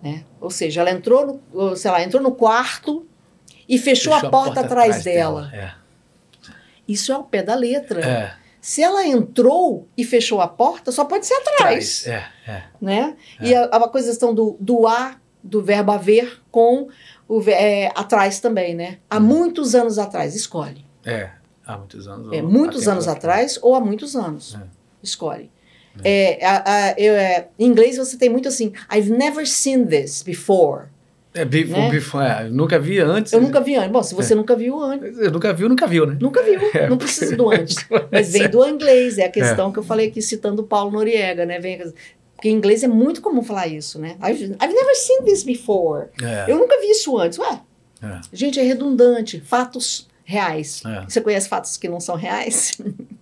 Né? Ou seja, ela entrou no, sei lá, entrou no quarto e fechou, a, porta atrás dela. É. Isso é ao pé da letra. É. Se ela entrou e fechou a porta, só pode ser atrás. Traz. É, é. Né? E a, a coisa questão do, do a, do verbo haver, com o é, atrás também, né? Há muitos anos atrás, escolhe. É. Há muitos anos. É, muitos anos atrás ou há muitos anos. É. Escolhe. É, a- a- eu, é, em inglês você tem muito assim, I've never seen this before. É, before, Né? before, é, nunca vi antes. Eu nunca vi antes. Bom, se você nunca viu antes, Eu nunca vi, nunca viu, né? nunca viu, não precisa do antes. Mas vem do inglês, é a questão que eu falei aqui citando o Paulo Noriega, né? Vem, porque em inglês é muito comum falar isso, né? I've, I've never seen this before. É. Eu nunca vi isso antes. Ué, É. gente, é redundante. Fatos reais. É. Você conhece fatos que não são reais?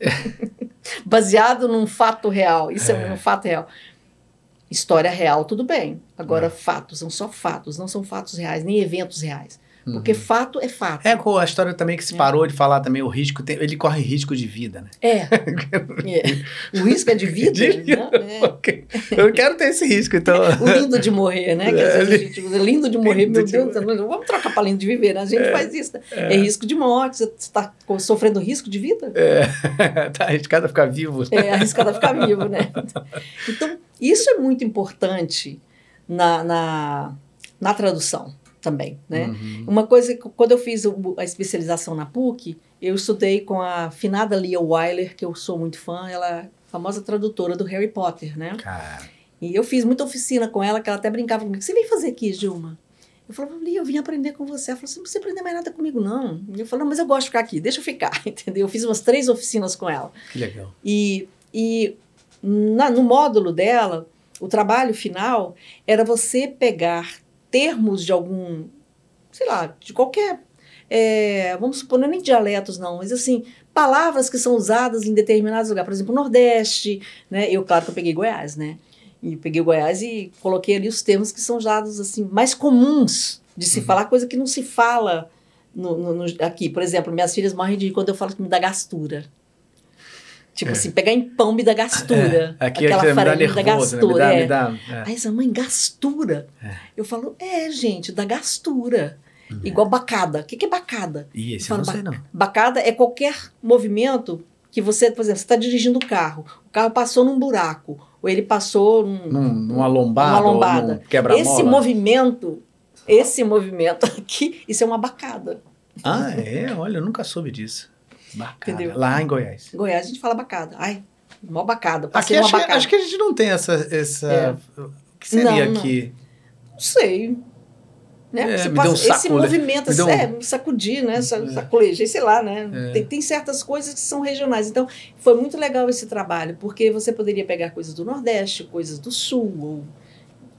Baseado num fato real. Isso é, É. um fato real. História real, tudo bem. Agora, É. fatos são só fatos, não são fatos reais, nem eventos reais. Porque fato é fato. Uhum. É a história também que se parou de falar também o risco, tem- ele corre risco de vida, né? É. É. O risco é de vida. De vida. né? É. Ok. Eu quero ter esse risco, então. O lindo de morrer, né? Que às vezes a gente usa lindo de morrer, Lindo meu de Deus, vamos trocar para lindo de viver, né? A gente faz isso. né? É. risco de morte, você está sofrendo risco de vida? É, tá arriscado a ficar vivo. É arriscado a ficar vivo, né? Então, isso é muito importante na, na, na tradução também, né? Uhum. Uma coisa, que quando eu fiz a especialização na PUC, eu estudei com a finada Lia Wyler, que eu sou muito fã, ela é a famosa tradutora do Harry Potter, né? Cara, E eu fiz muita oficina com ela, que ela até brincava comigo. O que você vem fazer aqui, Gilma? Eu falava, Li, eu vim aprender com você. Ela falou, você não precisa aprender mais nada comigo, não. E eu falei, mas eu gosto de ficar aqui, deixa eu ficar, entendeu? Eu fiz umas três oficinas com ela. Que legal. E, e na- no módulo dela, o trabalho final era você pegar termos de algum, sei lá, de qualquer, é, vamos supor, não é nem dialetos não, mas assim, palavras que são usadas em determinados lugares. Por exemplo, Nordeste, né? Eu, claro que eu peguei Goiás, né? E peguei Goiás e coloquei ali os termos que são usados assim, mais comuns de se falar, coisa que não se fala no- no- no- aqui. Por exemplo, minhas filhas morrem de quando eu falo que me dá gastura. Tipo É. assim, pegar em pão me dá gastura. É, aqui Aquela é me dá farinha me dá nervoso, né? Me gastura. dá, é. me dá, é. Aí essa mãe, gastura. É. Eu falo, é, gente, dá gastura. Igual bacada. O que, que é bacada? Ih, esse eu não sei não. Bacada é qualquer movimento que você, por exemplo, você está dirigindo o carro, o carro passou num buraco, ou ele passou num, Num, numa lombada, numa lombada. Esse movimento, esse movimento aqui, isso é uma bacada. Ah, é? Olha, eu nunca soube disso. Bacana. Entendeu? Lá em Goiás. Em Goiás a gente fala bacada. Ai, mó bacada. Aqui acho, que- bacada. acho que a gente não tem essa. essa É. O que seria Não, não. aqui? Não sei. Né? É, passa- deu um saco, movimento, Me deu um- é, sacudir, né? É. Sacolejei, sei lá, né? É. Tem, tem certas coisas que são regionais. Então, foi muito legal esse trabalho, porque você poderia pegar coisas do Nordeste, coisas do Sul, ou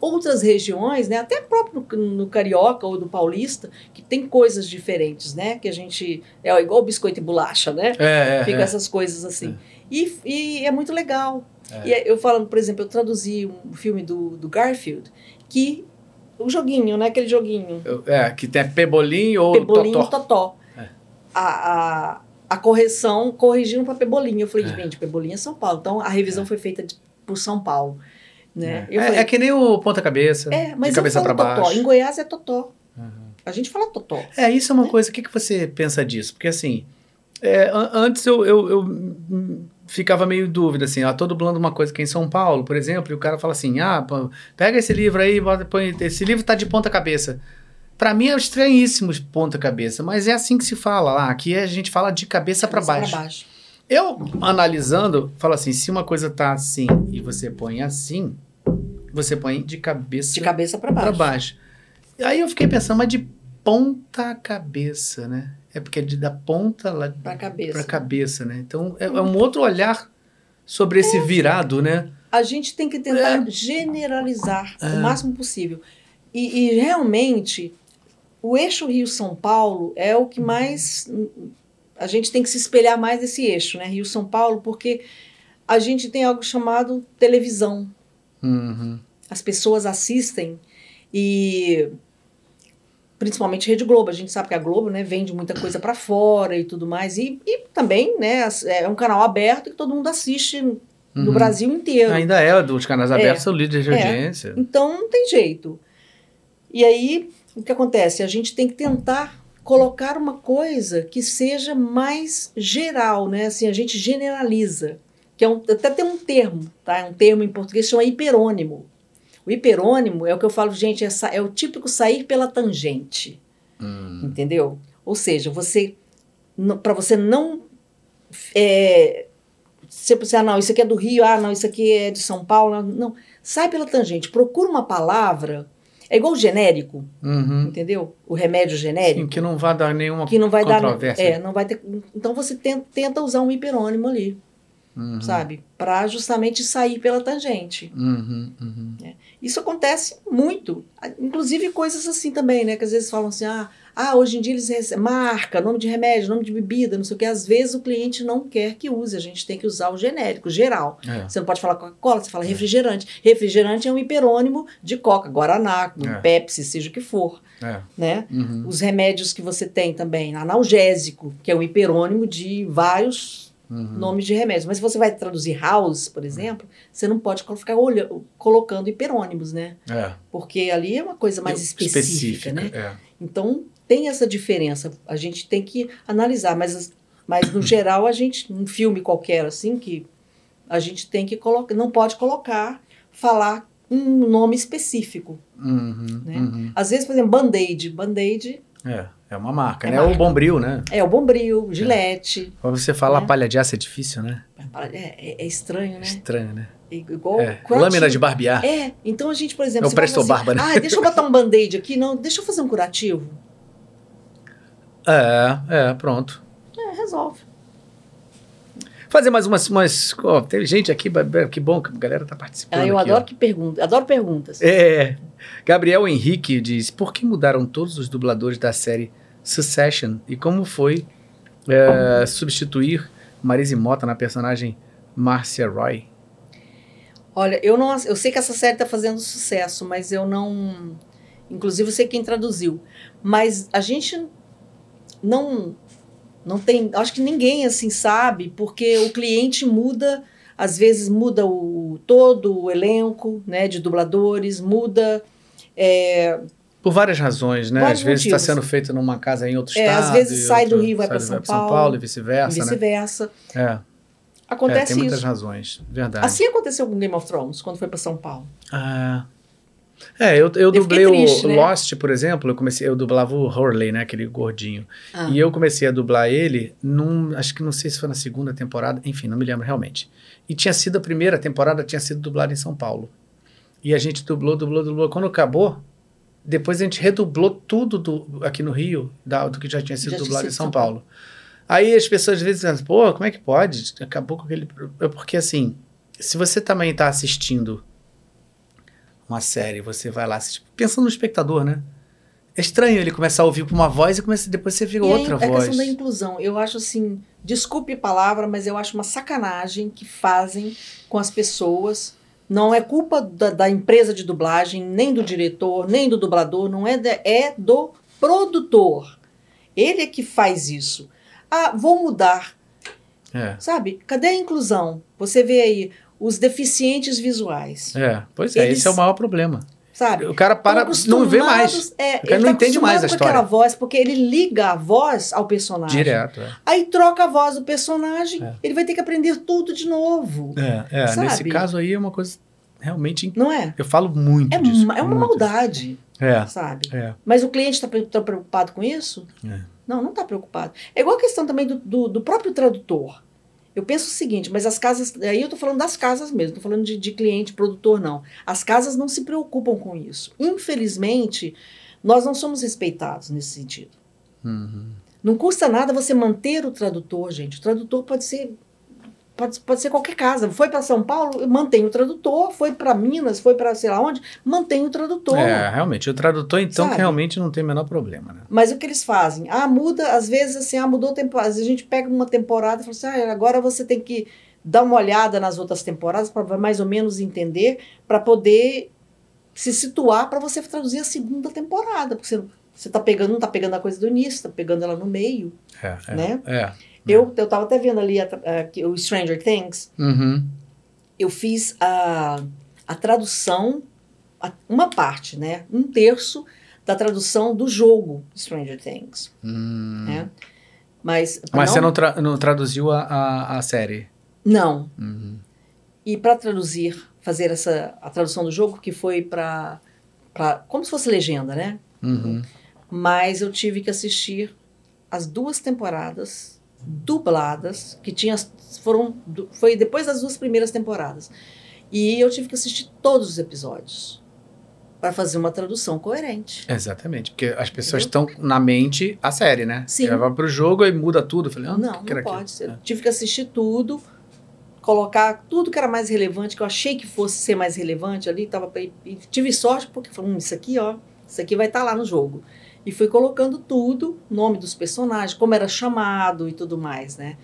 outras regiões, né? Até próprio no, no Carioca ou do Paulista, que tem coisas diferentes, né? Que a gente. É igual biscoito e bolacha, né? É, é. Fica é. essas coisas assim. E, e é muito legal. É. E eu falando, por exemplo, eu traduzi um filme do, do Garfield, que o joguinho, né? Aquele joguinho. É, que tem Pebolim ou Pebolim Totó. e Totó. É. A, a, a correção corrigindo para Pebolim. Eu falei, É. gente, Pebolim é São Paulo. Então a revisão foi feita de- por São Paulo. Né? É. Eu É, falei, é que nem o ponta-cabeça. é, mas de eu cabeça falo pra Totó. baixo. Em Goiás é Totó. Uhum. A gente fala Totó. É, isso é uma coisa. O que, que você pensa disso? Porque assim, é, an- antes eu, eu, eu, ficava meio em dúvida, assim, ah, tô dublando uma coisa aqui em São Paulo, por exemplo, e o cara fala assim, ah, pega esse livro aí, bota, põe, esse livro tá de ponta cabeça. Pra mim é estranhíssimo de ponta cabeça, mas é assim que se fala lá. Aqui a gente fala de cabeça Cabeça baixo. pra baixo. Eu, analisando, falo assim, se uma coisa tá assim e você põe assim, você põe de cabeça De cabeça para pra baixo. baixo. E aí eu fiquei pensando, mas de ponta cabeça, né? É porque é de da ponta lá Pra cabeça. pra cabeça, né? Então é, é um outro olhar sobre esse virado, né? a gente tem que tentar É. generalizar É. o máximo possível. E, e realmente, o eixo Rio-São Paulo é o que mais. A gente tem que se espelhar mais nesse eixo, né? Rio-São Paulo, porque a gente tem algo chamado televisão. Uhum. As pessoas assistem e. Principalmente Rede Globo, a gente sabe que a Globo né, vende muita coisa para fora e tudo mais. E, e também né, as- é um canal aberto que todo mundo assiste no Uhum. Brasil inteiro. Ainda é, dos canais É. abertos são líderes de É. audiência. Então não tem jeito. E aí, o que acontece? A gente tem que tentar colocar uma coisa que seja mais geral, né? Assim, a gente generaliza. Que é um, até tem um termo, tá? É um termo em português que chama hiperônimo. O hiperônimo é o que eu falo, gente, é, é o típico sair pela tangente. Hum. Entendeu? Ou seja, você para você não é, se você, ah, não, isso aqui é do Rio, ah, não, isso aqui é de São Paulo, não. sai pela tangente, procura uma palavra, é igual o genérico, Uhum. entendeu? O remédio genérico, Sim, que não vai dar nenhuma que não vai dar, controvérsia. é, não vai ter, então você tenta, tenta usar um hiperônimo ali, Uhum. sabe? Para justamente sair pela tangente. Uhum, uhum. Isso acontece muito. Inclusive coisas assim também, né? Que às vezes falam assim, ah, ah hoje em dia eles recebem marca, nome de remédio, nome de bebida, não sei o que. Às vezes o cliente não quer que use, a gente tem que usar o genérico, geral. É. Você não pode falar Coca-Cola, você fala refrigerante. Refrigerante é um hiperônimo de Coca, Guaraná, É. Pepsi, seja o que for, É. né? Uhum. Os remédios que você tem também, analgésico, que é um hiperônimo de vários Uhum. nomes de remédios. Mas se você vai traduzir house, por exemplo, você não pode ficar olhando, colocando hiperônimos, né? É. Porque ali é uma coisa mais específica, né? É. Então tem essa diferença. A gente tem que analisar, mas, mas no geral a gente, um filme qualquer assim, que a gente tem que colocar, não pode colocar, falar um nome específico. Uhum, Né? uhum. Às vezes, por exemplo, band-aid. Band-aid É. É uma marca, É né? marca. O Bombril, né? É o Bombril, Gillette. Quando você fala É. palha de aço é difícil, né? É, é- é estranho, né? Estranho, né? Igual É. Lâmina de barbear. É, então a gente, por exemplo, É você fala Presto Barba, né? Ah, deixa eu botar um band-aid aqui. Não, deixa eu fazer um curativo. É, é, pronto. É, resolve. Fazer mais umas. umas ó, tem gente aqui, que bom que a galera tá participando. Ah, eu aqui, adoro ó. que pergunta, adoro perguntas. É. Gabriel Henrique diz: por que mudaram todos os dubladores da série Succession e como foi é, substituir Marise Mota na personagem Marcia Roy? Olha, eu não, eu sei que essa série está fazendo sucesso, mas eu não, inclusive eu sei quem traduziu, mas a gente não não tem, acho que ninguém assim sabe, porque o cliente muda, às vezes muda o todo o elenco, né, de dubladores, muda é, Por várias razões, né? Vários às vezes está sendo feito numa casa em outro É, estado. às vezes sai do outro- Rio, vai do- São pra Paulo, e e vice-versa, né? vice-versa. É, é, Acontece tem muitas isso. razões, verdade. Assim aconteceu com Game of Thrones, quando foi para São Paulo. Ah, é, eu, eu Eu dublei triste, o né? Lost, por exemplo, eu comecei, eu dublava o Hurley, né, aquele gordinho. Ah. E eu comecei a dublar ele num, acho que não sei se foi na segunda temporada, enfim, não me lembro realmente. E tinha sido a primeira temporada, tinha sido dublada em São Paulo. E a gente dublou, dublou, dublou. Quando acabou, depois a gente redublou tudo do, aqui no Rio, da- do que já tinha sido Já tinha dublado sido em São São Paulo. Aí as pessoas às vezes dizem, pô, como é que pode? Acabou com aquele. É porque assim, se você também está assistindo uma série, você vai lá pensando no espectador, né? É estranho ele começar a ouvir uma voz e começa, depois você vira E a outra a, voz. questão da inclusão, eu acho assim, desculpe a palavra, mas eu acho uma sacanagem que fazem com as pessoas. Não é culpa da, da empresa de dublagem, nem do diretor, nem do dublador, não é, da- é do produtor. Ele é que faz isso. Ah, vou mudar, É, sabe? Cadê a inclusão? Você vê aí os deficientes visuais, é, pois é, Eles- esse é o maior problema. sabe? O cara para, não vê mais. É, O cara ele não tá entende mais a história. aquela voz, porque ele liga a voz ao personagem. Direto. É, Aí troca a voz do personagem, É. ele vai ter que aprender tudo de novo. é, é, Sabe? nesse caso aí é uma coisa realmente. Não é? Eu falo muito É, disso. uma, é uma maldade, É, sabe? é. Mas o cliente está preocupado com isso? É. Não, não está preocupado. É igual a questão também do, do, do próprio tradutor. Eu penso o seguinte, mas as casas. Aí eu estou falando das casas mesmo, estou falando de, de cliente, produtor, não. As casas não se preocupam com isso. Infelizmente, nós não somos respeitados nesse sentido. Uhum. Não custa nada você manter o tradutor, gente. O tradutor pode ser pode, pode ser qualquer casa. Foi para São Paulo, mantém o tradutor. Foi para Minas, foi para sei lá onde, mantém o tradutor. É, realmente. O tradutor, então, que realmente não tem o menor problema, né? Mas o que eles fazem? Ah, muda, às vezes assim, ah, mudou a temporada. Às vezes a gente pega uma temporada e fala assim, ah, agora você tem que dar uma olhada nas outras temporadas para mais ou menos entender, para poder se situar para você traduzir a segunda temporada. Porque você, você tá pegando, não tá pegando a coisa do início, tá pegando ela no meio. É, é. Né? É. Eu, eu tava até vendo ali a a- o Stranger Things, Uhum. eu fiz a, a tradução, a- uma parte, né? Um terço da tradução do jogo Stranger Things, Hum. né? Mas, Mas você não, tra- não traduziu a, a, a série? Não. Uhum. E para traduzir, fazer essa a tradução do jogo que foi para como se fosse legenda, né? Uhum. Mas eu tive que assistir as duas temporadas dubladas que tinha foram foi depois das duas primeiras temporadas. E eu tive que assistir todos os episódios para fazer uma tradução coerente. Exatamente, porque as pessoas estão na mente a série, né? Sim. Ela vai pro jogo e muda tudo. Eu falei, ah, não, que não pode. Eu tive que assistir tudo, colocar tudo que era mais relevante, que eu achei que fosse ser mais relevante ali, tava tive sorte porque falei, hum, isso aqui, ó, isso aqui vai estar lá no jogo. E fui colocando tudo, nome dos personagens, como era chamado e tudo mais, né?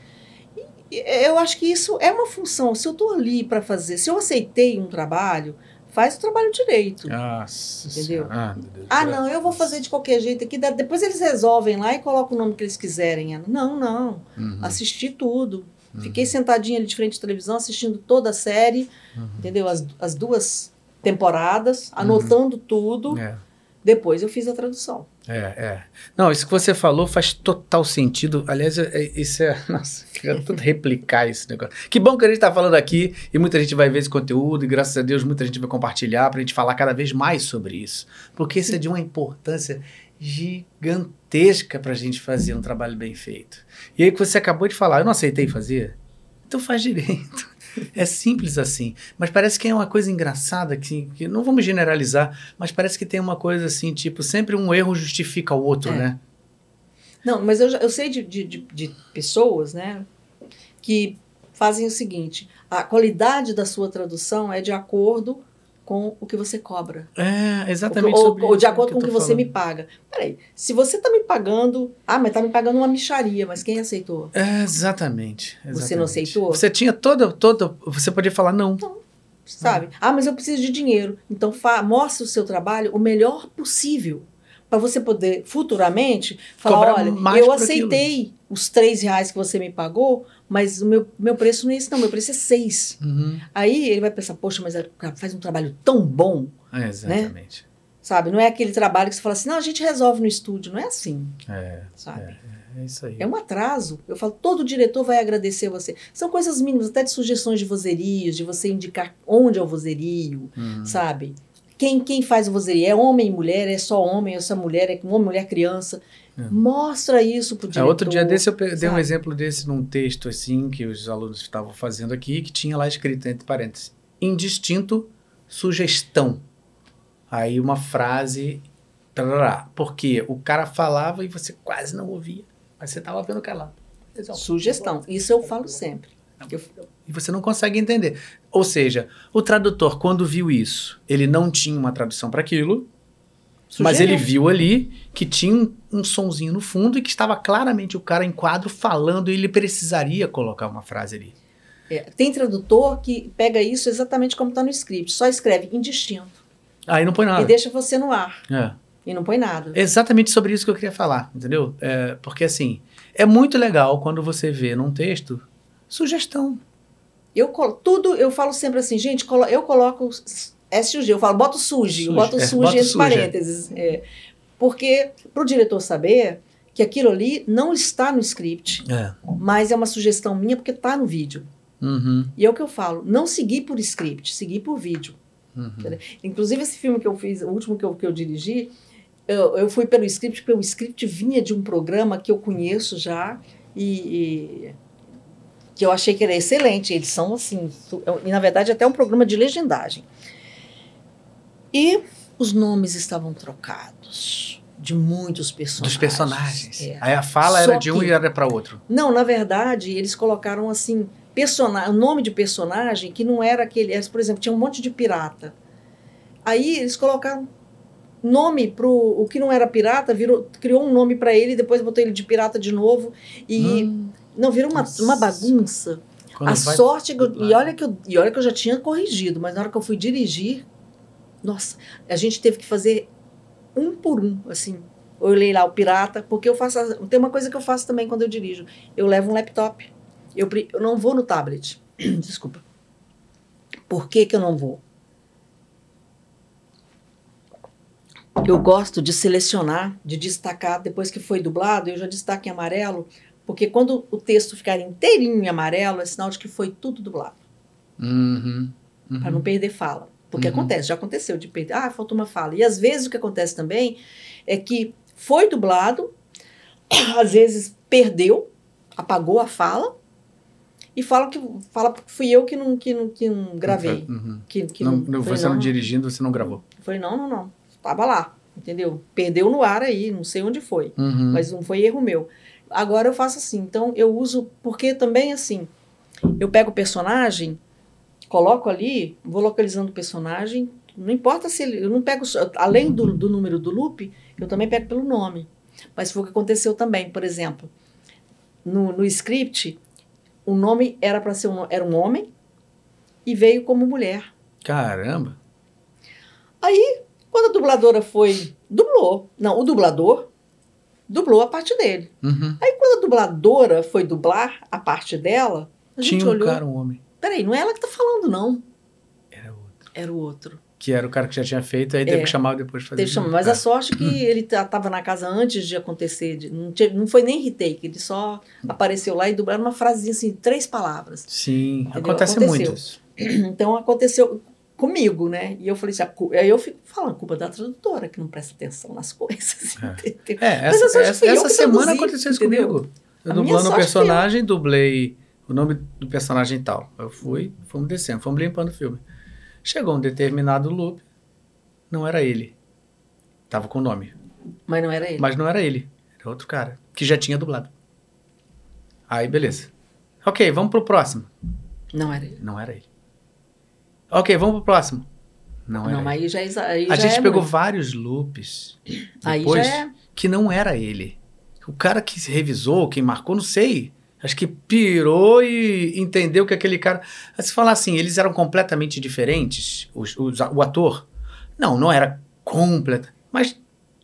E eu acho que isso é uma função. Se eu tô ali para fazer, se eu aceitei um trabalho, faz o trabalho direito. Nossa Entendeu? Ah, Ah, não, eu vou fazer de qualquer jeito aqui. Depois eles resolvem lá e colocam o nome que eles quiserem. Não, não. Uhum. Assisti tudo. Fiquei sentadinha ali de frente à televisão assistindo toda a série, Uhum. entendeu? As, as duas temporadas, anotando tudo. É. Depois eu fiz a tradução. É, é. Não, isso que você falou faz total sentido. Aliás, é- é- isso é. Nossa, queria tudo replicar esse negócio. Que bom que a gente tá falando aqui e muita gente vai ver esse conteúdo e graças a Deus muita gente vai compartilhar pra gente falar cada vez mais sobre isso. Porque isso é de uma importância gigantesca pra gente fazer um trabalho bem feito. E aí que você acabou de falar, eu não aceitei fazer, então faz direito. É simples assim. Mas parece que é uma coisa engraçada, que, que não vamos generalizar, mas parece que tem uma coisa assim, tipo, sempre um erro justifica o outro, É. né? Não, mas eu, eu sei de, de, de, de pessoas, né, que fazem o seguinte: a qualidade da sua tradução é de acordo com o que você cobra. É, exatamente ou, ou de acordo com o que você me paga. Peraí, se você está me pagando. Ah, mas está me pagando uma micharia, mas quem aceitou? É, exatamente, Você não exatamente. aceitou? Você tinha toda, toda. Você podia falar não. Sabe? Ah, mas eu preciso de dinheiro. Então, mostre o seu trabalho o melhor possível. Para você poder futuramente falar: Cobrar olha, eu aceitei os três reais que você me pagou, mas o meu, meu preço não é esse, não. Meu preço é seis. Uhum. Aí ele vai pensar: poxa, mas cara faz um trabalho tão bom, É, exatamente. sabe? Não é aquele trabalho que você fala assim: não, a gente resolve no estúdio. Não é assim, É, sabe? é isso aí. É um atraso. Eu falo, todo diretor vai agradecer você. São coisas mínimas, até de sugestões de vozerios, de você indicar onde é o vozerio, Uhum. sabe? Quem, quem faz o vozerio? É homem e mulher? É só homem? É só mulher? É homem, mulher, criança? É. Mostra isso pro É, diretor. outro dia desse eu pe- dei um sabe? exemplo desse num texto assim que os alunos estavam fazendo aqui, que tinha lá escrito entre parênteses: indistinto, sugestão. Aí uma frase. tarará. Porque o cara falava e você quase não ouvia, mas você estava vendo calado. Sugestão. Isso eu falo sempre. Eu- E você não consegue entender. Ou seja, o tradutor, quando viu isso, ele não tinha uma tradução para aquilo, mas ele viu ali que tinha um, um sonzinho no fundo e que estava claramente o cara em quadro falando e ele precisaria colocar uma frase ali. É, tem tradutor que pega isso exatamente como está no script. Só escreve indistinto. Aí não põe E nada. deixa você no ar. É. E não põe nada. Exatamente sobre isso que eu queria falar, entendeu? É, porque assim, é muito legal quando você vê num texto sugestão. Eu colo- tudo, eu falo sempre assim, gente, colo- eu coloco SUG, eu falo, boto suge, eu boto é, entre suja. parênteses. é. porque para o diretor saber que aquilo ali não está no script, É. mas é uma sugestão minha porque está no vídeo. Uhum, E é o que eu falo, não seguir por script, seguir por vídeo. uhum. Inclusive, esse filme que eu fiz, o último que eu, que eu dirigi, eu, eu fui pelo script, porque o script vinha de um programa que eu conheço já e, e que eu achei que era excelente. Eles são assim, su- e na verdade até um programa de legendagem. E os nomes estavam trocados de muitos personagens. Dos personagens. É. Aí a fala Só era de um que- e era para outro. Não, na verdade, eles colocaram assim, persona o nome de personagem que não era aquele. era, Por exemplo, tinha um monte de pirata. Aí eles colocaram nome pro o que não era pirata, virou, criou um nome para ele, depois botou ele de pirata de novo. E Hum, não, virou uma, uma bagunça. quando A sorte, que eu- e, olha que eu, e olha que eu já tinha corrigido, mas na hora que eu fui dirigir, nossa, a gente teve que fazer um por um, assim. Eu olhei lá o pirata, porque eu faço. Tem uma coisa que eu faço também quando eu dirijo. Eu levo um laptop. Eu, eu não vou no tablet. Desculpa. Por que, que eu não vou? Eu gosto de selecionar, de destacar, depois que foi dublado, eu já destaco em amarelo, porque quando o texto ficar inteirinho em amarelo, é sinal de que foi tudo dublado, Uhum, uhum. para não perder fala. Porque Uhum. acontece, já aconteceu de perder, ah, faltou uma fala. E às vezes o que acontece também é que foi dublado, às vezes perdeu, apagou a fala, e fala que fala que fui eu que não, que não, que não gravei. Uhum. Que, que Não, não, não, você não dirigindo, você não gravou. Falei, não, não, não. Estava lá, entendeu? Perdeu no ar aí, não sei onde foi. Uhum. Mas não foi erro meu. Agora eu faço assim. Então eu uso. Porque também assim. Eu pego o personagem, coloco ali, vou localizando o personagem. Não importa se ele. Eu não pego. Além do, do número do loop, eu também pego pelo nome. Mas foi o que aconteceu também. Por exemplo, no, no script, o nome era para ser um, era um homem e veio como mulher. Caramba. Quando a dubladora foi. Dublou. Não, o dublador dublou a parte dele. Uhum. Aí quando a dubladora foi dublar a parte dela, a gente Tinha um olhou. cara, um homem. Peraí, não é ela que tá falando, não. Era outro. Era o outro. Que era o cara que já tinha feito, aí teve É. que chamar depois de fazer. Teve de chama- novo. Mas É. a sorte que ele estava na casa antes de acontecer. de- não, teve- não foi nem retake, ele só apareceu lá e dublou uma frasezinha assim, três palavras. Sim, Entendeu? acontece Aconteceu. muito isso. Então aconteceu. Comigo, né? E eu falei assim, aí eu fico falando, culpa da tradutora, que não presta atenção nas coisas. entendeu? É, Mas essa, só essa, essa semana aconteceu isso entendeu? comigo. Eu A dublando eu. personagem, dublei o nome do personagem tal. Eu fui, fomos descendo, fomos limpando o filme. Chegou um determinado loop, não era ele. Tava com o nome, Mas não era ele. mas não era ele. Era outro cara, que já tinha dublado. Aí, beleza. Ok, vamos pro próximo. Não era ele. Não era ele. Ok, vamos pro próximo. Não Não, aí já, é aí A já gente é pegou muito. vários loops Aí depois já é... que não era ele. O cara que se revisou, quem marcou, não sei. Acho que pirou e entendeu que aquele cara. Se falar assim, eles eram completamente diferentes, os, os- o ator. Não, não era completa. Mas,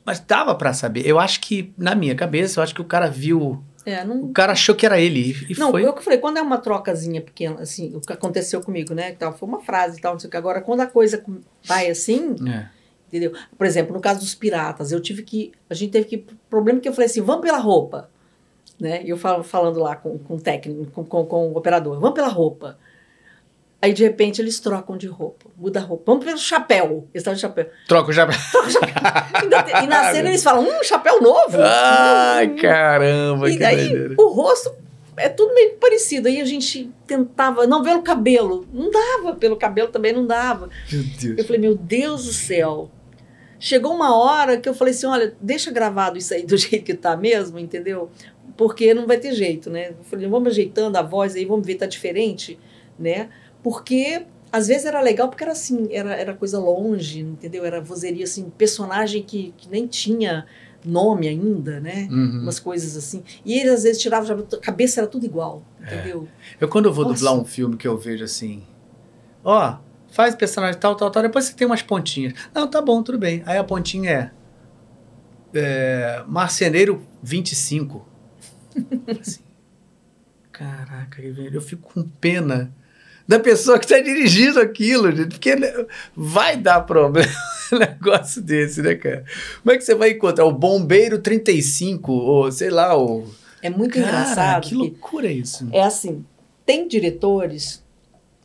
mas dava pra saber. Eu acho que, na minha cabeça, eu acho que o cara viu. É, não, O cara achou que era ele. E não, foi. eu que falei, quando é uma trocazinha pequena, assim, o que aconteceu comigo, né? Tal, foi uma frase e tal, não sei o que. Agora, quando a coisa vai assim, É. entendeu? Por exemplo, no caso dos piratas, eu tive que. A gente teve que. Problema que eu falei assim, vamos pela roupa. Né? E eu falo, falando lá com, com o técnico, com, com, com o operador, vamos pela roupa. Aí, de repente, eles trocam de roupa, muda a roupa. Vamos pelo chapéu. Eles estavam de chapéu. Troca o já. Ainda tem- e na cena eles falam, hum, chapéu novo. Ai, Hum. caramba, E daí o rosto é tudo meio parecido. Aí a gente tentava, não ver o cabelo. Não dava, pelo cabelo também não dava. Meu Deus. Eu falei, meu Deus do céu. Chegou uma hora que eu falei assim, olha, deixa gravado isso aí do jeito que tá mesmo, entendeu? Porque não vai ter jeito, né? Eu falei, vamos ajeitando a voz aí, vamos ver, tá diferente, né? Porque às vezes era legal porque era assim, era, era coisa longe, entendeu? Era vozeria assim, personagem que, que nem tinha nome ainda, né? Uhum. umas coisas assim. E ele às vezes tirava, a cabeça era tudo igual, entendeu? Eu quando eu vou Nossa. dublar um filme que eu vejo assim, ó, faz personagem tal, tal, tal, depois você tem umas pontinhas. Não, tá bom, tudo bem. Aí a pontinha é, é Marceneiro 25. assim, caraca, eu fico com pena da pessoa que tá dirigindo aquilo, gente, porque né, vai dar problema um negócio desse, né, cara? Como é que você vai encontrar o Bombeiro 35, ou sei lá, o... É muito Cara, engraçado. que que loucura isso. é assim, tem diretores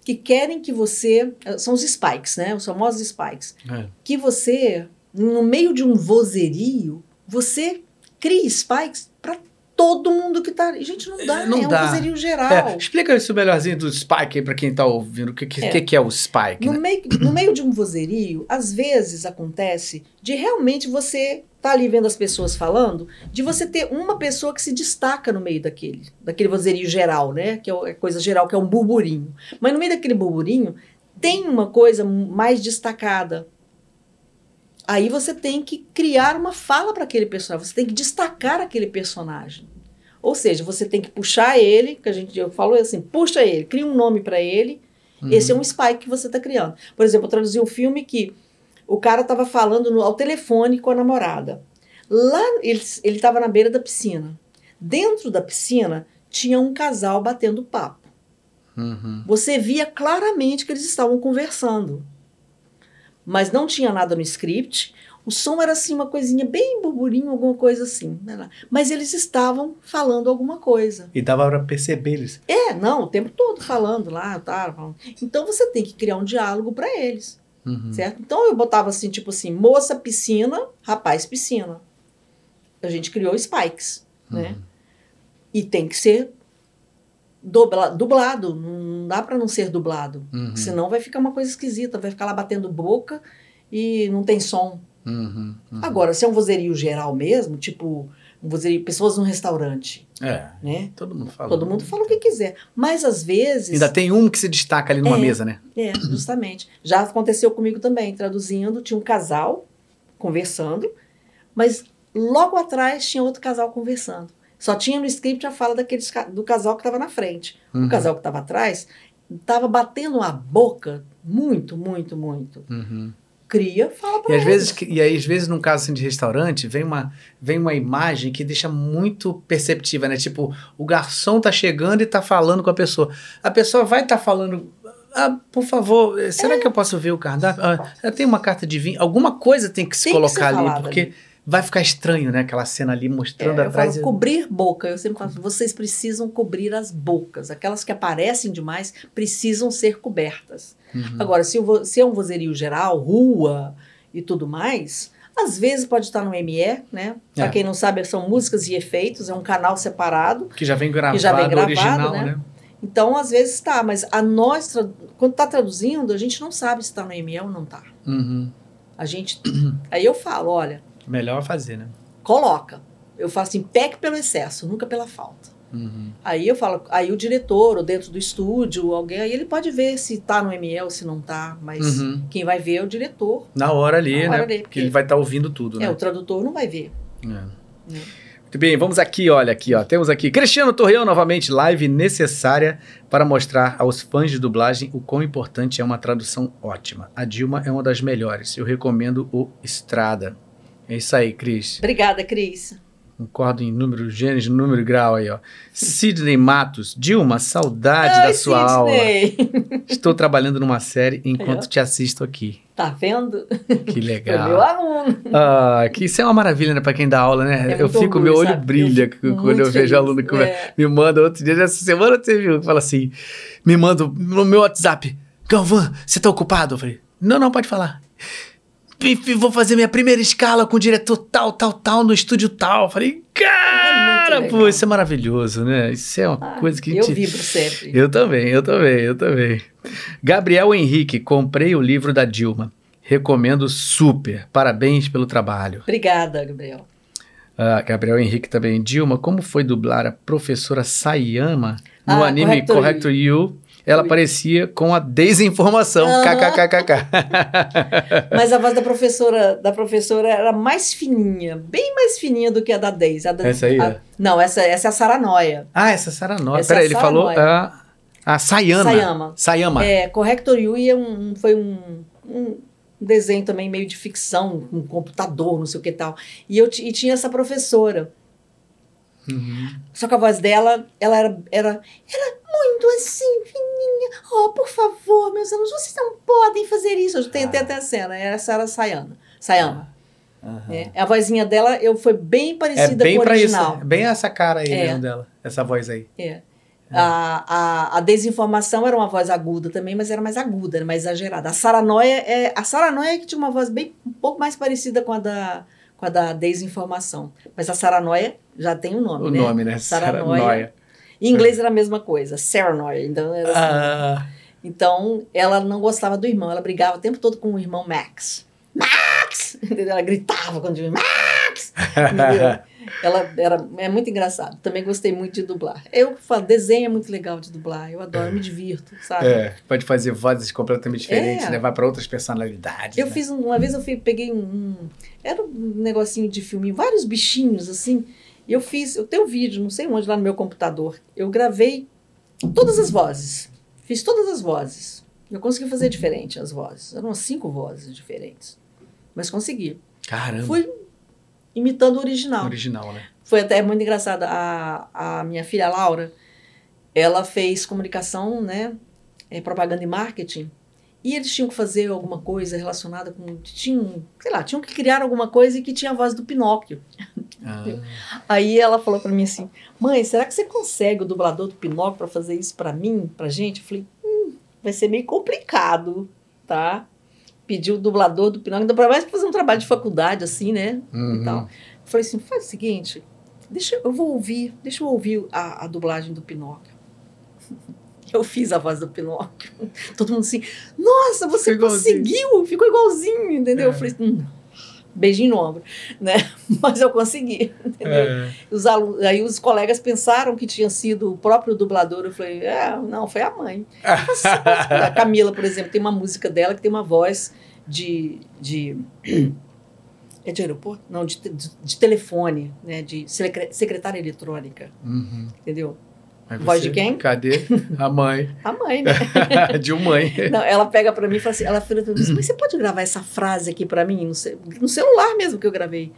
que querem que você, são os spikes, né? Os famosos spikes, É. que você, no meio de um vozerio, você cria spikes todo mundo que tá. Gente, não dá, Não é dá. um vozerio geral. É, explica isso melhorzinho do Spike aí pra quem tá ouvindo. O que, que, É. que, que é o Spike, No né? meio, no meio de um vozerio, às vezes acontece de realmente você tá ali vendo as pessoas falando, de você ter uma pessoa que se destaca no meio daquele, daquele vozerio geral, né? Que é é coisa geral, que é um burburinho. Mas no meio daquele burburinho tem uma coisa mais destacada. Aí você tem que criar uma fala para aquele personagem, você tem que destacar aquele personagem. Ou seja, você tem que puxar ele, que a gente eu falo assim, puxa ele, cria um nome para ele, Uhum. esse é um spike que você está criando. Por exemplo, eu traduzi um filme que o cara estava falando no- ao telefone com a namorada. Lá, ele estava na beira da piscina. Dentro da piscina tinha um casal batendo papo. Uhum. Você via claramente que eles estavam conversando. Mas não tinha nada no script. O som era assim, uma coisinha bem burburinho, alguma coisa assim. né? Mas eles estavam falando alguma coisa. E dava pra perceber eles. É, não, o tempo todo falando lá, tá. falando. Então você tem que criar um diálogo para eles. Uhum. Certo? Então eu botava assim, tipo assim, moça piscina, rapaz piscina. A gente criou spikes, né? Uhum. E tem que ser dubla- dublado, não dá para não ser dublado. Uhum. Senão vai ficar uma coisa esquisita, vai ficar lá batendo boca e não tem som. Uhum. Uhum. Agora, se é um vozerio geral mesmo, tipo um vozerio, pessoas num restaurante, É, né? todo mundo fala. Todo mundo fala o que quiser. Mas às vezes. Ainda tem um que se destaca ali numa É. mesa, né? É, justamente. Já aconteceu comigo também, traduzindo, tinha um casal conversando, mas logo atrás tinha outro casal conversando. Só tinha no script a fala daqueles, do casal que estava na frente. Uhum. O casal que estava atrás estava batendo a boca muito, muito, muito. Uhum. Cria, fala E para às vezes, que- e aí, às vezes, num caso assim, de restaurante, vem uma, vem uma imagem que deixa muito perceptiva, né? Tipo, o garçom tá chegando e tá falando com a pessoa. A pessoa vai estar falando. Ah, por favor, eh, será que eu posso ver o cardápio? Ah, tenho uma carta de vinho. Alguma coisa tem que se Tem que colocar ser ali, falado porque ali. vai ficar estranho, né? Aquela cena ali mostrando É, eu atrás. falo cobrir boca. Eu sempre falo, vocês precisam cobrir as bocas. Aquelas que aparecem demais precisam ser cobertas. Uhum. Agora, se, o se é um vozerio geral, rua e tudo mais, às vezes pode estar no ME, né? Pra É. quem não sabe, são músicas e efeitos, é um canal separado. Que já vem gravado, já vem gravado, original, né? né? Então, às vezes está, mas a nós, quando está traduzindo, a gente não sabe se está no ME ou não está. Uhum. A gente. Aí eu falo, olha, Melhor fazer, né? coloca. Eu falo assim, peque pelo excesso, nunca pela falta. Uhum. Aí eu falo, aí o diretor, ou dentro do estúdio, alguém, aí ele pode ver se tá no ou se não tá, mas Uhum. quem vai ver é o diretor. Na hora ali, Na hora né? ali, Porque porque- ele vai estar ouvindo tudo, É, né? o tradutor não vai ver. É. Né? Muito bem, vamos aqui, olha aqui, ó. Temos aqui Cristiano Torreão novamente, live necessária para mostrar aos fãs de dublagem o quão importante é uma tradução ótima. A Dilma é uma das melhores. Eu recomendo o Estrada. É isso aí, Cris. Obrigada, Cris. Concordo em número, gênero, número e grau aí, ó. Sidney Matos. Dilma, saudade Ai, da sua aula. Sidney. Estou trabalhando numa série enquanto ó. te assisto aqui. Tá vendo? Que Foi meu legal. aluno. Ah, que isso é uma maravilha, né, pra quem dá aula, né? É eu fico, orgulho, meu olho sabe? brilha Eu quando eu vejo feliz. aluno que É. me manda outro dia. Essa semana você viu, que fala assim: me manda no meu WhatsApp, Galvão, você tá ocupado? Eu falei: não, não, pode falar. Vou fazer minha primeira escala com o diretor tal, tal, tal, no estúdio tal. Falei, cara, É pô, isso é maravilhoso, né? Isso é uma Ah, coisa que eu gente- vibro sempre. eu também, eu também, eu também. Gabriel Henrique, comprei o livro da Dilma. Recomendo super. Parabéns pelo trabalho. Obrigada, Gabriel. Ah, Gabriel Henrique também. Dilma, como foi dublar a professora Sayama no Ah, anime Corrector You? Ela parecia com a desinformação. Aham. KKKKK. Mas a voz da professora, da professora era mais fininha, bem mais fininha do que a da Deise. A da- Essa aí, a- é? Não, essa, essa é a Saranoia. ah, essa é Sarah Noia. Essa é Peraí, a ele falou a, a Sayama. Sayama. Sayama. É, Corrector Yui é um, foi um, um desenho também meio de ficção, com computador, não sei o que tal. E, eu, e tinha essa professora. Uhum. Só que a voz dela, ela era, era, era muito assim, fininha. Oh, por favor, meus alunos, vocês não podem fazer isso. Eu tenho até, até a cena. Era a Sayana. Sayama. Aham. É, a vozinha dela eu foi bem É parecida bem com o pra isso. original. é Bem essa cara aí É. mesmo dela. Essa voz aí. É. A, a, a desinformação era uma voz aguda também, mas era mais aguda, era mais exagerada. A Saranoia é a Saranoia que tinha uma voz bem um pouco mais parecida com a da com a da desinformação. Mas a Saranoia já tem um nome, O né? nome, né? Saranoia. Saranoia. Em inglês era a mesma coisa, Saranoia. Então, era assim. Ah, então ela não gostava do irmão, ela brigava o tempo todo com o irmão Max. Max! Entendeu? Ela gritava quando eu Max! Ela era é muito engraçado. Também gostei muito de dublar. Eu falo, desenho é muito legal de dublar. Eu adoro, eu me divirto, sabe? é, pode fazer vozes completamente diferentes, É. levar pra outras personalidades. Eu né? fiz um- uma vez eu fui, peguei um, um- era um negocinho de filme, vários bichinhos assim. Eu fiz, eu tenho um vídeo, não sei onde lá no meu computador. Eu gravei todas as vozes. Fiz todas as vozes. Eu consegui fazer diferente as vozes. Eram cinco vozes diferentes. Mas consegui. Caramba. Fui imitando o original. Original, né? Foi até muito engraçado. A, a minha filha Laura, ela fez comunicação, né? eh, propaganda e marketing. E eles tinham que fazer alguma coisa relacionada com. Tinham, sei lá, tinham que criar alguma coisa e que tinha a voz do Pinóquio. Ah, Aí ela falou pra mim assim: Mãe, será que você consegue o dublador do Pinóquio pra fazer isso pra mim, pra gente? Eu falei: hum, vai ser meio complicado, tá? Pediu o dublador do Pinóquio, ainda pra mais pra fazer um trabalho de faculdade, assim, né? uhum. e tal. Eu falei assim, faz o seguinte, deixa, eu vou ouvir, deixa eu ouvir a, a dublagem do Pinóquio. Eu fiz a voz do Pinóquio. Todo mundo assim, nossa, você Ficou igualzinho." conseguiu, ficou igualzinho, entendeu? É. Eu falei, hum, beijinho no ombro, né? Mas eu consegui, entendeu? É. Os alu- aí os colegas pensaram que tinha sido o próprio dublador. Eu falei, é, não, foi a mãe. a Camila, por exemplo, tem uma música dela que tem uma voz de. de é de aeroporto? Não, de, de, de telefone, né? De secre- secretária eletrônica, Uhum. entendeu? Mas Voz você- de quem? Cadê? A mãe. A mãe, né? de um mãe. Não, ela pega pra mim e fala assim, ela fala assim, mas você pode gravar essa frase aqui pra mim no, ce- no celular mesmo que eu gravei?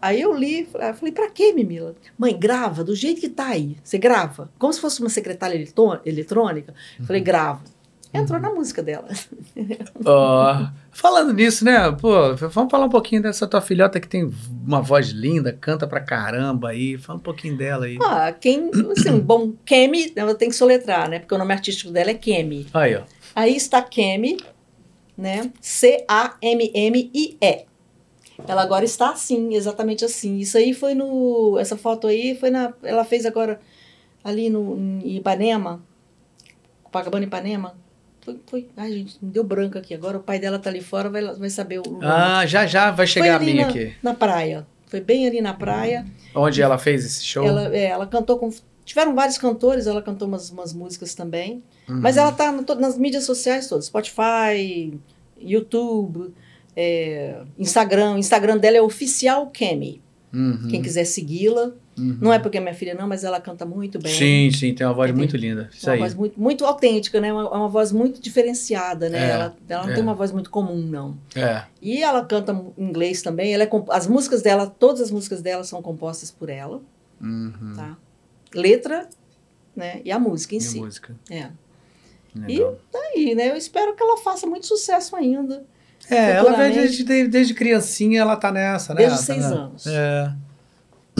Aí eu li, falei, pra quê, Mimila? Mãe, grava do jeito que tá aí. Você grava, como se fosse uma secretária eletrô- eletrônica. Falei, gravo. Entrou na música dela. Ó, falando nisso, né? Pô, vamos falar um pouquinho dessa tua filhota que tem uma voz linda, canta pra caramba aí. Fala um pouquinho dela aí. Ah, quem, assim, bom, Kemi, ela tem que soletrar, né? Porque o nome artístico dela é Kemi. Aí, ó. Aí está Kemi, né? C-A-M-M-I-E. Ela agora está assim, exatamente assim. Isso aí foi no. Essa foto aí foi na. Ela fez agora ali no em Ipanema, Copacabana Ipanema. Foi, foi. Ai, gente, me deu branco aqui. Agora o pai dela tá ali fora, vai, vai saber o. o nome. Ah, já já vai chegar a minha na, aqui. Na praia. Foi bem ali na praia. Onde ela fez esse show? Ela, é, ela cantou com. Tiveram vários cantores, ela cantou umas, umas músicas também. Uhum. Mas ela tá no nas mídias sociais todas: Spotify, YouTube, é, Instagram. Instagram dela é oficial Kemi. Uhum, Quem quiser segui-la. Uhum. Não é porque é minha filha, não, mas ela canta muito bem. Sim, sim, tem uma voz muito linda. Isso uma aí. voz muito, muito autêntica, né? Uma, é uma voz muito diferenciada, né? É, ela ela não é. tem uma voz muito comum, não. É. E ela canta inglês também. Ela é, as músicas dela, todas as músicas dela são compostas por ela, Uhum. tá? Letra, né? E a música em E si. música. É. Legal. Aí, né? Eu espero que ela faça muito sucesso ainda. É, ela desde, desde, desde criancinha, ela tá nessa, né? Desde Ela tá seis na- anos. É.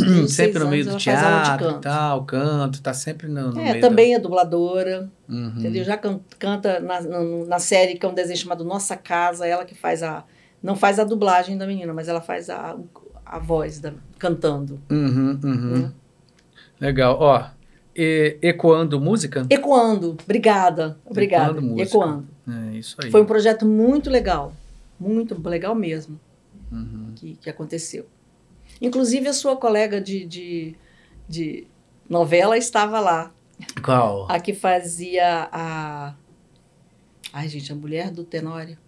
Sempre no meio do teatro e tal, canto, tá sempre no, no É, meio também é dubladora. Uhum. entendeu? Já can- canta na, na, na série que é um desenho chamado Nossa Casa, ela que faz a. Não faz a dublagem da menina, mas ela faz a, a voz da, cantando. Uhum, uhum. né? Legal. Ó, e- ecoando música? Ecoando, obrigada. Obrigada. Ecoando música. Ecoando. É isso aí. Foi um projeto muito legal. Muito legal mesmo Uhum. que, que aconteceu. Inclusive, a sua colega de, de, de novela estava lá. Qual? A que fazia a. Ai, gente, a mulher do Tenório.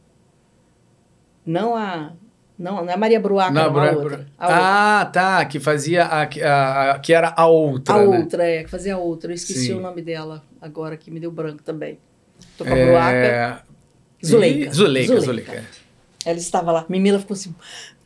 Não a. Não, não é Maria Bruaca, não, Bru- a Bru- outra. A outra. ah, tá. Que fazia a, a- a- que era a outra. A né? outra, é, que fazia a outra. Eu esqueci Sim. o nome dela agora, que me deu branco também. Tô com a É... Bruaca. Zuleika. Zuleika, Zuleika. Zuleika. Ela estava lá. Mimila ficou assim: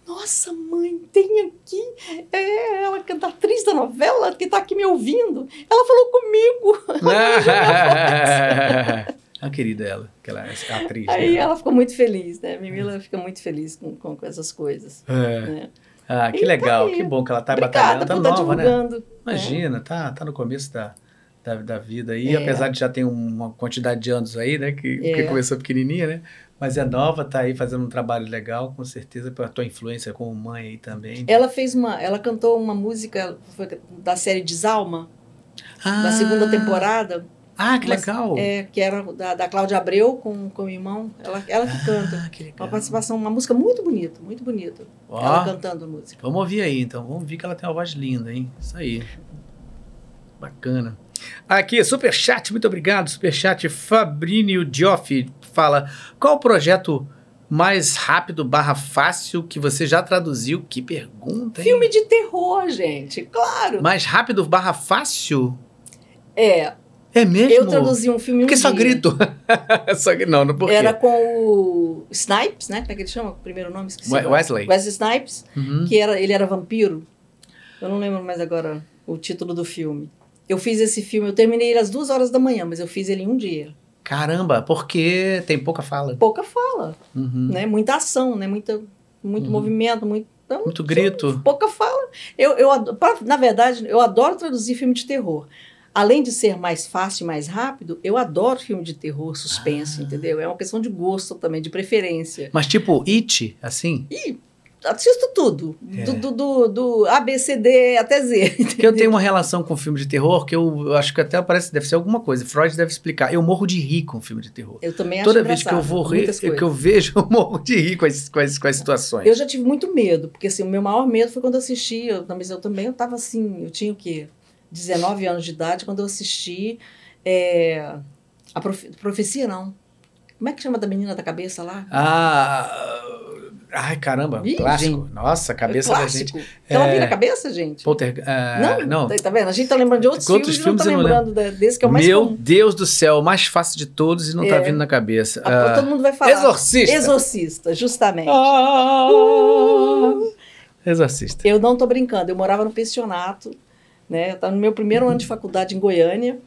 Nossa, mãe, tem aqui. É ela, que é da atriz da novela, que está aqui me ouvindo. Ela falou comigo. a querida ela, aquela atriz. Aí né? ela ficou muito feliz, né? Mimila fica muito feliz com, com, essas coisas. É. Né? Ah, que E tá legal, aí. que bom que ela tá Obrigada batalhando, tá por estar nova, né? né? Imagina, tá, tá no começo da, da, da vida aí, É. apesar de já ter uma quantidade de anos aí, né, que, É. que começou pequenininha, né? Mas é nova, tá aí fazendo um trabalho legal, com certeza, pela tua influência como mãe aí também. Ela fez uma. Ela cantou uma música da série Desalma, da segunda temporada, Ah, que Mas, legal! é, que era da, da Cláudia Abreu com, com o irmão. Ela, ela que canta. Ah, que legal. Uma participação, uma música muito bonita, muito bonita. Ó. Ela cantando música. Vamos ouvir aí, então. Vamos ver que ela tem uma voz linda, hein? Isso aí. Bacana. Aqui, Superchat, muito obrigado. Superchat, Fabrício Dioff fala: qual o projeto mais rápido barra fácil que você já traduziu? Que pergunta, hein? Filme de terror, gente, claro. Mais rápido barra fácil? É, É mesmo? eu traduzi um filme um Porque só dia. grito. só que não, não por? Era com o Snipes, né? Como é que ele chama? O primeiro nome? Esqueci. Wesley. Wesley Snipes, Uhum. que era, ele era vampiro. Eu não lembro mais agora o título do filme. Eu fiz esse filme, eu terminei ele às duas horas da manhã, mas eu fiz ele em um dia. Caramba, porque tem pouca fala. Pouca fala, Uhum. né? Muita ação, né? Muita, muito Uhum. movimento, muito, então, Muito grito. pouca fala. Eu, eu, pra- na verdade, eu adoro traduzir filme de terror. Além de ser mais fácil e mais rápido, eu adoro filme de terror, suspense, Ah. entendeu? É uma questão de gosto também, de preferência. Mas tipo, It, assim? E assisto tudo, É. do, do, do, do A, B, C, D até Z. Porque eu tenho uma relação com filme de terror que eu, eu acho que até parece deve ser alguma coisa. Freud deve explicar. Eu morro de rir com filme de terror. Eu também acho Toda vez que eu vou rir, muitas que eu vejo, eu morro de rir com as, com as, com as situações. Eu já tive muito medo, porque assim, o meu maior medo foi quando eu assisti, eu, mas eu também eu tava assim, eu tinha o quê? 19 anos de idade quando eu assisti é, a profe- profecia não. Como é que chama da menina da cabeça lá? Ah. Ai, caramba, Ih, clássico. gente. Nossa, a cabeça é da clássico. gente. Ela É. vira a cabeça, gente? Polter, ah, não, não. Tá, tá vendo? A gente tá lembrando de outros, Outros filmes, filmes eu não não tá lembrando da- desse que é o mais Meu comum. Deus do céu, o mais fácil de todos e não tá É. vindo na cabeça. Ah, Ah, todo mundo vai falar. Exorcista. Exorcista, justamente. Ah, Exorcista. Eu não tô brincando, eu morava no pensionato, né? Eu tava no meu primeiro ano de faculdade em Goiânia.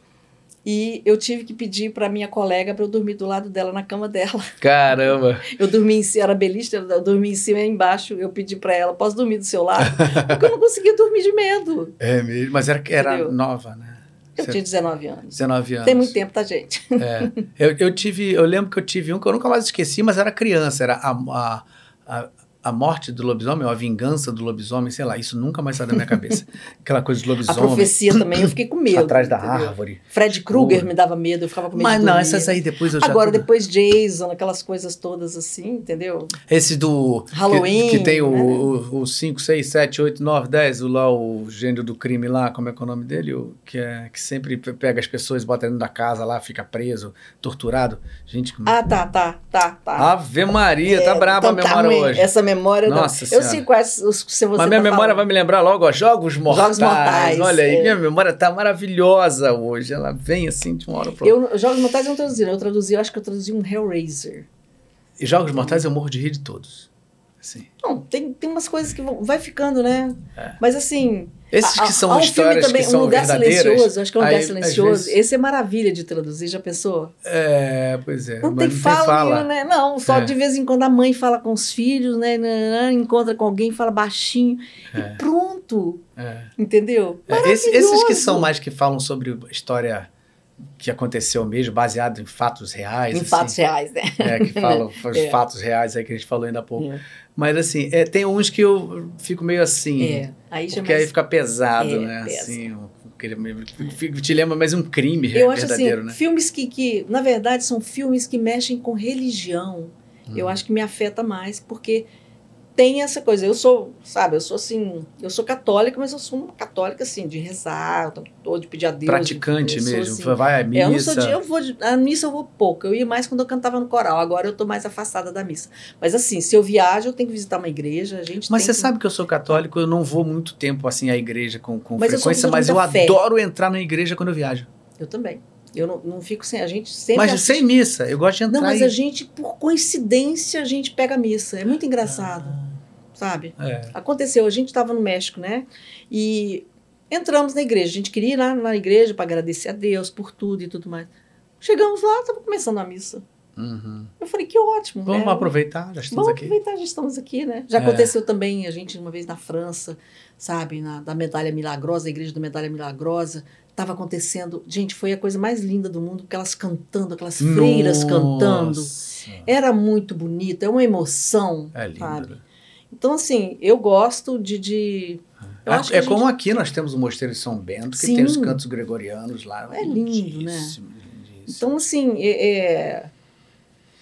E eu tive que pedir para minha colega para eu dormir do lado dela na cama dela. Caramba! Eu dormi em cima, era belista, eu dormi em cima e embaixo. Eu pedi para ela, posso dormir do seu lado? Porque eu não conseguia dormir de medo. É mesmo, mas era, era Entendeu? nova, né? Eu tinha 19 anos. 19 anos. Tem muito tempo, tá, gente? É. Eu, eu tive, eu lembro que eu tive um que eu nunca mais esqueci, mas era criança, era a, a, a, a morte do lobisomem, ou a vingança do lobisomem, sei lá, isso nunca mais sai da minha cabeça. Aquela coisa A lobisomem. profecia também, eu fiquei com medo. Atrás da entendeu? árvore. Fred Krueger me dava medo, eu ficava com medo Mas de não, essas aí depois eu já. Agora, tudo- depois Jason, aquelas coisas todas assim, entendeu? Esse do. que- Halloween, Que, tem o, né? o, o 5, 6, 7, 8, 9, 10, o lá, o gênio do crime lá, como é que é o nome dele? O, que, é, que sempre pe- pega as pessoas, bota dentro da casa lá, fica preso, torturado. Gente, como. Ah, tá, tá, tá, tá. Ave Maria, tá É, braba então a memória ruim. hoje. Essa memória. Nossa não. Senhora. Eu sei quais os que você Mas tá minha memória falando. vai me lembrar logo, ó, Jogos Mortais. Mortais, Olha aí, é. minha memória tá maravilhosa hoje. Ela vem assim de uma hora para outra. Eu, Jogos Mortais eu não traduzi, eu traduzi, eu acho que eu traduzi um Hellraiser. E Jogos Mortais eu morro de rir de todos. Assim. Não, tem, tem umas coisas que vão, vai ficando, né? É. Mas assim. Esses há- que são há um histórias filme também, que são Um Lugar verdadeiras. Silencioso, acho que é um Lugar aí, Silencioso. vezes- Esse é maravilha de traduzir, já pensou? É, pois é. Não tem fala, nenhuma, né? Não, só É. de vez em quando a mãe fala com os filhos, né? Encontra com alguém, fala baixinho. É. E pronto. É. Entendeu? É, esse- esses que são mais que falam sobre história que aconteceu mesmo, baseado em fatos reais. Em assim. fatos reais, né? É, que falam os É. fatos reais aí que a gente falou ainda há pouco. Mas assim, é, tem uns que eu fico meio assim. É. Aí Porque aí mais- fica pesado, É, né? pesa. Assim, te lembra mais um crime Eu acho assim, verdadeiro, né? filmes que, que, na verdade, são filmes que mexem com religião. Hum. Eu acho que me afeta mais, porque tem essa coisa. Eu sou, sabe, eu sou assim, eu sou católica, mas eu sou uma católica assim, de rezar, o tempo todo, de pedir a Deus. Praticante eu sou, mesmo. assim, Vai à é, missa. eu não sou de, eu vou de, a missa eu vou pouco. Eu ia mais quando eu cantava no coral. Agora eu tô mais afastada da missa. Mas assim, se eu viajo, eu tenho que visitar uma igreja. A gente Mas você que- sabe que eu sou católico, eu não vou muito tempo assim à igreja com, com Mas eu frequência, uma mas eu de fé. adoro entrar na igreja quando eu viajo. Eu também. Eu não, não fico sem. A gente sempre. Mas assiste- sem missa, eu gosto de entrar Não, mas e- a gente, por coincidência, a gente pega a missa. É muito engraçado, sabe? É. Aconteceu, a gente estava no México, né? E entramos na igreja. A gente queria ir lá na igreja para agradecer a Deus por tudo e tudo mais. Chegamos lá, estava começando a missa. Uhum. Eu falei, que ótimo, Vamos né? aproveitar, já estamos Vamos aqui. aproveitar, já estamos aqui, né? Já É. aconteceu também, a gente uma vez na França, sabe, na, da Medalha Milagrosa, a igreja da Medalha Milagrosa, estava acontecendo, gente, foi a coisa mais linda do mundo, porque elas cantando, aquelas freiras cantando, Nossa. era muito bonito, é uma emoção, É lindo. sabe? Né? Então, assim, eu gosto de... de eu É, é a gente- como aqui nós temos o Mosteiro de São Bento, que Sim. tem os cantos gregorianos lá. É lindo, né? Lindíssimo, lindíssimo. Então, assim, é- é,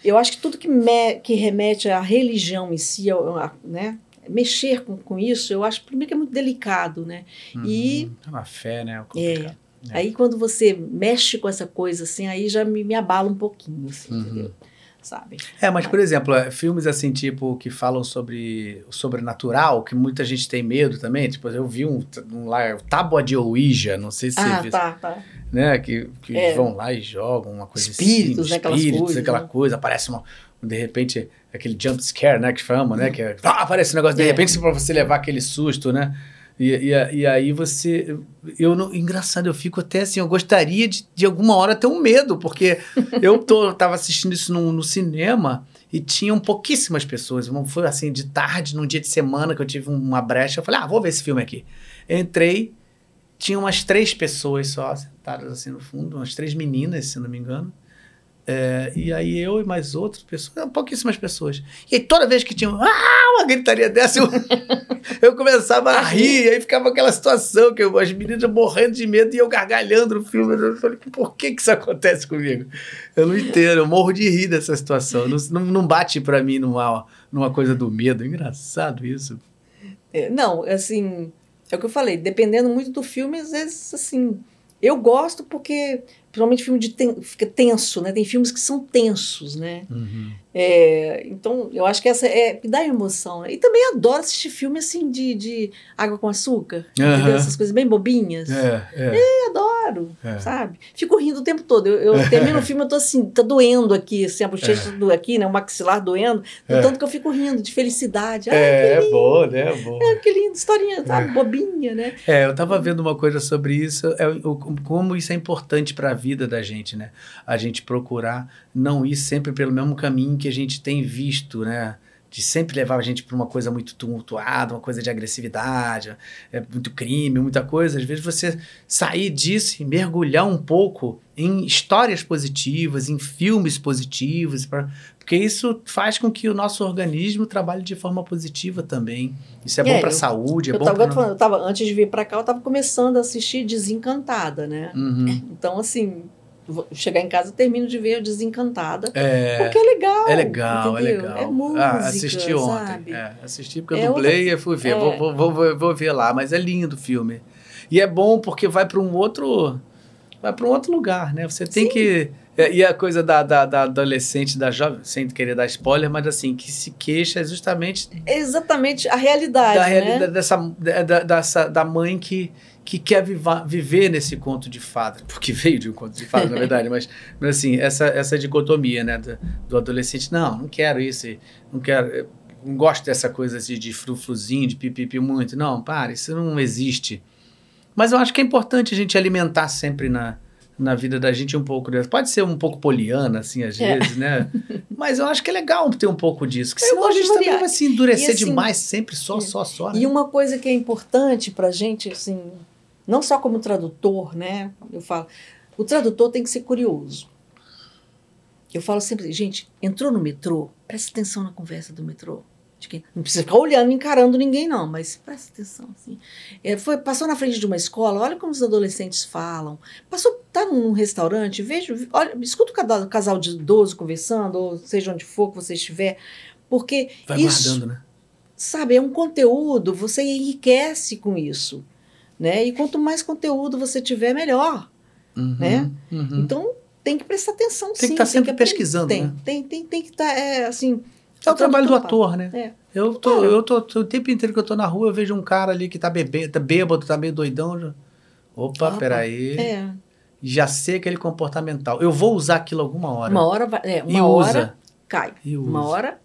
eu acho que tudo que, me- que remete à religião em si, ao- a- né? Mexer com, com isso, eu acho primeiro que é muito delicado, né? e- Uhum. É uma fé, né? complicado. É. Aí quando você mexe com essa coisa, assim, aí já me, me abala um pouquinho, assim, Uhum. entendeu? Sabe? É, mas por exemplo, é, filmes assim, tipo, que falam sobre o sobrenatural, que muita gente tem medo também. Tipo, eu vi um, um lá, o Tábua de Ouija, não sei se ah, você viu, tá, tá. né? Que, que É. vão lá e jogam uma coisa Espíritos, assim, né, aquelas espíritos, coisas, aquela né? coisa, aparece uma, de repente, aquele jump scare, né, que chama, né, que é, ah, aparece um negócio, de É. repente, pra você levar aquele susto, né, e, e, e aí você, eu não, engraçado, eu fico até assim, eu gostaria de, de alguma hora ter um medo, porque eu tô, tava assistindo isso no, no cinema e tinham pouquíssimas pessoas, foi assim, de tarde, num dia de semana que eu tive uma brecha, eu falei, ah, vou ver esse filme aqui. Entrei, tinha umas três pessoas só sentadas assim no fundo, umas três meninas, se não me engano. É, e aí eu e mais outras pessoas, pouquíssimas pessoas. E aí toda vez que tinha ah, uma gritaria dessa, eu, eu começava a rir, e aí ficava aquela situação que eu, as meninas morrendo de medo e eu gargalhando no filme. Eu falei, por que, que isso acontece comigo? Eu não entendo, eu morro de rir dessa situação. Não, não, bate pra mim numa, numa coisa do medo. Engraçado isso. É, não, assim, é o que eu falei, dependendo muito do filme, às vezes, assim, eu gosto porque, principalmente filme de ten, fica tenso, né? Tem filmes que são tensos, né? Uhum. É, então, eu acho que essa é que dá emoção. né? E também adoro assistir filme assim de, de água com açúcar, Aham. entendeu? Essas coisas bem bobinhas. É, é. Eu adoro, É. sabe? Fico rindo o tempo todo. Eu, eu termino o filme, eu tô assim, tá doendo aqui, assim, a bochecha do aqui, né? O maxilar doendo, do É. tanto que eu fico rindo de felicidade. Ai, É, é bom, né? É bom. que lindo, historinha, sabe? Bobinha, né? É, eu tava vendo uma coisa sobre isso, é, o, como isso é importante para a vida da gente, né? A gente procurar não ir sempre pelo mesmo caminho que a gente tem visto, né? De sempre levar a gente para uma coisa muito tumultuada, uma coisa de agressividade, é, muito crime, muita coisa. Às vezes você sair disso e mergulhar um pouco em histórias positivas, em filmes positivos, pra, porque isso faz com que o nosso organismo trabalhe de forma positiva também. Isso é, bom É, para a saúde, é eu, bom tava, para eu tava- antes de vir pra cá, eu tava começando a assistir Desencantada, né? Uhum. Então, assim, chegar em casa, eu termino de ver Desencantada. É, Porque é legal. é legal, é entendeu? legal. É música, ah, assisti ontem. sabe? É, assisti porque eu É dublei e fui ver. é. Vou, vou, vou, vou- vou ver lá, mas é lindo o filme. E é bom porque vai para um outro. Vai para um outro lugar, né? Você tem Sim. que. É, E a coisa da, da, da adolescente, da jovem, sem querer dar spoiler, mas assim, que se queixa justamente É exatamente a realidade, da né? realidade dessa, da, dessa, da mãe que, que quer viva, viver nesse conto de fada. Porque veio de um conto de fada, na verdade, mas, mas assim, essa, essa dicotomia, né, do, do adolescente, não, não quero isso, não quero, eu não gosto dessa coisa de, de frufruzinho, de pipipi muito, não, para, isso não existe. Mas eu acho que é importante a gente alimentar sempre na, na vida da gente um pouco dessa. Pode ser um pouco poliana, assim, às É. vezes, né? Mas eu acho que é legal ter um pouco disso, porque Eu senão a gente também variar. vai se endurecer assim, demais, sempre só, é. só, só. né? E uma coisa que é importante pra gente, assim, não só como tradutor, né? Eu falo, o tradutor tem que ser curioso. Eu falo sempre, gente, entrou no metrô, presta atenção na conversa do metrô. Não precisa ficar olhando, encarando ninguém, não, mas presta atenção, assim. É, foi, passou na frente de uma escola, olha como os adolescentes falam. Passou, tá num restaurante, veja, olha, escuta o casal de idoso conversando, ou seja onde for que você estiver, porque Vai isso, guardando, né? sabe, é um conteúdo, você enriquece com isso, né? E quanto mais conteúdo você tiver, melhor. Uhum, né? uhum. Então, tem que prestar atenção, Tem que sim. tá sempre aprender. pesquisando, Tem, né? tem, tem, tem que estar, é, assim... é o trabalho do ator, né? É. Eu tô, Cara. eu tô, tô- o tempo inteiro que eu tô na rua, eu vejo um cara ali que tá, bebê, tá bêbado, tá meio doidão. já- Opa, Opa, peraí. É, Já sei aquele comportamental. Eu vou usar aquilo alguma hora. uma hora vai, é, e uma hora usa. cai, E uma usa. hora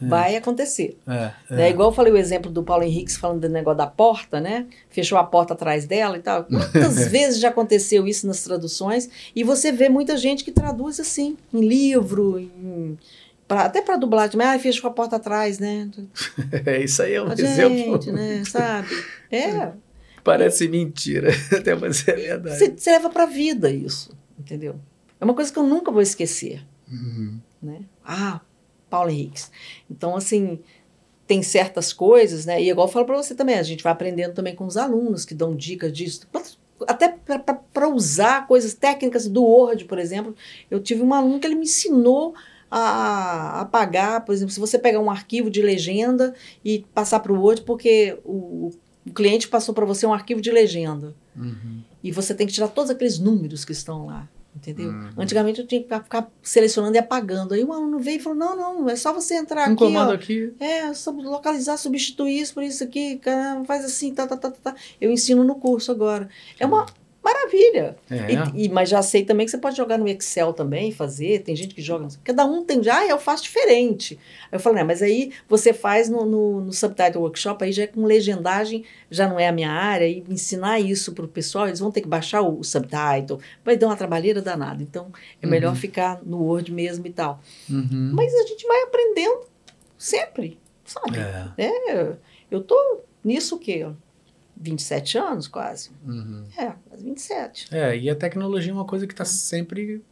É. vai acontecer. É, é. Né? Igual eu falei o exemplo do Paulo Henrique falando do negócio da porta, né? Fechou a porta atrás dela e tal. Quantas vezes já aconteceu isso nas traduções? E você vê muita gente que traduz assim, em livro, em- pra- até para dublagem, mas ah, fechou a porta atrás, né? É, isso aí é um A exemplo. gente, né? Sabe? É, Parece mentira, até mas é verdade. você você leva pra vida isso, entendeu? É uma coisa que eu nunca vou esquecer. Uhum. né? Ah, Paulo Henriques. Então, assim, tem certas coisas, né? E igual eu falo para você também, a gente vai aprendendo também com os alunos que dão dicas disso. Até para usar coisas técnicas do Word, por exemplo. Eu tive um aluno que ele me ensinou a apagar, por exemplo, se você pegar um arquivo de legenda e passar para o Word, porque o, o cliente passou para você um arquivo de legenda. Uhum. E você tem que tirar todos aqueles números que estão lá. Entendeu? Uhum. Antigamente eu tinha que ficar selecionando e apagando. Aí o aluno veio e falou: não, não, é só você entrar Um aqui. comando ó, aqui. é, localizar, substituir isso por isso aqui, faz assim, tá, tá, tá, tá, tá. Eu ensino no curso agora. É uma maravilha. É. E, e- mas já sei também que você pode jogar no Excel também, fazer. Tem gente que joga. Cada um tem já, eu faço diferente. Aí eu falo, né, mas aí você faz no, no, no Subtitle Workshop, aí já é com legendagem, já não é a minha área, e ensinar isso para o pessoal, eles vão ter que baixar o, o subtitle, vai dar uma trabalheira danada. Então é melhor Uhum. ficar no Word mesmo e tal. Uhum. Mas a gente vai aprendendo sempre, sabe? É. É, eu tô nisso o quê? 27 anos quase? Uhum. É, quase 27. É, e a tecnologia é uma coisa que está sempre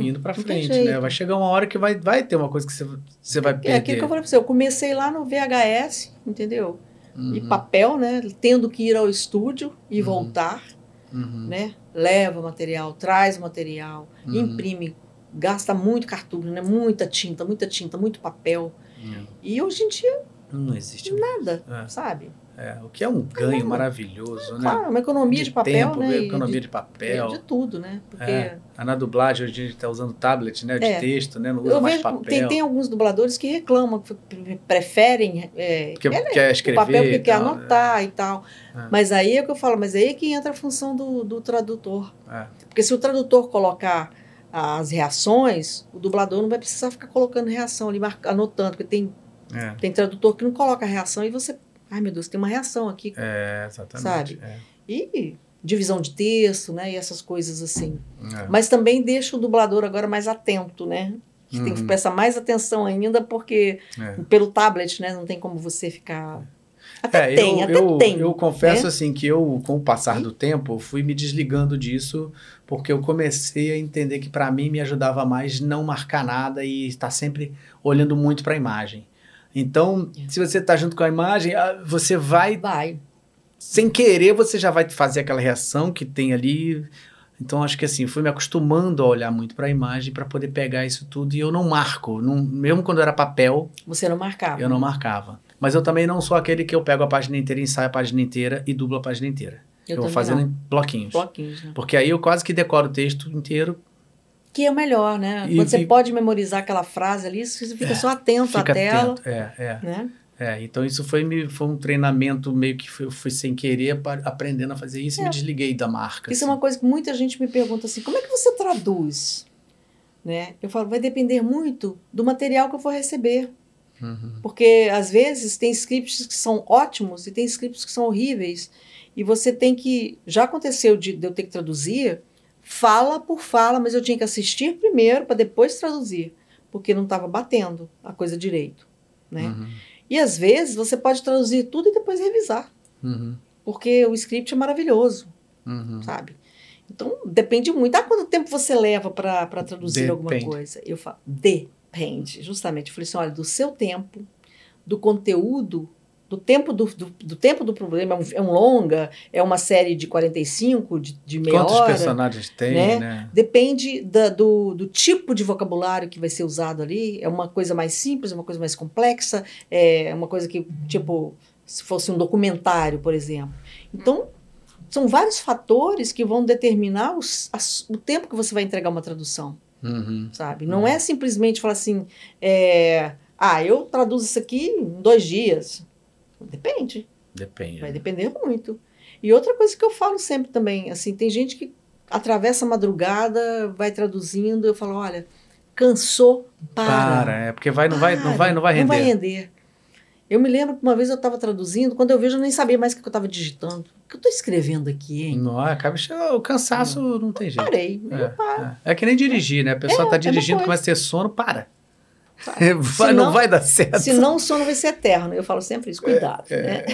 indo para frente, né? Vai chegar uma hora que vai, vai ter uma coisa que você, você vai É perder. aquilo que eu falei pra você, eu comecei lá no VHS, entendeu? E Uhum, papel, né? Tendo que ir ao estúdio e Uhum. voltar, uhum, né? Leva material, traz material, Uhum. imprime, gasta muito cartucho, né? Muita tinta, muita tinta, muito papel. uhum. E hoje em dia, Não existe. nada, É. sabe? É, o que é um ganho maravilhoso, né? Claro, uma economia de, papel, tempo, né? e economia de, de papel. de tudo, né? Porque É. Ah, Na dublagem, hoje a gente está usando tablet, né? De É. texto, né? Não usa eu mais vejo papel. tem, tem alguns dubladores que reclamam, que pre- preferem é, Porque é, quer o escrever. papel porque quer tal, anotar e tal. É. Mas aí é o que eu falo, mas aí é que entra a função do, do tradutor. É. Porque se o tradutor colocar as reações, o dublador não vai precisar ficar colocando reação ali, anotando, porque tem, É, tem tradutor que não coloca reação e você. Ai meu Deus, tem uma reação aqui. é, exatamente. Sabe? É. E divisão de texto, né? E essas coisas assim. É. Mas também deixa o dublador agora mais atento, né? Que tem que Uhum. prestar mais atenção ainda, porque É. pelo tablet, né? Não tem como você ficar. Até É, tem, eu, até eu, tem. eu confesso né? assim que eu, com o passar do tempo, fui me desligando disso, porque eu comecei a entender que para mim me ajudava mais não marcar nada e estar sempre olhando muito para a imagem. Então, É. se você está junto com a imagem, ah, você vai, Vai. sem querer, você já vai fazer aquela reação que tem ali. Então, acho que assim, fui me acostumando a olhar muito para a imagem para poder pegar isso tudo e eu não marco. Não, mesmo quando era papel, Você não marcava. eu não marcava. Mas eu também não sou aquele que eu pego a página inteira, ensaio a página inteira e dublo a página inteira. Eu, vou também fazendo não. em bloquinhos. Bloquinhos, né? Porque aí eu quase que decoro o texto inteiro. Que é o melhor, né? E- Quando você e- pode memorizar aquela frase ali, você fica só atento Fica à tela. atento. É, é, Né? é. Então isso foi, me, foi um treinamento meio que fui, fui sem querer aprendendo a fazer isso e É. me desliguei da marca. Isso é assim. uma coisa que muita gente me pergunta assim: como é que você traduz? Né? Eu falo, vai depender muito do material que eu for receber. Uhum. Porque às vezes tem scripts que são ótimos e tem scripts que são horríveis. E você tem que. Já aconteceu de, de eu ter que traduzir, fala por fala, mas eu tinha que assistir primeiro para depois traduzir, porque não estava batendo a coisa direito. Né? Uhum. E às vezes você pode traduzir tudo e depois revisar, Uhum. porque o script é maravilhoso, Uhum. sabe? Então depende muito. Ah, quanto tempo você leva para traduzir alguma Depende. coisa? Eu falo, depende. Justamente. Eu falei assim: olha, do seu tempo, do conteúdo, do tempo do, do, do tempo do problema. É um, é um longa, é uma série de 45, de, de meia Quantos hora. personagens tem, né? né? Depende da- do, do tipo de vocabulário que vai ser usado ali. É uma coisa mais simples, é uma coisa mais complexa, é uma coisa que, tipo, se fosse um documentário, por exemplo. Então, são vários fatores que vão determinar os- as- o tempo que você vai entregar uma tradução, Uhum. sabe? Não é simplesmente falar assim, é, ah, eu traduzo isso aqui em dois dias. Depende. Depende. Vai depender muito. E outra coisa que eu falo sempre também, assim, tem gente que atravessa a madrugada, vai traduzindo, eu falo, olha, cansou, para. Para, é porque vai, não, vai, não, Para, vai, não vai render. Não vai render. Eu me lembro que uma vez eu estava traduzindo, quando eu vejo eu nem sabia mais o que eu estava digitando. O que eu estou escrevendo aqui, hein? Não, acaba chegando- o cansaço não tem jeito. Parei. Eu paro. É, é que nem dirigir, né? A pessoa É, tá é dirigindo, começa a ter sono, para. Para. Vai- Senão- não vai dar certo. Senão o sono vai ser eterno. Eu falo sempre isso, cuidado. né?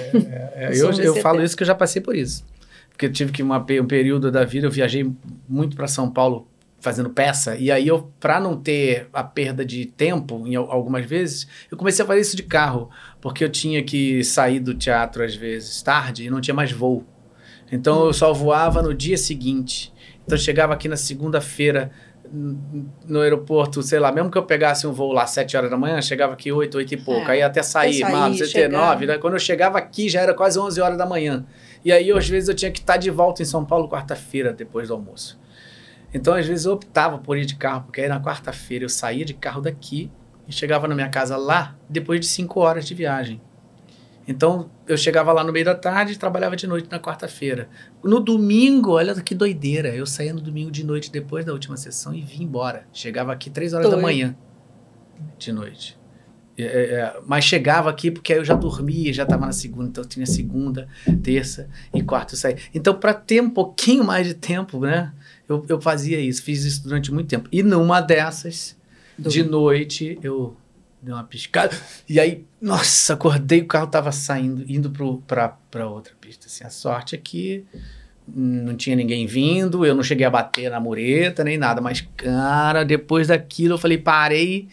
É, O eu sono vai eu ser falo eterno. isso que eu já passei por isso. Porque eu tive que uma, um período da vida, eu viajei muito para São Paulo fazendo peça, e aí eu, para não ter a perda de tempo, em al- algumas vezes, eu comecei a fazer isso de carro, porque eu tinha que sair do teatro às vezes tarde e não tinha mais voo. Então eu só voava no dia seguinte. Então eu chegava aqui na segunda-feira no aeroporto, sei lá, mesmo que eu pegasse um voo lá às 7 horas da manhã, chegava aqui 8, 8 e pouco. É, aí até sair, mano, você ter chegar. 9, né? Quando eu chegava aqui já era quase 11 horas da manhã. E aí, às vezes, eu tinha que estar de volta em São Paulo quarta-feira, depois do almoço. Então, às vezes, eu optava por ir de carro, porque aí na quarta-feira eu saía de carro daqui e chegava na minha casa lá depois de 5 horas de viagem. Então, eu chegava lá no meio da tarde e trabalhava de noite na quarta-feira. No domingo, olha que doideira, eu saía no domingo de noite depois da última sessão e vim embora. Chegava aqui 3 horas da Doido. manhã de noite. É, é, é, mas chegava aqui porque aí eu já dormia, já estava na segunda, então eu tinha segunda, terça e quarta eu saía. Então, para ter um pouquinho mais de tempo, né, eu, eu fazia isso, fiz isso durante muito tempo. E numa dessas, de noite, eu dei uma piscada, e aí, nossa, acordei, o carro estava saindo, indo para outra pista. Assim, a sorte é que não tinha ninguém vindo, eu não cheguei a bater na mureta nem nada, mas, cara, depois daquilo eu falei, parei,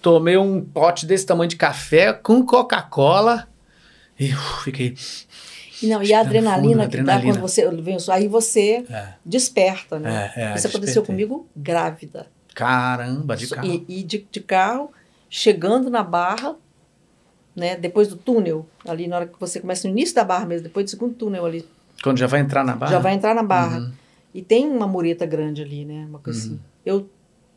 tomei um pote desse tamanho de café com Coca-Cola e uf, fiquei. E, não, e a adrenalina fundo, que dá adrenalina. quando você vem aí você É, desperta, né? é, é, Isso aconteceu comigo grávida. Caramba, de carro. E, e de, de carro, chegando na barra, né? Depois do túnel, ali na hora que você começa no início da barra mesmo, depois do segundo túnel ali, Quando já vai entrar na barra? já vai entrar na barra. Uhum. E tem uma mureta grande ali, né? Uma coisa assim. Eu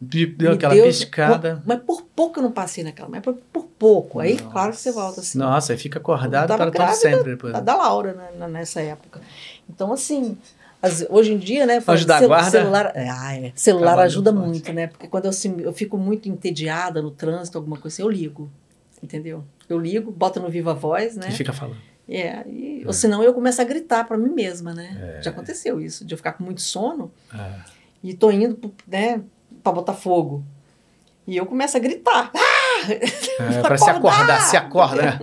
De- Deu me aquela deu- piscada. Mas por pouco eu não passei naquela, mas por, por pouco. Aí, Nossa. claro que você volta assim. Nossa, aí fica acordado Eu para todo sempre depois. da, da Laura né, nessa época. Então, assim, as- hoje em dia, né? Anjo da guarda? Celular, é, ah, é. celular ajuda forte. muito, né? Porque quando eu, assim, eu fico muito entediada no trânsito, alguma coisa assim, eu ligo. Entendeu? Eu ligo, boto no Viva Voz, né? E fica falando. É, e, ou senão eu começo a gritar para mim mesma, né? É. Já aconteceu isso, de eu ficar com muito sono Ah. e tô indo, né, pra botar fogo. E eu começo a gritar. É, pra se acordar, se acorda, né?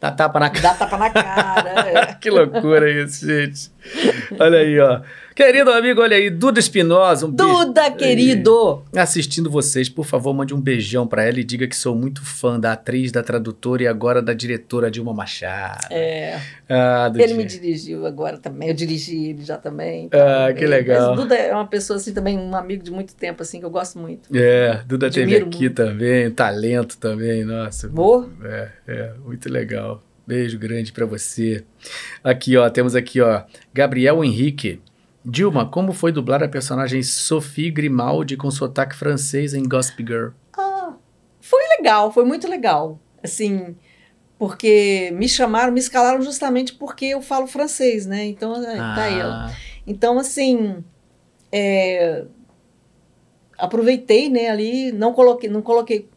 Dá tapa na cara. Dá tapa na cara. é. Que loucura isso, gente. Olha aí, ó. Querido amigo, olha aí, Duda Espinosa, um beijo. Duda, querido! Assistindo vocês, por favor, mande um beijão pra ela e diga que sou muito fã da atriz, da tradutora e agora da diretora Dilma Machado. É, Ah, ele Dudinha. me dirigiu agora também, eu dirigi ele já também. então, Ah, que legal. Mas Duda é uma pessoa assim também, um amigo de muito tempo, assim, que eu gosto muito. É, Duda teve aqui muito. também, talento também, nossa. Amor? É, é, muito legal. Beijo grande pra você. Aqui, ó, temos aqui, ó, Gabriel Henrique. Dilma, como foi dublar a personagem Sophie Grimaldi com sotaque francês em Gossip Girl? Ah, foi legal, foi muito legal. Assim, porque me chamaram, me escalaram justamente porque eu falo francês, né? Então, é, tá aí. Ah, Então, assim, é, aproveitei, né, ali, não coloquei, não coloquei.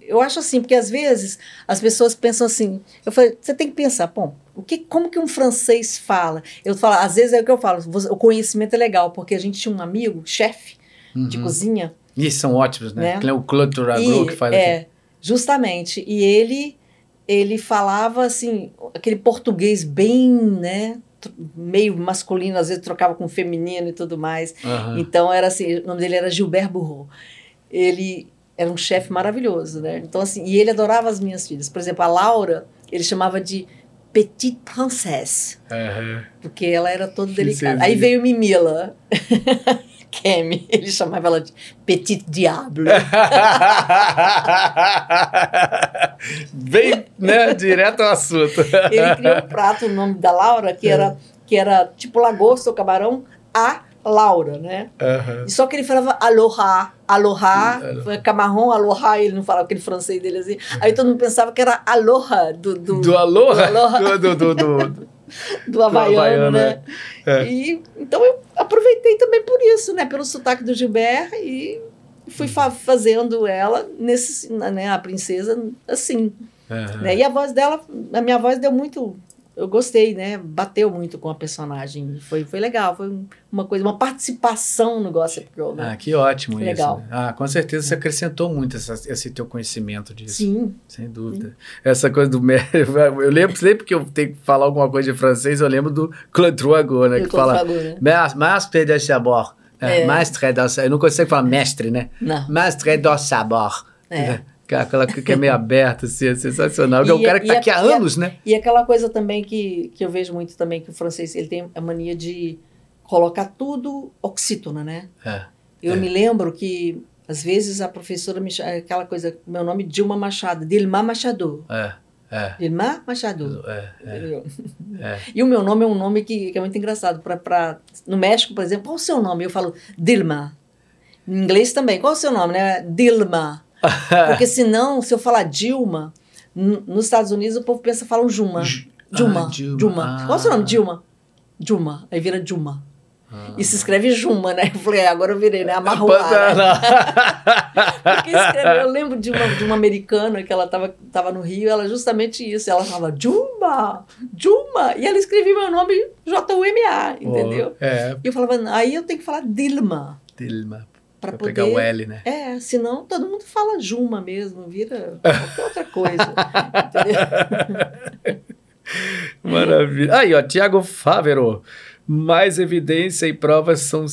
Eu acho assim, porque às vezes as pessoas pensam assim. Eu falei, você tem que pensar, bom, o que, como que um francês fala? Eu falo, às vezes é o que eu falo, o conhecimento é legal, porque a gente tinha um amigo, chefe de uhum. cozinha, E são ótimos, né? Né? O Claude Turagro que faz é, justamente. E ele ele falava assim, aquele português bem, né, meio masculino, às vezes trocava com feminino e tudo mais. Aham. Então era assim, o nome dele era Gilbert Bourreau. Ele era um chefe maravilhoso, né? Então assim, e ele adorava as minhas filhas. Por exemplo, a Laura, ele chamava de Petite Princesse, Aham. porque ela era toda delicada. Aí veio Mimila. Kemi, ele chamava ela de Petit Diable. Bem, né? Direto ao assunto. Ele criou um prato, o nome da Laura, que era, que era tipo lagosta ou camarão, a Laura, né? E Só que ele falava aloha, aloha, foi camarão, aloha, ele não falava aquele francês dele assim. Aí todo mundo pensava que era aloha do, do, Do Aloha? Do Aloha. Do, do, do, do- do havaiano, né? é. E, então eu aproveitei também por isso, né? Pelo sotaque do Gilbert e fui fa- fazendo ela, nesse, né? A princesa, assim, Aham. né? E a voz dela, a minha voz deu muito. Eu gostei, né? Bateu muito com a personagem. Foi, foi legal. Foi uma coisa, uma participação no Gossip Girl, né? Ah, que ótimo Legal. isso. né? Ah, com certeza você acrescentou muito essa- esse teu conhecimento disso. Sim. Sem dúvida. Essa coisa do. Eu lembro sempre que eu tenho que falar alguma coisa de francês, eu lembro do Claude Trouagot, né? Que fala. né? "Mas- Mestre de sabor. É, É. Mestre do sabor. Eu não consigo falar mestre, né? Não. Mestre do sabor. É. Que é Aquela que é meio aberta, assim, é sensacional. Que é o E- cara que tá e a- aqui há anos, né? E aquela coisa também que, que eu vejo muito também, que o francês ele tem a mania de colocar tudo oxítona, né? É. Eu É. me lembro que, às vezes, a professora me chama, aquela coisa, meu nome é Dilma Machado, Dilma Machado. É. É. Dilma Machado. É. É. É. E o meu nome é um nome que, que é muito engraçado. Pra, pra, no México, por exemplo, qual o seu nome? Eu falo Dilma. Em inglês também. Qual o seu nome? Né? Dilma. Porque senão, se eu falar Dilma, nos Estados Unidos o povo pensa, falam Juma. Ju- Dilma. ah, Dilma. Dilma. Qual o seu nome? Ah. Dilma. Dilma. Aí vira Dilma. Ah. E se escreve Juma, né? Eu falei, é, agora eu virei, né? Amarrou. Porque escreveu, eu lembro de uma, de uma americana que ela estava tava no Rio, ela justamente isso. Ela falava Juma, Juma. E ela escrevia meu nome J-U-M-A, entendeu? É. E eu falava, aí eu tenho que falar Dilma. Dilma. Pra Pra poder. pegar o L, né? É, senão todo mundo fala Juma mesmo, vira qualquer outra coisa. entendeu? Maravilha. Aí, ó, Tiago Fávero. Mais evidência e provas são.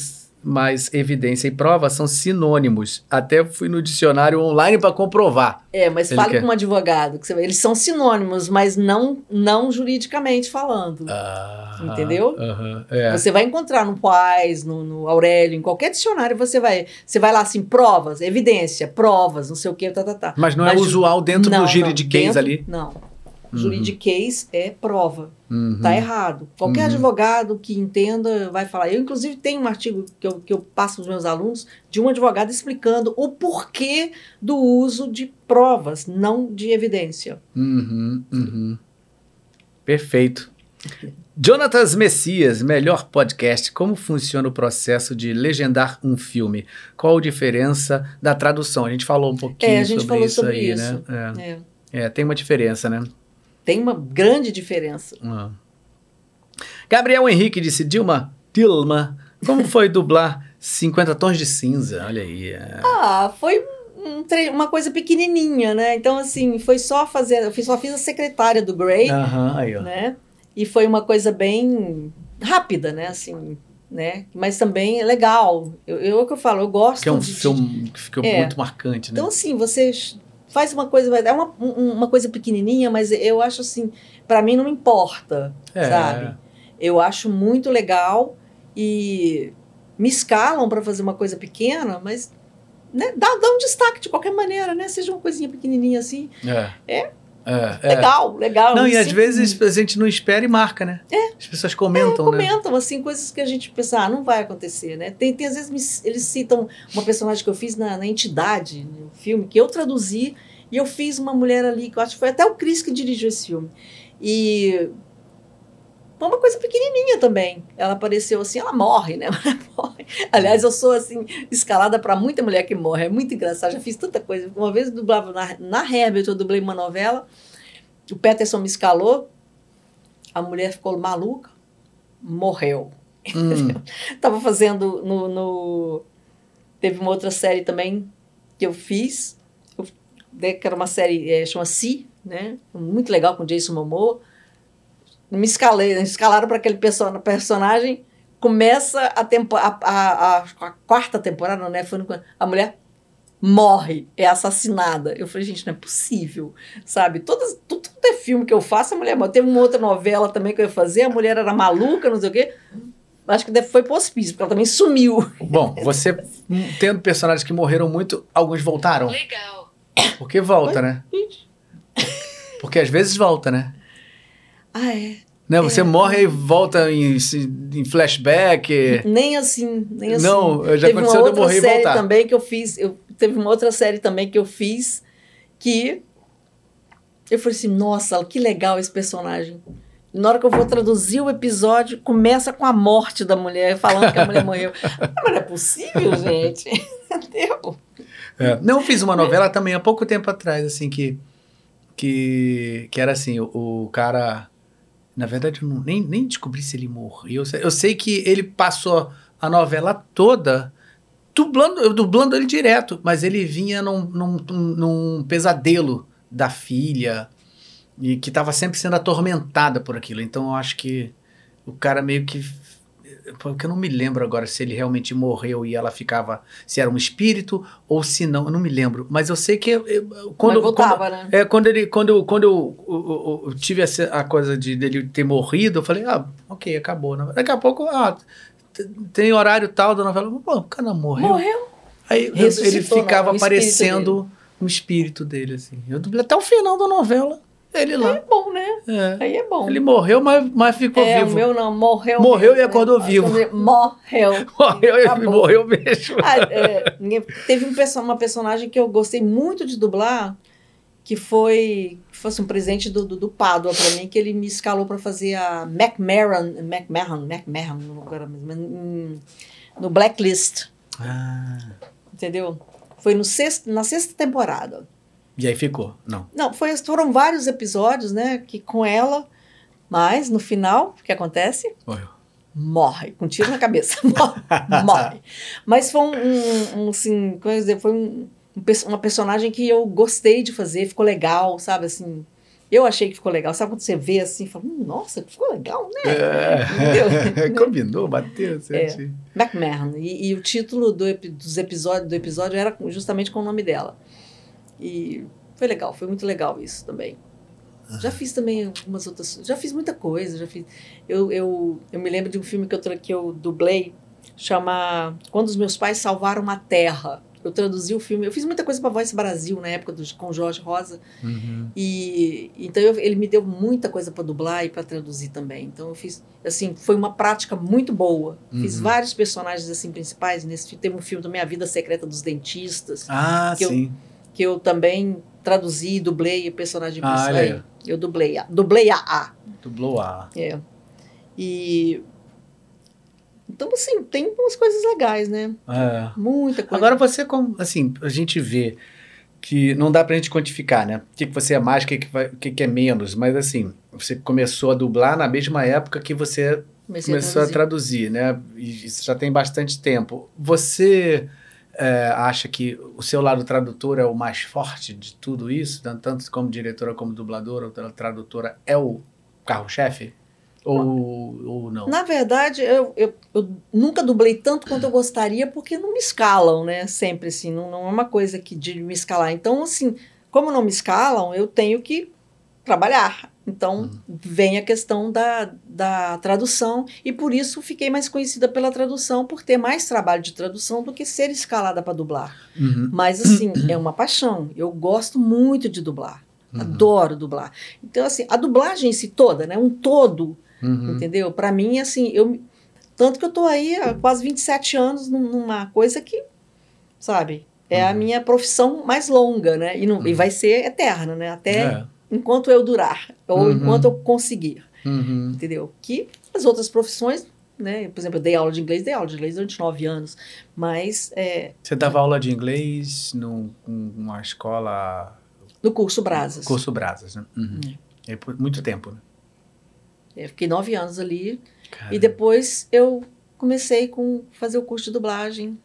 Mais evidência e prova são sinônimos. Até fui no dicionário online para comprovar. É, mas Ele fale quer. com um advogado, que você, eles são sinônimos, mas não, não juridicamente falando. Ah, Entendeu? aham, é. Você vai encontrar no Paz, no, no Aurélio, em qualquer dicionário, você vai, você vai lá assim, provas, evidência, provas, não sei o que, tá, tá, tá. Mas não é Mas ju- usual dentro Não, do juridiquês ali. Não. Juridiquês é prova. Uhum. Tá errado. Qualquer Uhum. advogado que entenda vai falar. Eu, inclusive, tenho um artigo que eu, que eu passo aos meus alunos de um advogado explicando o porquê do uso de provas, não de evidência. Uhum, uhum. Perfeito. Jonatas Messias, melhor podcast. Como funciona o processo de legendar um filme? Qual a diferença da tradução? A gente falou um pouquinho É, gente sobre falou isso sobre aí, isso. né? É. É. É, tem uma diferença, né? Tem uma grande diferença. Ah. Gabriel Henrique disse, Dilma, Dilma, como foi dublar 50 Tons de Cinza? Olha aí. é. Ah, foi um uma coisa pequenininha, né? Então, assim, foi só fazer. Eu só fiz a secretária do Grey, Aham, aí, ó. né? E foi uma coisa bem rápida, né? Assim, né? Mas também é legal. Eu, eu é o que eu falo, eu gosto Que é um de- de- filme que ficou É. muito marcante, né? Então, assim, você faz uma coisa, é uma, um- uma coisa pequenininha, mas eu acho assim, para mim não importa, É. sabe? Eu acho muito legal e me escalam para fazer uma coisa pequena, mas né, dá, dá um destaque de qualquer maneira, né? Seja uma coisinha pequenininha assim. É. É. É, é. Legal, legal. Não, e às vezes a gente não espera e marca, né? É. As pessoas comentam, né? comentam assim coisas que a gente pensa, ah, não vai acontecer, né? Tem, tem às vezes me- eles citam uma personagem que eu fiz na, na entidade, no filme que eu traduzi e eu fiz uma mulher ali que eu acho que foi até o Chris que dirigiu esse filme e foi uma coisa pequenininha também. Ela apareceu assim, ela morre, né? Ela morre. Aliás, eu sou assim escalada para muita mulher que morre. É muito engraçado. Já fiz tanta coisa. Uma vez eu dublava na, na Herbert, eu dublei uma novela. O Peterson me escalou. A mulher ficou maluca, morreu. Hum. Tava fazendo no, no- Teve uma outra série também que eu fiz, eu- né, que era uma série, é, chama Si, né? Muito legal com Jason Momoa. Me escalei, escalaram para aquele perso- personagem. Começa a, tempo, a, a, a- a quarta temporada, não, né? Foi no- a mulher morre, é assassinada. Eu falei, gente, não é possível, sabe? Todas, tudo, tudo é filme que eu faço, a mulher morre. Teve uma outra novela também que eu ia fazer, a mulher era maluca, não sei o quê. Acho que deve- foi pro hospício, porque ela também sumiu. Bom, você hum, tendo personagens que morreram muito, alguns voltaram. Legal. Porque volta, né? Porque às vezes volta, né? Ah, é. Né? Você morre e volta em, em flashback. Nem assim, nem assim. Não, já teve uma aconteceu de eu morrer e série voltar. também que eu fiz. Eu, teve uma outra série também que eu fiz que eu falei assim, nossa, que legal esse personagem. Na hora que eu vou traduzir o episódio, começa com a morte da mulher, falando que a mulher morreu. Mas não é possível, gente. Entendeu? É. Não, eu fiz uma novela também há pouco tempo atrás, assim, que. Que, que era assim, o, o cara. Na verdade, eu não, nem, nem descobri se ele morreu. Eu sei, eu sei que ele passou a novela toda dublando, dublando ele direto, mas ele vinha num, num, num pesadelo da filha e que estava sempre sendo atormentada por aquilo. Então eu acho que o cara meio que. Porque eu não me lembro agora se ele realmente morreu e ela ficava. Se era um espírito ou se não, eu não me lembro. Mas eu sei que. eu- eu- quando, Mas voltava, né? é, quando ele, quando, eu- quando eu, eu- tive essa, a coisa de dele ter morrido, eu falei, ah, ok, acabou. né? Daqui a pouco, ah, tem horário tal da novela. Pô, o cara morreu. Morreu. Aí Ressuscitou, ele ficava não, um espírito dele, assim. Eu até o final da novela, ele É lá. bom, né? É. Aí é bom. Ele morreu, mas, mas ficou é, vivo. o meu não, morreu. Morreu mesmo, e acordou né? vivo. Morreu. Morreu e Acabou. morreu mesmo. Ah, é, teve um uma personagem que eu gostei muito de dublar, que foi que fosse um presente do, do, do Pádua pra mim, que ele me escalou pra fazer a McMahon, McMahon, McMahon, agora mesmo, em- no Blacklist, Ah, entendeu? Foi no sexto, na sexta temporada. E aí ficou. Não. Não, foi, foram vários episódios, né, que com ela, mas no final, o que acontece? Morreu. morre, com um tiro na cabeça, morre, morre. Mas foi um, um, um, assim, como dizer, foi um, um uma personagem que eu gostei de fazer, ficou legal, sabe, assim, eu achei que ficou legal. Sabe quando você vê assim, fala, hum, nossa, ficou legal, né? É. Combinou, bateu, certinho. McMahon. E, e o título do, dos episódios, do episódio era justamente com o nome dela. E foi legal, foi muito legal isso também. Já fiz também algumas outras. Já fiz muita coisa. Já fiz, eu, eu, eu me lembro de um filme que eu, que eu dublei, chama Quando os Meus Pais Salvaram a Terra. Eu traduzi o filme. Eu fiz muita coisa para Voice Brasil na época do, com Jorge Rosa. Uhum. E então eu- ele me deu muita coisa para dublar e para traduzir também. Então eu fiz, assim, foi uma prática muito boa. Fiz Uhum. vários personagens assim principais nesse teve um filme também A Vida Secreta dos Dentistas, Ah, Que eu- sim. Que eu também traduzi dublei o personagem Ah, principal. olha aí. Eu dublei a, dublei a A. Dublou a. É. E então assim, tem umas coisas legais, né? É. Muita coisa. Agora você, como, assim, a gente vê que não dá pra gente quantificar, né? O que, que você é mais, o que, que, vai- que, que é menos, mas assim, você começou a dublar na mesma época que você Comecei começou a traduzir, né? E isso já tem bastante tempo. Você é, acha que o seu lado tradutor é o mais forte de tudo isso? Tan- Tanto como diretora como dubladora, ou tra- tradutora é o carro-chefe? Ou, ou não? Na verdade, eu, eu, eu nunca dublei tanto quanto eu gostaria, porque não me escalam, né? Sempre assim, não, não é uma coisa que de me escalar. Então, assim, como não me escalam, eu tenho que trabalhar. Então, vem a questão da, da tradução, e por isso fiquei mais conhecida pela tradução, por ter mais trabalho de tradução do que ser escalada para dublar. Uhum. Mas, assim, é uma paixão. Eu gosto muito de dublar. Uhum. Adoro dublar. Então, assim, a dublagem em si toda, né? Um todo, Uhum. Entendeu? Para mim, assim, eu. Tanto que eu tô aí há quase 27 anos num- numa coisa que, sabe, é a Uhum. minha profissão mais longa, né? E, não, e vai ser eterna, né? Até É. enquanto eu durar, ou Uhum. enquanto eu conseguir, Uhum. entendeu? Que as outras profissões, né? Por exemplo, eu dei aula de inglês, dei aula de inglês durante nove anos, mas é, Você dava aula de inglês num- numa escola. no curso Brasas. Curso Brasas, né? Uhum. É por muito tempo, né? Eu fiquei nove anos ali, Cara. e depois eu comecei com fazer o curso de dublagem.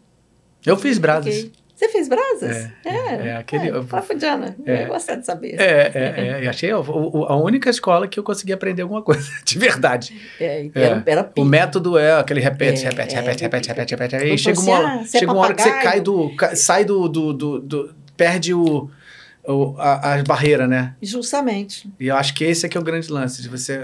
Eu fiz Brasas. Fiquei- Você fez Brasas? É, é aquele- É, fala pra Diana. É. Eu gosto de saber. É, é, é. Achei a, o- a única escola que eu consegui aprender alguma coisa, de verdade. É, É. Era, era O método é aquele repete, É, repete, é, repete, repete, repete, repete. Aí Eu chega uma, hora- é chega uma hora que você cai do. sai do. do, do, do- perde o. o a, a barreira, né? Justamente. E eu acho que esse é que é o grande lance, de você.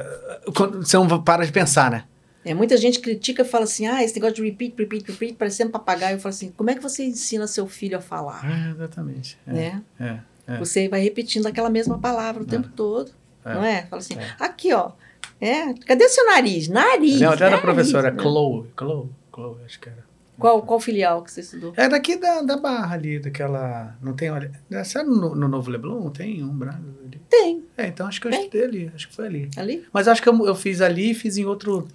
Quando você não para de pensar, né? É, muita gente critica e fala assim, ah, esse negócio de repeat, repeat, repeat, parecendo papagaio. Eu falo assim, como é que você ensina seu filho a falar? É, exatamente. É, Né? é, é. Você vai repetindo aquela mesma palavra o tempo todo, É. não é? Fala assim, É. aqui, ó, é, cadê o seu nariz? Nariz, Não, até era a nariz, professora, né? Chloe. Chloe, Chloe, acho que era. Qual, qual filial que você estudou? É daqui da, da Barra ali, daquela. Não tem. Olha, sabe no, no Novo Leblon? Tem um Brasa ali. Tem, É, então acho que eu Tem. estudei ali. Acho que foi ali. ali. Mas acho que eu, eu fiz ali e fiz em outro.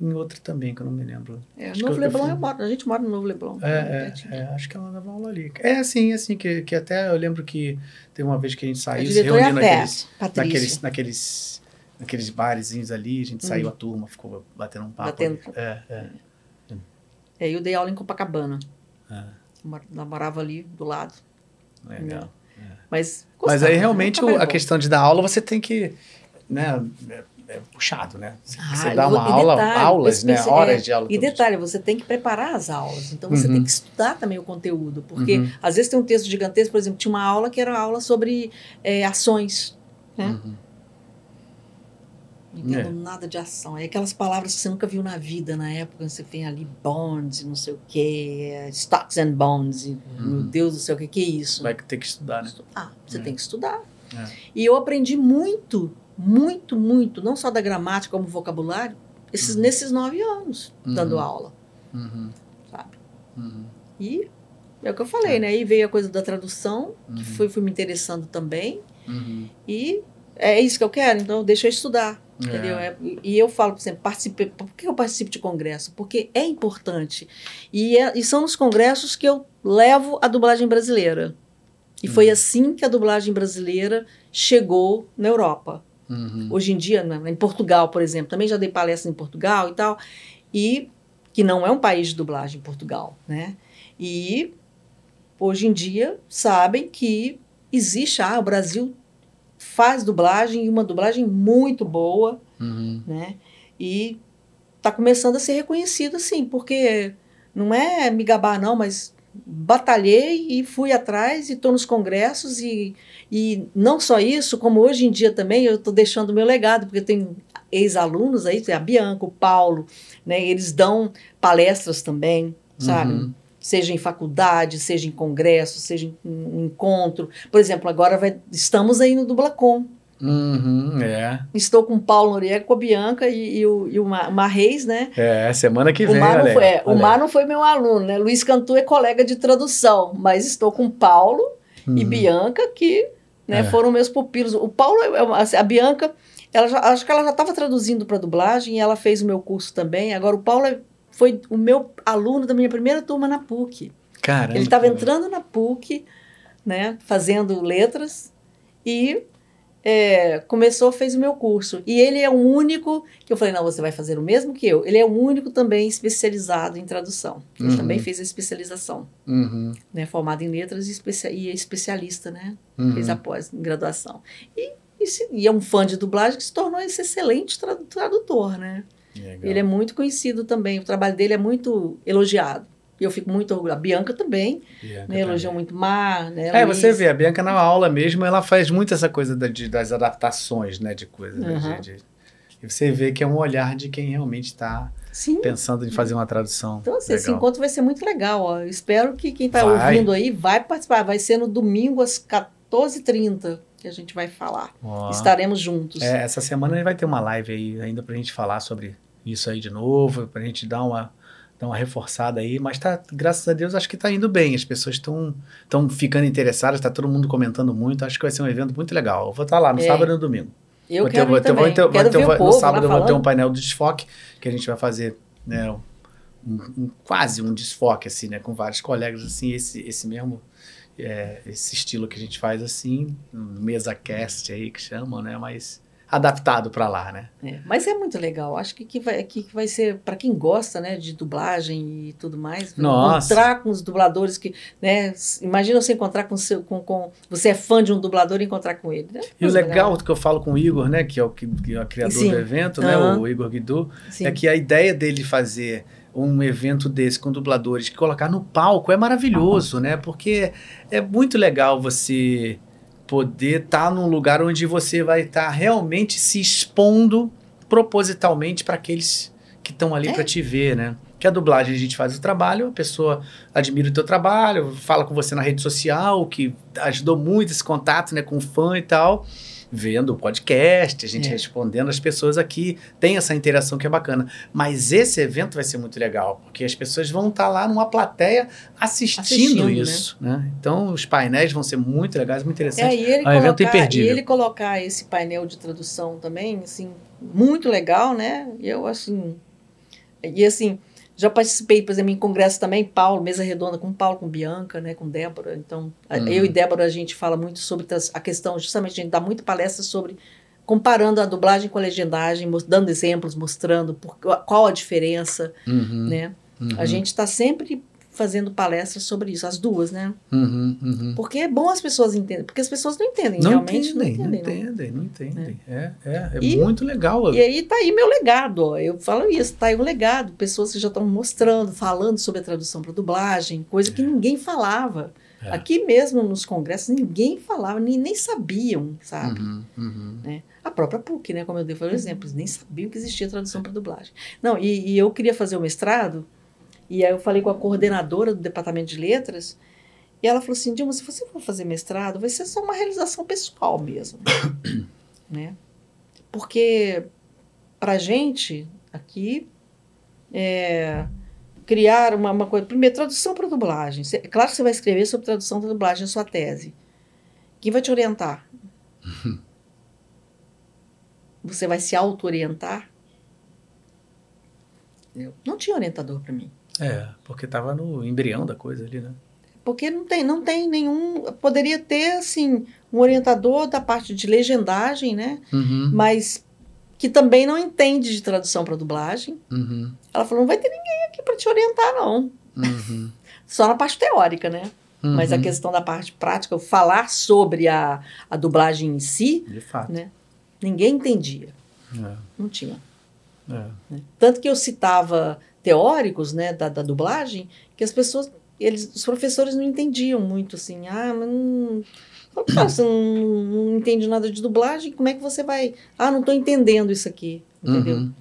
Em outro também, que eu não me lembro. É, Acho Novo eu- eu Leblon, fui- eu moro, a gente mora no Novo Leblon. É, pertinho. é, é, acho que ela dava aula ali. É assim, assim, que, que até eu lembro que teve uma vez que a gente A saiu se diretora é a reunindo naqueles, naqueles, naqueles, naqueles barezinhos ali, a gente Hum. saiu a turma, ficou batendo um papo. Batendo. ali. É, é. É, eu dei aula em Copacabana. É. Morava ali do lado. Legal. Mas, Mas gostava, aí né? realmente o- a questão de dar aula você tem que, né, é, é puxado, né? Você, Ah, você dá uma aula, detalhe, aulas, né, pense- horas é, de aula. E detalhe, você tem que preparar as aulas. Então você Uhum. tem que estudar também o conteúdo. Porque Uhum. às vezes tem um texto gigantesco, por exemplo, tinha uma aula que era aula sobre é, ações. né? Uhum. Não entendo É. nada de ação. É aquelas palavras que você nunca viu na vida na época. Você tem ali bonds, não sei o quê, é, stocks and bonds. E, Meu Deus do céu, o que, que é isso? Vai ter que estudar, né? Ah, você É. tem que estudar. É. E eu aprendi muito, muito, muito, não só da gramática como vocabulário, esses, Uhum. nesses nove anos dando Uhum. aula, Uhum. sabe? Uhum. E é o que eu falei, né? Aí veio a coisa da tradução, que Uhum. fui, fui me interessando também, Uhum. e é isso que eu quero, então deixa eu estudar. Entendeu? É, e- eu falo, por exemplo, por que eu participo de congresso? Porque é importante. E, é- e são nos congressos que eu levo a dublagem brasileira. E foi assim que a dublagem brasileira chegou na Europa. Uhum. Hoje em dia, em Portugal, por exemplo, também já dei palestra em Portugal e tal, e que não é um país de dublagem Portugal, né? E hoje em dia sabem que existe, ah, o Brasil faz dublagem e uma dublagem muito boa, Uhum. né? E está começando a ser reconhecido, assim, porque não é me gabar, não, mas batalhei e fui atrás e estou nos congressos e, e não só isso, como hoje em dia também eu estou deixando o meu legado, porque tem ex-alunos aí, a Bianca, o Paulo, né? Eles dão palestras também, sabe? Uhum. Seja em faculdade, seja em congresso, seja em um encontro. Por exemplo, agora vai- estamos aí no Dublacom. Uhum. É. Estou com o Paulo Noriega, com a Bianca e, e o, e o Ma- Mar Reis, né? É, semana que O vem. Mar, não foi, é, o Mar não foi meu aluno, né? Luiz Cantu é colega de tradução, mas estou com o Paulo e Uhum. Bianca, que né, É. foram meus pupilos. O Paulo, é uma- assim, a Bianca, ela já- acho que ela já estava traduzindo para dublagem e ela fez o meu curso também. Agora, o Paulo é- foi o meu aluno da minha primeira turma na PUC. Caramba. Ele estava entrando na PUC, né, fazendo letras e é, começou, fez o meu curso. E ele é o único que eu falei, não, você vai fazer o mesmo que eu. Ele é o único também especializado em tradução. Ele Uhum. também fez a especialização, Uhum. né, formado em letras e, especia- e é especialista, né, Uhum. fez após graduação. E, e, se- e é um fã de dublagem que se tornou esse excelente tradu- tradutor, né? Legal. Ele é muito conhecido também, o trabalho dele é muito elogiado. E eu fico muito orgulhosa. A Bianca também, Bianca né, elogiou muito Mar, né? É, Luiz. você vê, a Bianca na aula mesmo, ela faz muito essa coisa da- de- das adaptações, né, de coisas. né, Uhum. de- de- e você vê que é um olhar de quem realmente está pensando em fazer uma tradução. Então, assim, esse Legal. encontro vai ser muito legal. Ó. Espero que quem está ouvindo aí vai participar. Vai ser no domingo às 14h30 que a gente vai falar. Ó. Estaremos juntos. É, essa semana a gente vai ter uma live aí ainda pra gente falar sobre isso aí de novo, pra gente dar uma, dar uma reforçada aí, mas tá, graças a Deus, acho que tá indo bem. As pessoas estão estão ficando interessadas, tá todo mundo comentando muito. Acho que vai ser um evento muito legal. Eu vou estar lá no É. sábado e no domingo. Eu Vou ter- quero vou ter- vou também. ter- vou quero ter- vou- o povo No sábado eu vou ter um painel de desfoque que a gente vai fazer, né, um, um- quase um desfoque assim, né, com vários colegas assim, esse esse mesmo é, esse estilo que a gente faz assim, mesa cast aí que chamam, né, mas adaptado para lá, né? É, mas é muito legal. Acho que, que, vai, que vai ser, para quem gosta né, de dublagem e tudo mais, Nossa. encontrar com os dubladores que. Né, imagina você encontrar com, seu, com, com. Você é fã de um dublador e encontrar com ele. né? E o Coisa legal que eu falo com o Igor, né, que é o, que, que é o criador Sim. do evento, né, Aham. o Igor Guidu, Sim. é que a ideia dele fazer um evento desse com dubladores, que colocar no palco é maravilhoso, né? Porque é muito legal você poder estar num lugar onde você vai estar realmente se expondo propositalmente para aqueles que estão ali É. para te ver, né? Que a dublagem a gente faz o trabalho, a pessoa admira o teu trabalho, fala com você na rede social, que ajudou muito esse contato, né, com o fã e tal, vendo o podcast, a gente É. respondendo as pessoas aqui, tem essa interação que é bacana. Mas esse evento vai ser muito legal, porque as pessoas vão estar lá numa plateia assistindo, Assistindo, né? isso, né? Então os painéis vão ser muito legais, muito É, interessantes. e ele, É evento colocar, e imperdível. ele colocar esse painel de tradução também, assim, muito legal, né? E eu, assim. E assim, já participei, por exemplo, em congresso também, Paulo, mesa redonda com Paulo, com Bianca, né, com Débora. Então, Uhum. eu e Débora, a gente fala muito sobre a questão, justamente, a gente dá muita palestra sobre comparando a dublagem com a legendagem, dando exemplos, mostrando por, qual a diferença, Uhum, né? uhum, A gente está sempre fazendo palestras sobre isso, as duas, né? uhum, uhum. Porque é bom as pessoas entenderem, porque as pessoas não entendem, Não realmente entendem, não entendem. não. entendem, não entendem. É, é, é E- muito legal. E aí tá aí meu legado, ó. Eu falo isso, tá aí um legado. Pessoas que já estão mostrando, falando sobre a tradução para dublagem, coisa que ninguém falava. É. Aqui mesmo nos congressos, ninguém falava, nem, nem sabiam, sabe? Uhum, uhum. A própria PUC, né? Como eu dei falei exemplos, nem sabiam que existia tradução para dublagem. Não, e, e eu queria fazer o mestrado, e aí eu falei com a coordenadora do departamento de letras, e ela falou assim: Dilma, se você for fazer mestrado, vai ser só uma realização pessoal mesmo. né? Porque, pra gente, aqui, é, criar uma, uma coisa. Primeiro, tradução para dublagem. Cê- É claro que você vai escrever sobre tradução para dublagem na sua tese. Quem vai te orientar? Você vai se auto-orientar? Eu não tinha orientador para mim. É, porque tava no embrião da coisa ali, né? Porque não tem, não tem nenhum. Poderia ter, assim, um orientador da parte de legendagem, né? Uhum, Mas que também não entende de tradução para dublagem. uhum, Ela falou: não vai ter ninguém aqui para te orientar, não. uhum, Só na parte teórica, né? Mas a uhum. questão da parte prática, falar sobre a, a dublagem em si, De fato. né? Ninguém entendia. É, Não tinha. é. né? Tanto que eu citava teóricos né, da, da dublagem, que as pessoas, eles, os professores não entendiam muito assim. Ah, mas não. Fala, "Cara, você não, não entende nada de dublagem, como é que você vai. Ah, não estou entendendo isso aqui. Entendeu? Uhum,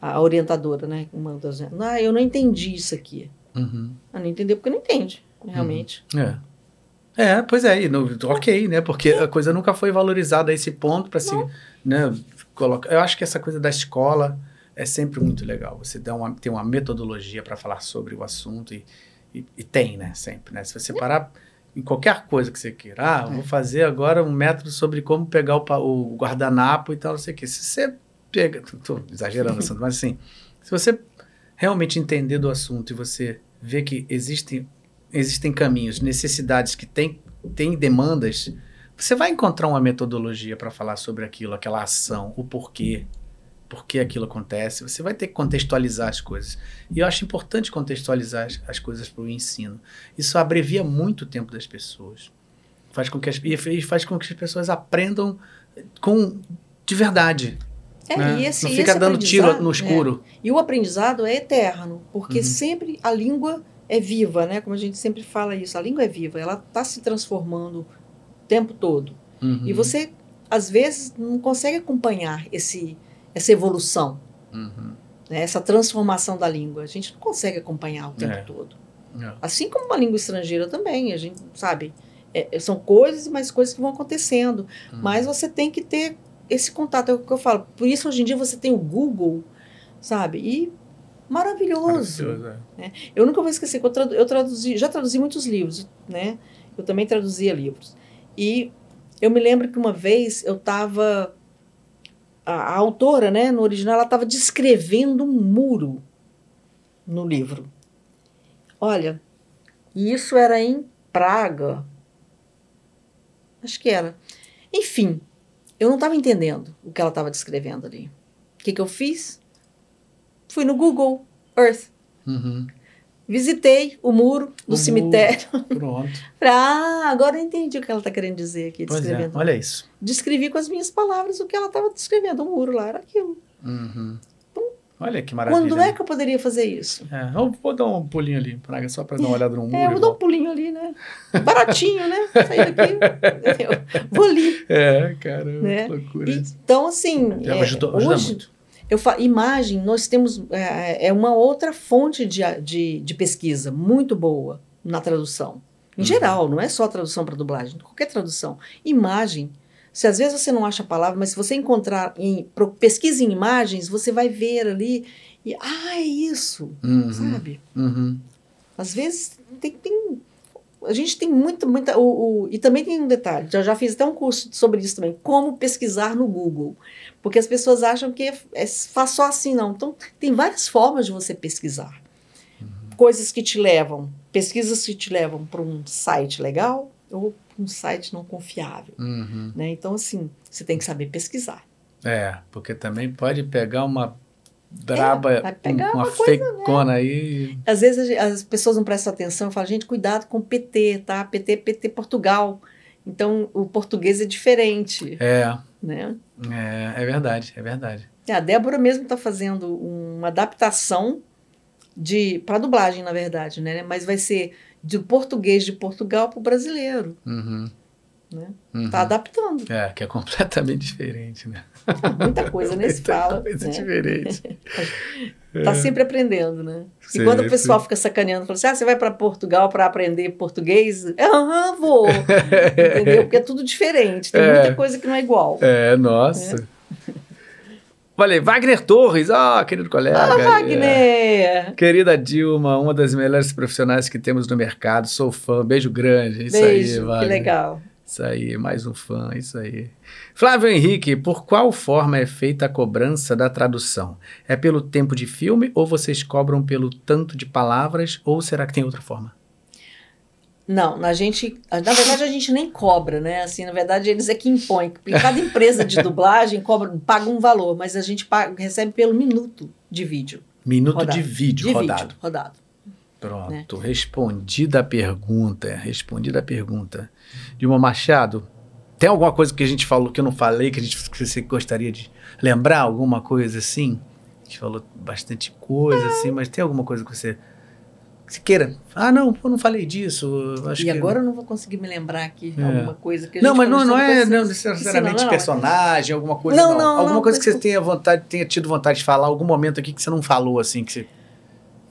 A orientadora, né? Uma das, ah, eu não entendi isso aqui. uhum. Ah, não entendeu porque não entende, realmente. É. É, pois é, e no, ok, né? Porque a coisa nunca foi valorizada a esse ponto para se, né, colocar. Eu acho que essa coisa da escola é sempre muito legal. Você dá uma, tem uma metodologia para falar sobre o assunto e, e, e tem, né? Sempre, né? Se você parar em qualquer coisa que você queira, ah, É. vou fazer agora um método sobre como pegar o, o guardanapo e tal, não sei o quê. Se você pega, tô exagerando, assunto, mas assim, se você realmente entender do assunto e você vê que existem existem caminhos, necessidades que têm tem demandas, você vai encontrar uma metodologia para falar sobre aquilo, aquela ação, o porquê, por que aquilo acontece. Você vai ter que contextualizar as coisas. E eu acho importante contextualizar as, as coisas para o ensino. Isso abrevia muito o tempo das pessoas. Faz com que as, e faz com que as pessoas aprendam com de verdade. É, né? e esse, Não fica esse dando tiro no escuro. é. E o aprendizado é eterno, porque Uhum. sempre a língua é viva, né? Como a gente sempre fala isso, a língua é viva, ela está se transformando o tempo todo. Uhum. E você, às vezes, não consegue acompanhar esse, essa evolução, Uhum. né? essa transformação da língua. A gente não consegue acompanhar o tempo É. todo. É. Assim como uma língua estrangeira também, a gente sabe. é, são coisas, mas coisas que vão acontecendo. Uhum. Mas você tem que ter esse contato, é o que eu falo. Por isso, hoje em dia, você tem o Google, sabe? E maravilhoso. Maravilhoso, é. Eu nunca vou esquecer que eu, tradu- eu traduzi, já traduzi muitos livros, né? Eu também traduzia livros. E eu me lembro que uma vez eu estava. A, a autora, né, no original, ela estava descrevendo um muro no livro. Olha, e isso era em Praga. Acho que era. Enfim, eu não estava entendendo o que ela estava descrevendo ali. O que, que eu fiz? Fui no Google Earth. Uhum. Visitei o muro do O muro. cemitério. Pronto. Falei, ah, agora eu entendi o que ela está querendo dizer aqui, Pois é, descrevendo. olha isso. Descrevi com as minhas palavras o que ela estava descrevendo. O muro lá era aquilo. Uhum. Olha que maravilha. Quando é que eu poderia fazer isso? É, eu vou dar um pulinho ali, Praga, só para dar uma olhada no muro. É, eu vou dar um pulinho ali, né? Baratinho, né? Sair daqui. entendeu? Vou ali. É, caramba, Né? que loucura. Então, assim, é, ajudou- ajuda hoje, muito. Eu falo, imagem, nós temos, é, é uma outra fonte de, de, de pesquisa muito boa na tradução. Em Uhum. geral, não é só tradução para dublagem, qualquer tradução. Imagem, se às vezes você não acha a palavra, mas se você encontrar, em, pesquisa em imagens, você vai ver ali, e, ah, é isso, Uhum, sabe? uhum. Às vezes tem, tem- a gente tem muita, muita. O, o- e também tem um detalhe, já, já fiz até um curso sobre isso também, como pesquisar no Google. Porque as pessoas acham que é, é faz só assim, não. Então, tem várias formas de você pesquisar. Coisas que te levam, pesquisas que te levam para um site legal ou pra um site não confiável. Uhum. Né? Então, assim, você tem que saber pesquisar. É, porque também pode pegar uma braba, vai pegar uma, uma fecona aí. Às vezes as pessoas não prestam atenção e falam, gente, cuidado com PT, tá? PT, PT Portugal. Então, o português é diferente, É, né? é, é verdade, é verdade. A Débora mesmo está fazendo uma adaptação de para dublagem, na verdade, né? Mas vai ser do português de Portugal para o brasileiro, Uhum. né? Uhum. Tá adaptando. É, que é completamente diferente, né? Muita coisa nesse Muita fala. coisa né? diferente. Tá sempre aprendendo, né? E Sim, quando o pessoal fica sacaneando, fala assim: ah, você vai para Portugal para aprender português? Aham, vou. Entendeu? Porque é tudo diferente. Tem É. muita coisa que não é igual. É, nossa. Falei, Wagner Torres, ah, querido colega. Ah, É. Wagner! Querida Dilma, uma das melhores profissionais que temos no mercado, sou fã, beijo grande. Isso aí, Beijo, que Wagner. legal. Isso aí, mais um fã, isso aí. Flávio Henrique, por qual forma é feita a cobrança da tradução? É pelo tempo de filme ou vocês cobram pelo tanto de palavras ou será que tem outra forma? Não, na gente, na verdade a gente nem cobra, né? Assim, na verdade eles é que impõem. Porque cada empresa de dublagem cobra, paga um valor, mas a gente paga, recebe pelo minuto de vídeo. Minuto Rodado. de vídeo de rodado. vídeo rodado. Pronto, respondida a pergunta, respondida a pergunta. Dilma Machado, tem alguma coisa que a gente falou que eu não falei, que, a gente, que você gostaria de lembrar? Alguma coisa assim? A gente falou bastante coisa, assim, mas tem alguma coisa que você, você queira? Ah, não, eu não falei disso. e que... agora eu não vou conseguir me lembrar aqui É. alguma coisa que a Não, gente mas não, falou não sobre é não, necessariamente Sim, não, não, personagem, alguma coisa. Não, Não, não, Alguma não, coisa que mas- você tenha vontade, tenha tido vontade de falar, algum momento aqui que você não falou, assim, que você.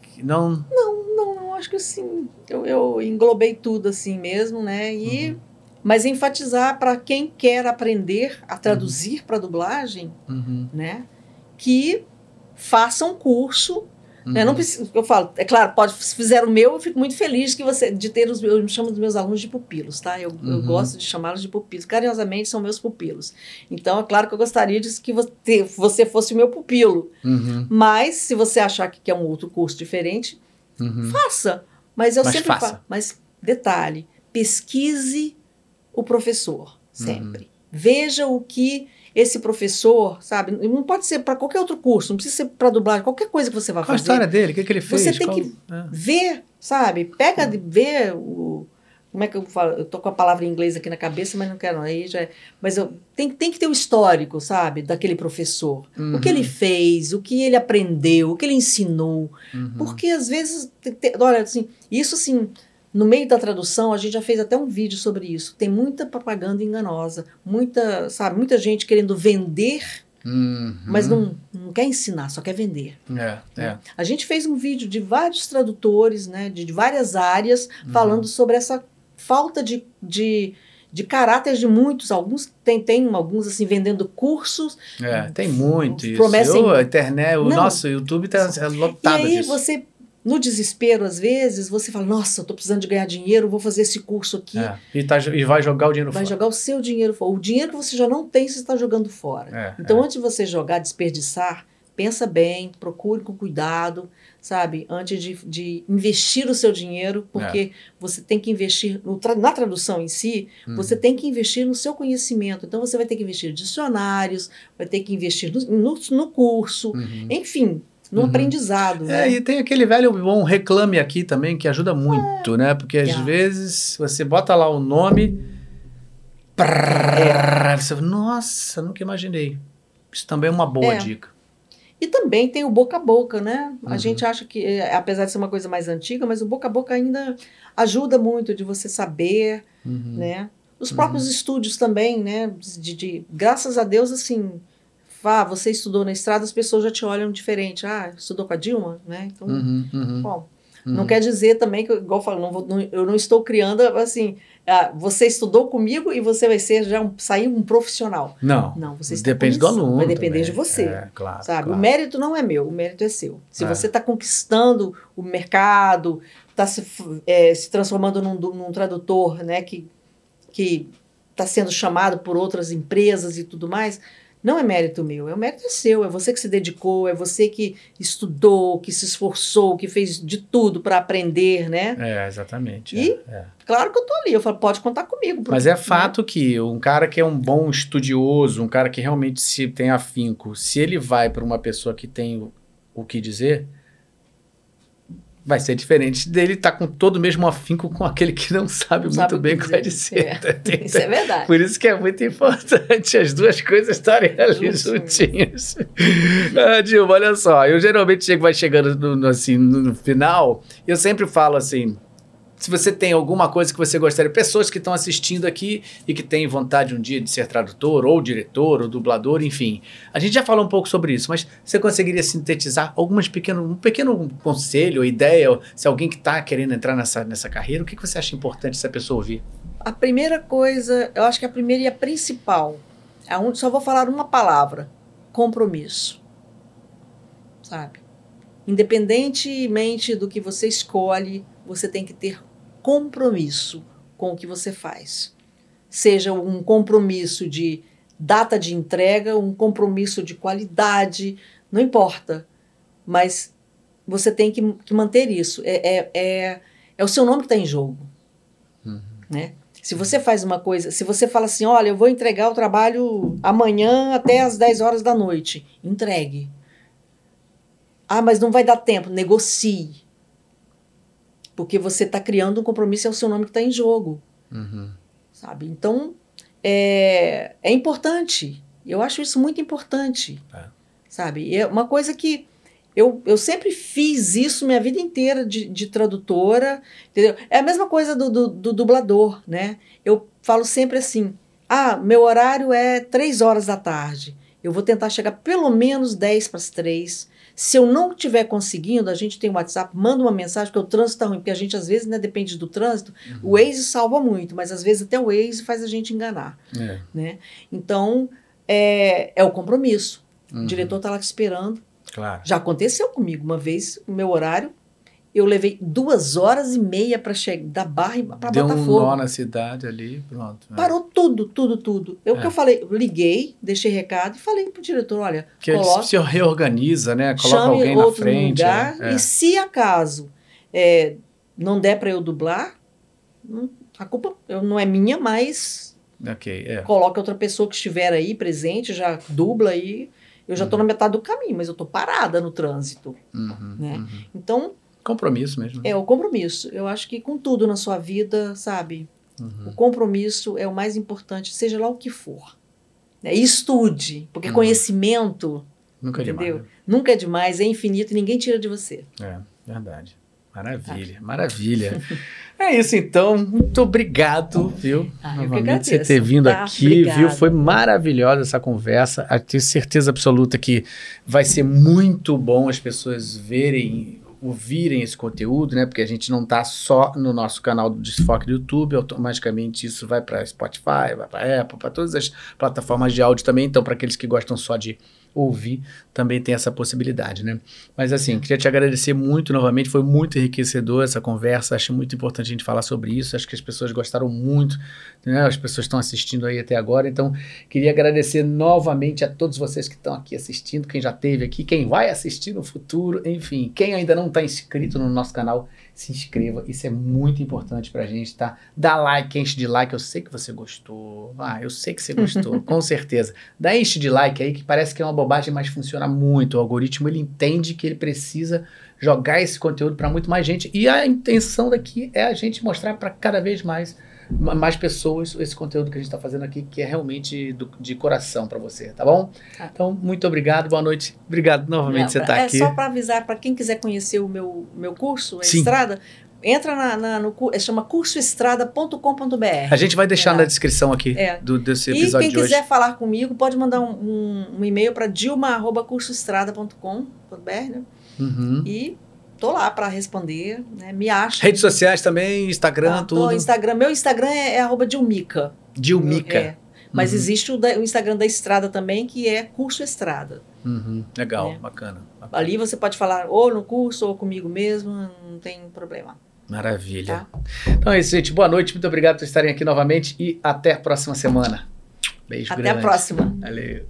que não. Não, não, acho que assim, eu, eu englobei tudo assim mesmo, né? E, Uhum. Mas enfatizar para quem quer aprender a traduzir para dublagem, Uhum, né? Que faça um curso Né? uhum. Não precisa, eu falo, é claro, pode, se fizer o meu, eu fico muito feliz que você, de ter os meus, eu chamo dos meus alunos de pupilos, tá? Eu, eu Uhum. gosto de chamá-los de pupilos, carinhosamente são meus pupilos. Então, é claro que eu gostaria de que você, você fosse o meu pupilo, Uhum, mas se você achar que quer um outro curso diferente, uhum. faça. Mas eu Mas sempre faça. falo. Mas detalhe: pesquise o professor sempre. Uhum. Veja o que esse professor, sabe? Não pode ser para qualquer outro curso, não precisa ser para dublagem, qualquer coisa que você vai Qual a fazer. história dele? O que, que ele fez? Você tem Qual- que- É. Ver, sabe? Pega de ver o. Como é que eu falo? Eu tô com a palavra em inglês aqui na cabeça, mas não quero. Aí já é- Mas eu, tem, tem que ter o histórico, sabe? Daquele professor. O que Uhum. ele fez, o que ele aprendeu, o que ele ensinou. Uhum. Porque às vezes, te- te- olha, assim, isso assim, no meio da tradução, a gente já fez até um vídeo sobre isso. Tem muita propaganda enganosa, muita, sabe, muita gente querendo vender, Uhum. mas não, não quer ensinar, só quer vender. É, é. A gente fez um vídeo de vários tradutores, né, de, de várias áreas, Uhum. falando sobre essa falta de, de, de caráter de muitos. Alguns tem, tem alguns assim vendendo cursos. É, tem muito isso. Promessa em- Eu, a internet, o Não. nosso YouTube tá é E lotado aí disso. você, no desespero, às vezes, você fala, nossa, eu tô precisando de ganhar dinheiro, vou fazer esse curso aqui. É, e, tá, e vai jogar o dinheiro Vai fora. jogar o seu dinheiro fora. O dinheiro que você já não tem, você está jogando fora. É, Então, é. antes de você jogar, desperdiçar, pensa bem, procure com cuidado, sabe? Antes de, de investir o seu dinheiro, porque É. você tem que investir no na tradução em si, Uhum. você tem que investir no seu conhecimento. Então, você vai ter que investir em dicionários, vai ter que investir no, no, no curso, Uhum. enfim, no Uhum. aprendizado. É, né? e tem aquele velho bom reclame aqui também que ajuda muito, né? Porque às É. vezes você bota lá o nome. prrr, Você, nossa, nunca imaginei. Isso também é uma boa É. dica. E também tem o boca a boca, né? A Uhum. gente acha que, eh, apesar de ser uma coisa mais antiga, mas o boca a boca ainda ajuda muito de você saber, Uhum. né? Os próprios estúdios também, né? De, de- graças a Deus, assim, vá, você estudou na estrada, as pessoas já te olham diferente. Ah, estudou com a Dilma, né? Então, Uhum, uhum, bom, uhum. não quer dizer também que, igual eu falo, não vou- não- eu não estou criando, assim, ah, você estudou comigo e você vai ser já um, sair um profissional. Não. Não, você está Depende do aluno. Vai depender também. de você. É, claro. Sabe? claro. O mérito não é meu, o mérito é seu. Se É. você está conquistando o mercado, está se, é, se transformando num, num tradutor né, que está sendo chamado por outras empresas e tudo mais, não é mérito meu, é o mérito é seu. É você que se dedicou, é você que estudou, que se esforçou, que fez de tudo para aprender, né? É, exatamente. E- é, é. Claro que eu tô ali, eu falo, pode contar comigo. Mas é né? fato que um cara que é um bom estudioso, um cara que realmente se tem afinco, se ele vai para uma pessoa que tem o, o que dizer, vai ser diferente dele estar com todo o mesmo afinco com aquele que não sabe Não muito sabe bem o que vai dizer. É. Isso é verdade. Por isso que é muito importante as duas coisas estarem ali juntinhas. ah, Dilma, olha só, eu geralmente chego, vai chegando no, no, assim, no, no final, eu sempre falo assim, se você tem alguma coisa que você gostaria, pessoas que estão assistindo aqui e que têm vontade um dia de ser tradutor, ou diretor, ou dublador, enfim. A gente já falou um pouco sobre isso, mas você conseguiria sintetizar algumas pequeno, um pequeno conselho, ideia, se alguém que está querendo entrar nessa, nessa carreira, o que, que você acha importante essa pessoa ouvir? A primeira coisa, eu acho que a primeira e a principal, a un- só vou falar uma palavra: compromisso. Sabe? Independentemente do que você escolhe, você tem que ter compromisso com o que você faz. Seja um compromisso de data de entrega, um compromisso de qualidade, não importa. Mas você tem que, que manter isso. É, é, é, é o seu nome que está em jogo. Né? Se você faz uma coisa, se você fala assim, olha, eu vou entregar o trabalho amanhã até as 10 horas da noite, entregue. Ah, mas não vai dar tempo, negocie. Porque você está criando um compromisso, é o seu nome que está em jogo, Uhum. sabe? Então, é, é importante. Eu acho isso muito importante, É. sabe? E É uma coisa que eu, eu sempre fiz isso minha vida inteira de, de tradutora, entendeu? É a mesma coisa do, do, do dublador, né? Eu falo sempre assim, ah, meu horário é três horas da tarde. Eu vou tentar chegar pelo menos 10 para as três. Se eu não estiver conseguindo, a gente tem o WhatsApp, manda uma mensagem, porque o trânsito está ruim, porque a gente às vezes, né, depende do trânsito, o Waze salva muito, mas às vezes até o Waze faz a gente enganar, É. né? Então, é, é o compromisso. Uhum. O diretor está lá te esperando. Claro. Já aconteceu comigo uma vez, o meu horário, eu levei duas horas e meia para chegar da Barra para Deu um Botafogo. nó na cidade ali, pronto. né? Parou tudo, tudo, tudo. Eu É. que eu falei, liguei, deixei recado e falei pro diretor, olha, Que ele coloca, se reorganiza, né? Coloca alguém na frente. lugar né? É. e se acaso é, não der para eu dublar, a culpa não é minha, mas Ok, é. coloca outra pessoa que estiver aí presente, já dubla aí. Eu já tô Uhum. na metade do caminho, mas eu tô parada no trânsito. Uhum, Né? uhum. Então, Compromisso mesmo. é o compromisso. Eu acho que com tudo na sua vida, sabe? Uhum. O compromisso é o mais importante, seja lá o que for. Né? Estude, porque Uhum. conhecimento Nunca é entendeu? demais. nunca é demais, é infinito e ninguém tira de você. né? É, verdade. Maravilha, maravilha. É isso então. Muito obrigado, viu? Ah, Novamente você ter vindo tá? aqui, Obrigada. viu? Foi maravilhosa essa conversa. Eu tenho certeza absoluta que vai ser muito bom as pessoas verem, ouvirem esse conteúdo, né? Porque a gente não tá só no nosso canal do Desfoque do YouTube, automaticamente isso vai para Spotify, vai para Apple, para todas as plataformas de áudio também. Então, para aqueles que gostam só de ouvir, também tem essa possibilidade, né? Mas assim, queria te agradecer muito novamente, foi muito enriquecedor essa conversa, acho muito importante a gente falar sobre isso, acho que as pessoas gostaram muito, né? As pessoas estão assistindo aí até agora, então queria agradecer novamente a todos vocês que estão aqui assistindo, quem já esteve aqui, quem vai assistir no futuro, enfim, quem ainda não está inscrito no nosso canal, se inscreva, isso é muito importante pra gente, tá? Dá like, enche de like, eu sei que você gostou, ah, eu sei que você gostou, com certeza. Dá enche de like aí, que parece que é uma bobagem, mas funciona muito. O algoritmo, ele entende que ele precisa jogar esse conteúdo para muito mais gente. E a intenção daqui é a gente mostrar para cada vez mais ma- mais pessoas esse conteúdo que a gente está fazendo aqui, que é realmente do- de coração para você, tá bom? Tá. Então, muito obrigado, boa noite. Obrigado novamente por você estar é aqui. só para avisar para quem quiser conhecer o meu, meu curso, a Sim. Estrada, entra na, na- no é, chama cursoestrada.com.br. A gente vai deixar É. na descrição aqui É. do, desse E episódio quem de hoje. quiser falar comigo, pode mandar um, um- um e-mail para dilma.cursoestrada.com.br né? Uhum. e tô lá para responder, né? Me acha. Redes sociais também, Instagram, tô tudo. Instagram, meu Instagram é, é arroba Dilmica. Dilmica. É. Mas Uhum. existe o, da- o Instagram da Estrada também, que é Curso Estrada. Uhum. Legal, É. bacana. bacana. Ali você pode falar ou no curso ou comigo mesmo, não tem problema. Maravilha. Tá? Então é isso, gente. Boa noite, muito obrigado por estarem aqui novamente e até a próxima semana. Beijo Até grande. a próxima. Valeu.